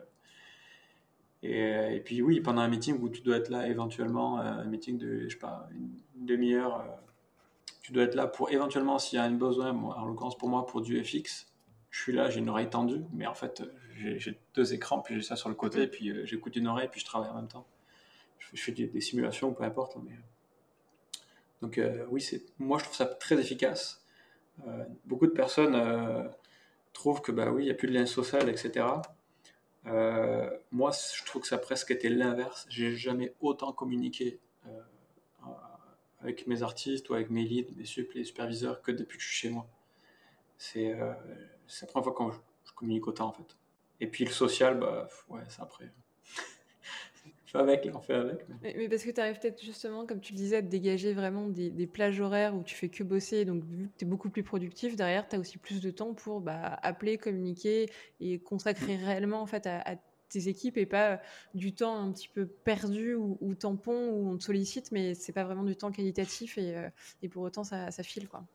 euh, et, puis oui, pendant un meeting où tu dois être là éventuellement, euh, un meeting de, je sais pas, une, demi-heure, tu dois être là pour éventuellement s'il y a un besoin. en l'occurrence pour moi, pour du FX, je suis là, j'ai une oreille tendue, mais en fait, j'ai deux écrans, puis j'ai ça sur le côté, puis j'écoute une oreille, puis je travaille en même temps je fais des, simulations, peu importe. Mais... Donc euh, oui, moi je trouve ça très efficace. Euh, beaucoup de personnes euh, trouvent que bah oui, il n'y a plus de lien social, etc. moi, je trouve que ça a presque été l'inverse. J'ai jamais autant communiqué avec mes artistes ou avec mes leads, mes les superviseurs que depuis que je suis chez moi. C'est, la première fois que je, je, communique autant en fait. Et puis le social, bah ouais, c'est après avec, on fait avec. Mais, parce que tu arrives peut-être justement, comme tu le disais, à te dégager vraiment des, plages horaires où tu fais que bosser. Donc, vu que tu es beaucoup plus productif, derrière, tu as aussi plus de temps pour bah, appeler, communiquer et consacrer réellement en fait, à, tes équipes et pas du temps un petit peu perdu ou, tampon où on te sollicite, mais c'est pas vraiment du temps qualitatif et, euh, pour autant, ça, ça file. quoi.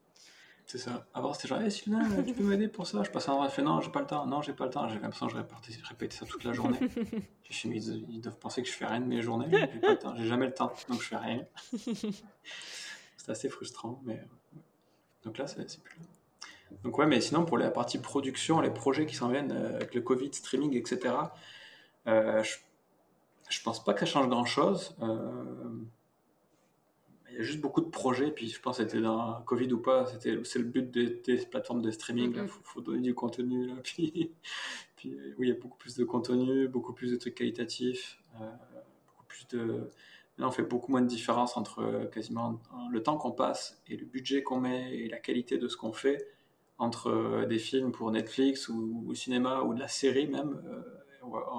C'est ça. Avant, c'était genre, hey, Sylvain, tu peux m'aider pour ça? Je passe un je fais non, j'ai pas le temps, non, j'ai pas le temps. J'ai l'impression que je répétais, ça toute la journée. [LAUGHS] je ils, ils, doivent penser que je fais rien de mes journées, j'ai pas le temps, j'ai jamais le temps, donc je fais rien. [LAUGHS] c'est assez frustrant, mais. Donc là, c'est plus là. Donc ouais, mais sinon, pour la partie production, les projets qui s'en viennent euh, avec le Covid, streaming, etc., euh, je, je pense pas que ça change grand-chose. Euh, il y a juste beaucoup de projets, puis je pense que c'était dans Covid ou pas, c'était, c'est le but des, plateformes de streaming, il faut, donner du contenu, là, [LAUGHS] puis, puis, oui, il y a beaucoup plus de contenu, beaucoup plus de trucs qualitatifs, euh, beaucoup plus de... Là, on fait beaucoup moins de différence entre euh, quasiment le temps qu'on passe et le budget qu'on met et la qualité de ce qu'on fait entre euh, des films pour Netflix ou, ou, cinéma ou de la série même.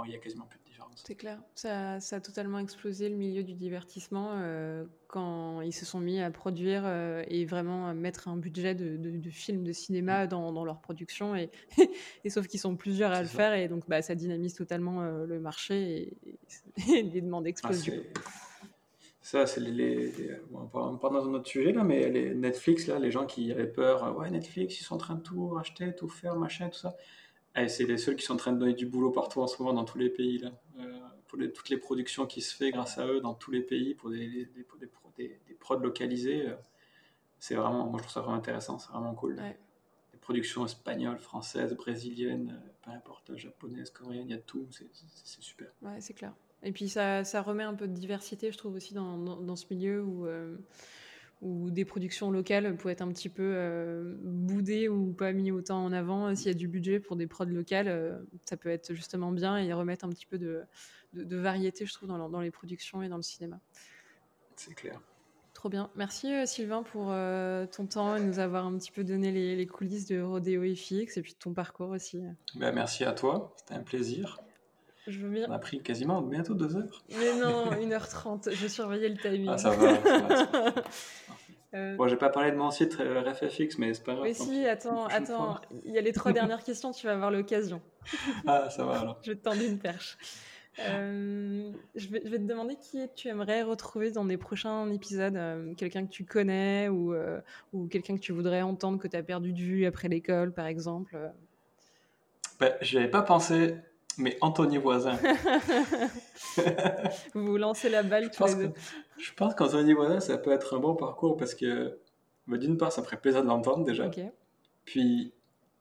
il y a quasiment plus de c'est clair. Ça, ça, a totalement explosé le milieu du divertissement euh, quand ils se sont mis à produire euh, et vraiment à mettre un budget de, de, films de cinéma mm. dans, dans leur production. Et, [LAUGHS] et sauf qu'ils sont plusieurs à le faire et donc bah, ça dynamise totalement euh, le marché et, les demandes ah, explosent. Ça, c'est les. bon, on part dans un autre sujet là, mais les Netflix, là, les gens qui avaient peur, ouais, Netflix, ils sont en train de tout racheter, tout faire, machin, tout ça. Eh, c'est les seuls qui sont en train de donner du boulot partout en ce moment dans tous les pays. Là. Euh, pour toutes les productions qui se fait grâce à eux dans tous les pays, pour des, des, des, des, prods localisés, euh, c'est vraiment, moi je trouve ça vraiment intéressant, c'est vraiment cool. Des productions espagnoles, françaises, brésiliennes, euh, peu importe, japonaises, coréennes, il y a tout, c'est super. Ouais, c'est clair. Et puis ça, ça, remet un peu de diversité, je trouve, aussi dans, dans, ce milieu où, euh, où, des productions locales pourraient être un petit peu euh, boudées ou pas mis autant en avant. S'il y a du budget pour des prods locales, euh, ça peut être justement bien et remettre un petit peu de, de, variété, je trouve, dans, dans, les productions et dans le cinéma. C'est clair. Trop bien. Merci Sylvain pour ton temps et nous avoir un petit peu donné les, les coulisses de Rodeo FX et puis de ton parcours aussi. Ben, merci à toi, c'était un plaisir. On a pris quasiment bientôt deux heures. Mais non, 1h30. Je surveillais le timing. Ah, ça va. [LAUGHS] euh... Bon, j'ai pas parlé de mon site euh, RFFX, mais c'est pas grave. Mais si, attends, attends. Il y a les trois [LAUGHS] dernières questions, tu vas avoir l'occasion. ah, ça va alors. [LAUGHS] je vais te tendre une perche. Euh, je, vais, je, vais, te demander qui tu aimerais retrouver dans des prochains épisodes. Euh, quelqu'un que tu connais ou, ou quelqu'un que tu voudrais entendre que tu as perdu de vue après l'école, par exemple. Ben, je avais pas pensé mais Anthony Voisin. [LAUGHS] vous vous lancez la balle tous les deux. Je pense qu'Anthony Voisin, ça peut être un bon parcours parce que, bah, d'une part, ça ferait plaisir de l'entendre déjà. Puis,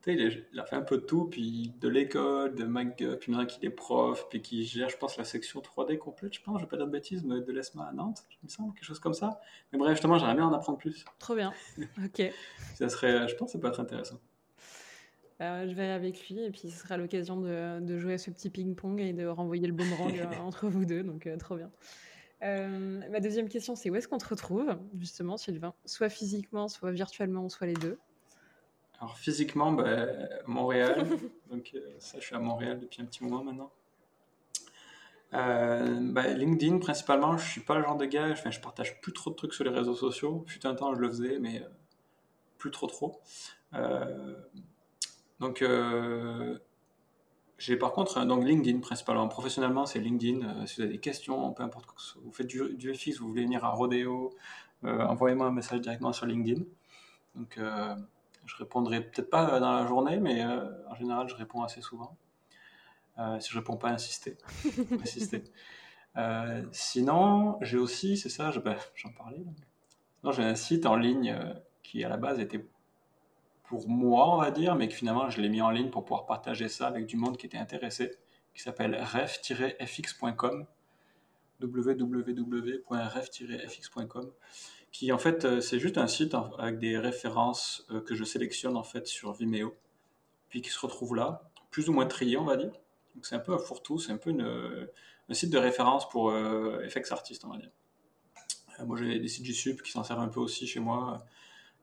tu sais, il, a fait un peu de tout, puis de l'école, de McGuff, puis maintenant qu'il est prof, puis qu'il gère, je pense, la section 3D complète, je pense, je vais pas dire de bêtises, mais de l'ESMA à Nantes, il me semble, quelque chose comme ça. Mais bref, justement, j'aimerais bien en apprendre plus. Trop bien. [LAUGHS] Ok. ça serait, je pense que ça peut être intéressant. Euh, je vais avec lui et puis ce sera l'occasion de, de, jouer à ce petit ping-pong et de renvoyer le boomerang [LAUGHS] euh, entre vous deux, donc euh, trop bien. ma deuxième question, c'est où est-ce qu'on te retrouve, justement, Sylvain? Soit physiquement, soit virtuellement, soit les deux. Alors physiquement, bah, Montréal. [LAUGHS] donc ça, je suis à Montréal depuis un petit moment maintenant. Bah, LinkedIn principalement, je suis pas le genre de gars, enfin, je partage plus trop de trucs sur les réseaux sociaux. Fut un temps, je le faisais, mais plus trop trop. Donc, euh, j'ai par contre donc LinkedIn principalement. Professionnellement, c'est LinkedIn. Euh, si vous avez des questions, peu importe, vous faites du, du FX, vous voulez venir à Rodeo, euh, envoyez-moi un message directement sur LinkedIn. Donc, je répondrai peut-être pas dans la journée, mais en général, je réponds assez souvent. si je réponds pas, insistez. [LAUGHS] insistez. sinon, j'ai aussi, c'est ça, ben, j'en parlais. J'ai un site en ligne qui à la base était pour moi, on va dire, mais que finalement je l'ai mis en ligne pour pouvoir partager ça avec du monde qui était intéressé, qui s'appelle ref-fx.com, www.ref-fx.com, qui en fait euh, c'est juste un site avec des références euh, que je sélectionne en fait sur Vimeo, puis qui se retrouve là, plus ou moins trié, on va dire. Donc c'est un peu un fourre-tout, c'est un peu un site de référence pour euh, FX artistes, on va dire. moi j'ai des sites GSUP qui s'en servent un peu aussi chez moi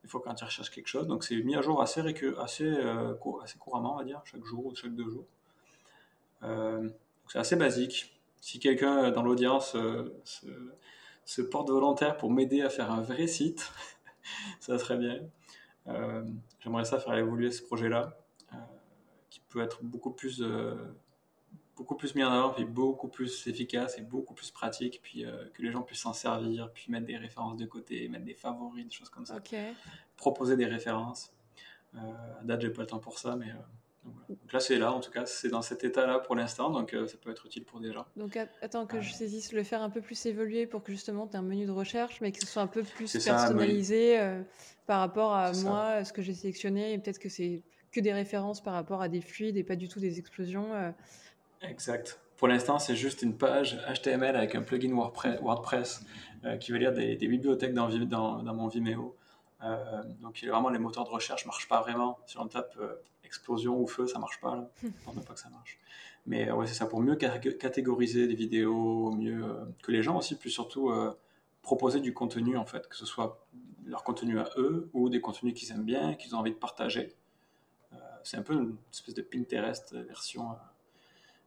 il faut quand ils recherchent quelque chose. Donc c'est mis à jour assez, assez, euh, assez couramment, on va dire, chaque jour ou chaque deux jours. Euh, c'est assez basique. Si quelqu'un dans l'audience euh, se, porte volontaire pour m'aider à faire un vrai site, [LAUGHS] ça serait bien. J'aimerais ça faire évoluer ce projet-là, qui peut être beaucoup plus beaucoup plus mis en avant, puis beaucoup plus efficace et beaucoup plus pratique, puis euh, que les gens puissent s'en servir, puis mettre des références de côté, mettre des favoris, des choses comme ça. Proposer des références. Euh, à date, j'ai pas le temps pour ça, mais euh, donc, là, c'est là, en tout cas, c'est dans cet état-là pour l'instant, donc ça peut être utile pour des gens. Donc attends que je saisisse le faire un peu plus évoluer pour que justement tu aies un menu de recherche, mais que ce soit un peu plus personnalisé par rapport à moi, ce que j'ai sélectionné, et peut-être que c'est que des références par rapport à des fluides et pas du tout des explosions. Exact. Pour l'instant, c'est juste une page HTML avec un plugin WordPress euh, qui veut lire des, bibliothèques dans, dans, mon Vimeo. Euh, donc vraiment, les moteurs de recherche ne marchent pas vraiment. Si on tape euh, explosion ou feu, ça ne marche pas. Là. [LAUGHS] On ne pas que ça marche. Mais ouais, c'est ça, pour mieux catégoriser des vidéos, mieux que les gens aussi puissent surtout proposer du contenu, en fait, que ce soit leur contenu à eux ou des contenus qu'ils aiment bien, qu'ils ont envie de partager. c'est un peu une espèce de Pinterest version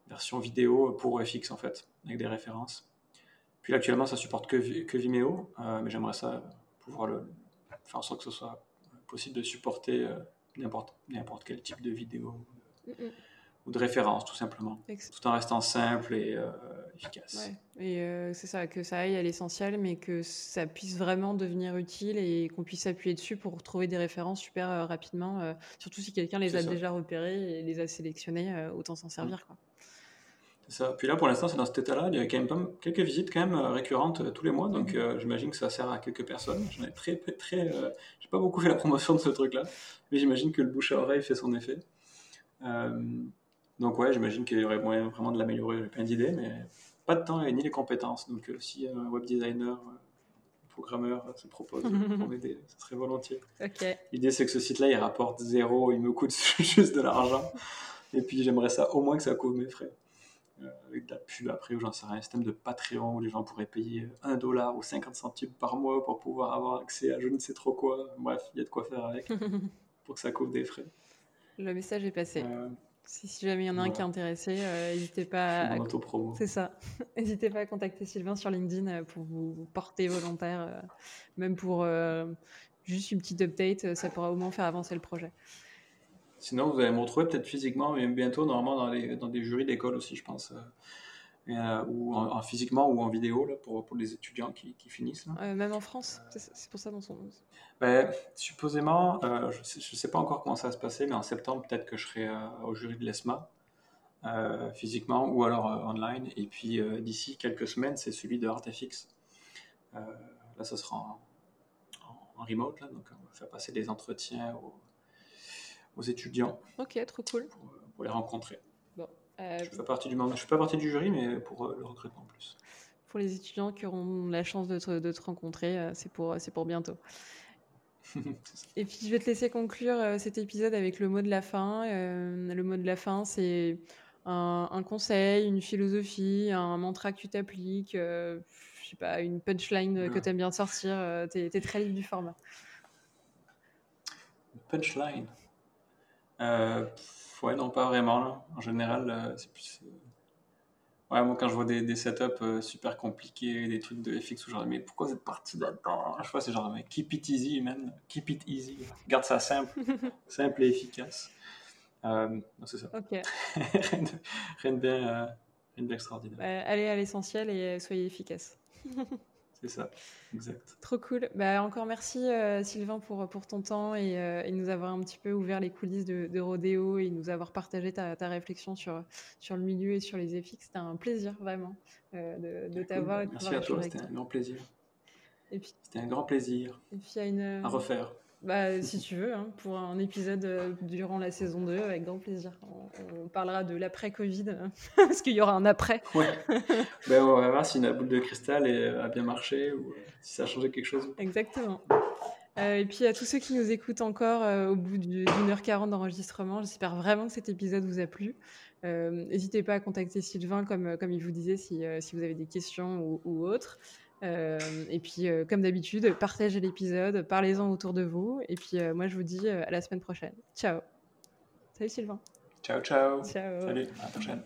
version vidéo pour FX en fait, avec des références. Puis actuellement, ça supporte que, que Vimeo, euh, mais j'aimerais ça pouvoir le, faire en sorte que ce soit possible de supporter euh, n'importe quel type de vidéo ou de référence, tout simplement, tout en restant simple et efficace. Et c'est ça, que ça aille à l'essentiel, mais que ça puisse vraiment devenir utile et qu'on puisse s'appuyer dessus pour trouver des références super rapidement, surtout si quelqu'un les a déjà repérées et les a sélectionnées, autant s'en servir. Quoi. Ça. Puis là, pour l'instant, c'est dans cet état-là. Il y a quand même quelques visites quand même euh, récurrentes euh, tous les mois, donc mhm. euh, j'imagine que ça sert à quelques personnes. J'en ai très, très, j'ai pas beaucoup fait la promotion de ce truc-là, mais j'imagine que le bouche à oreille fait son effet. donc ouais, j'imagine qu'il y aurait moyen vraiment de l'améliorer. J'ai plein d'idées, mais pas de temps et ni les compétences. Donc si un web designer, programmeur se propose [LAUGHS] pour m'aider, ce serait volontiers. L'idée, c'est que ce site-là, il rapporte zéro, il me coûte [LAUGHS] juste de l'argent. Et puis j'aimerais ça au moins que ça couvre mes frais. Euh, avec de la pub après, ou j'en sais rien, un système de Patreon où les gens pourraient payer 1 dollar ou 50 centimes par mois pour pouvoir avoir accès à je ne sais trop quoi. Bref, il y a de quoi faire avec [LAUGHS] pour que ça couvre des frais. Le message est passé. Euh, si, jamais il y en a un qui est intéressé, euh, n'hésitez pas à. C'est ça. [LAUGHS] n'hésitez pas à contacter Sylvain sur LinkedIn pour vous porter volontaire, même pour juste une petite update, ça pourra au moins faire avancer le projet. Sinon, vous allez me retrouver peut-être physiquement, mais bientôt, normalement, dans, les, dans des jurys d'école aussi, je pense. Euh, euh, ou en, physiquement ou en vidéo là, pour, pour les étudiants qui, qui finissent. Euh, même en France, c'est pour ça dans son. Ben, supposément, je ne sais, sais, pas encore comment ça va se passer, mais en septembre, peut-être que je serai au jury de l'ESMA, physiquement ou alors online. Et puis d'ici quelques semaines, c'est celui de ArtFX. là, ça sera en, en, remote, là, donc on va faire passer des entretiens aux aux étudiants. Ok, trop cool. Pour, les rencontrer. Bon, euh, je fais partie du je fais pas partie du jury, mais pour euh, le recrutement en plus. Pour les étudiants qui auront la chance de te, de te rencontrer, euh, c'est pour, bientôt. [LAUGHS] Et puis je vais te laisser conclure cet épisode avec le mot de la fin. le mot de la fin, c'est un, conseil, une philosophie, un mantra que tu t'appliques, je sais pas, une punchline que tu aimes bien sortir. tu es, très libre du format. Punchline euh, ouais, non, pas vraiment. En général, euh, c'est plus. Euh, ouais, moi, quand je vois des, des setups euh, super compliqués, des trucs de FX où genre, mais pourquoi cette partie là-dedans? Je vois, c'est genre, mais keep it easy, man. Keep it easy. Garde ça simple, [LAUGHS] simple et efficace. Euh, c'est ça. Ok. [LAUGHS] rien, de, rien, de bien, rien de bien extraordinaire. allez à l'essentiel et soyez efficace. [LAUGHS] C'est ça, exact. Trop cool. Bah, encore merci euh, Sylvain pour, pour ton temps et, euh, et, nous avoir un petit peu ouvert les coulisses de, de Rodéo et nous avoir partagé ta, ta, réflexion sur, sur le milieu et sur les FX. C'était un plaisir vraiment euh, de, de t'avoir. Merci à toi, c'était un grand plaisir. C'était un grand plaisir et puis, une, à refaire. Bah, si tu veux, hein, pour un épisode euh, durant la saison 2, avec grand plaisir. On, parlera de l'après-Covid, hein, [LAUGHS] parce qu'il y aura un après. Ouais. [LAUGHS] ben, on va voir si la boule de cristal a bien marché ou si ça a changé quelque chose. Exactement. Euh, et puis à tous ceux qui nous écoutent encore euh, au bout d'une heure quarante d'enregistrement, j'espère vraiment que cet épisode vous a plu. N'hésitez pas à contacter Sylvain, comme, comme il vous disait, si, si vous avez des questions ou, ou autres. Euh, et puis, euh, comme d'habitude, partagez l'épisode, parlez-en autour de vous. Et puis, euh, moi, je vous dis à la semaine prochaine. Ciao. Salut Sylvain. Ciao, ciao. Ciao. Salut, à la prochaine.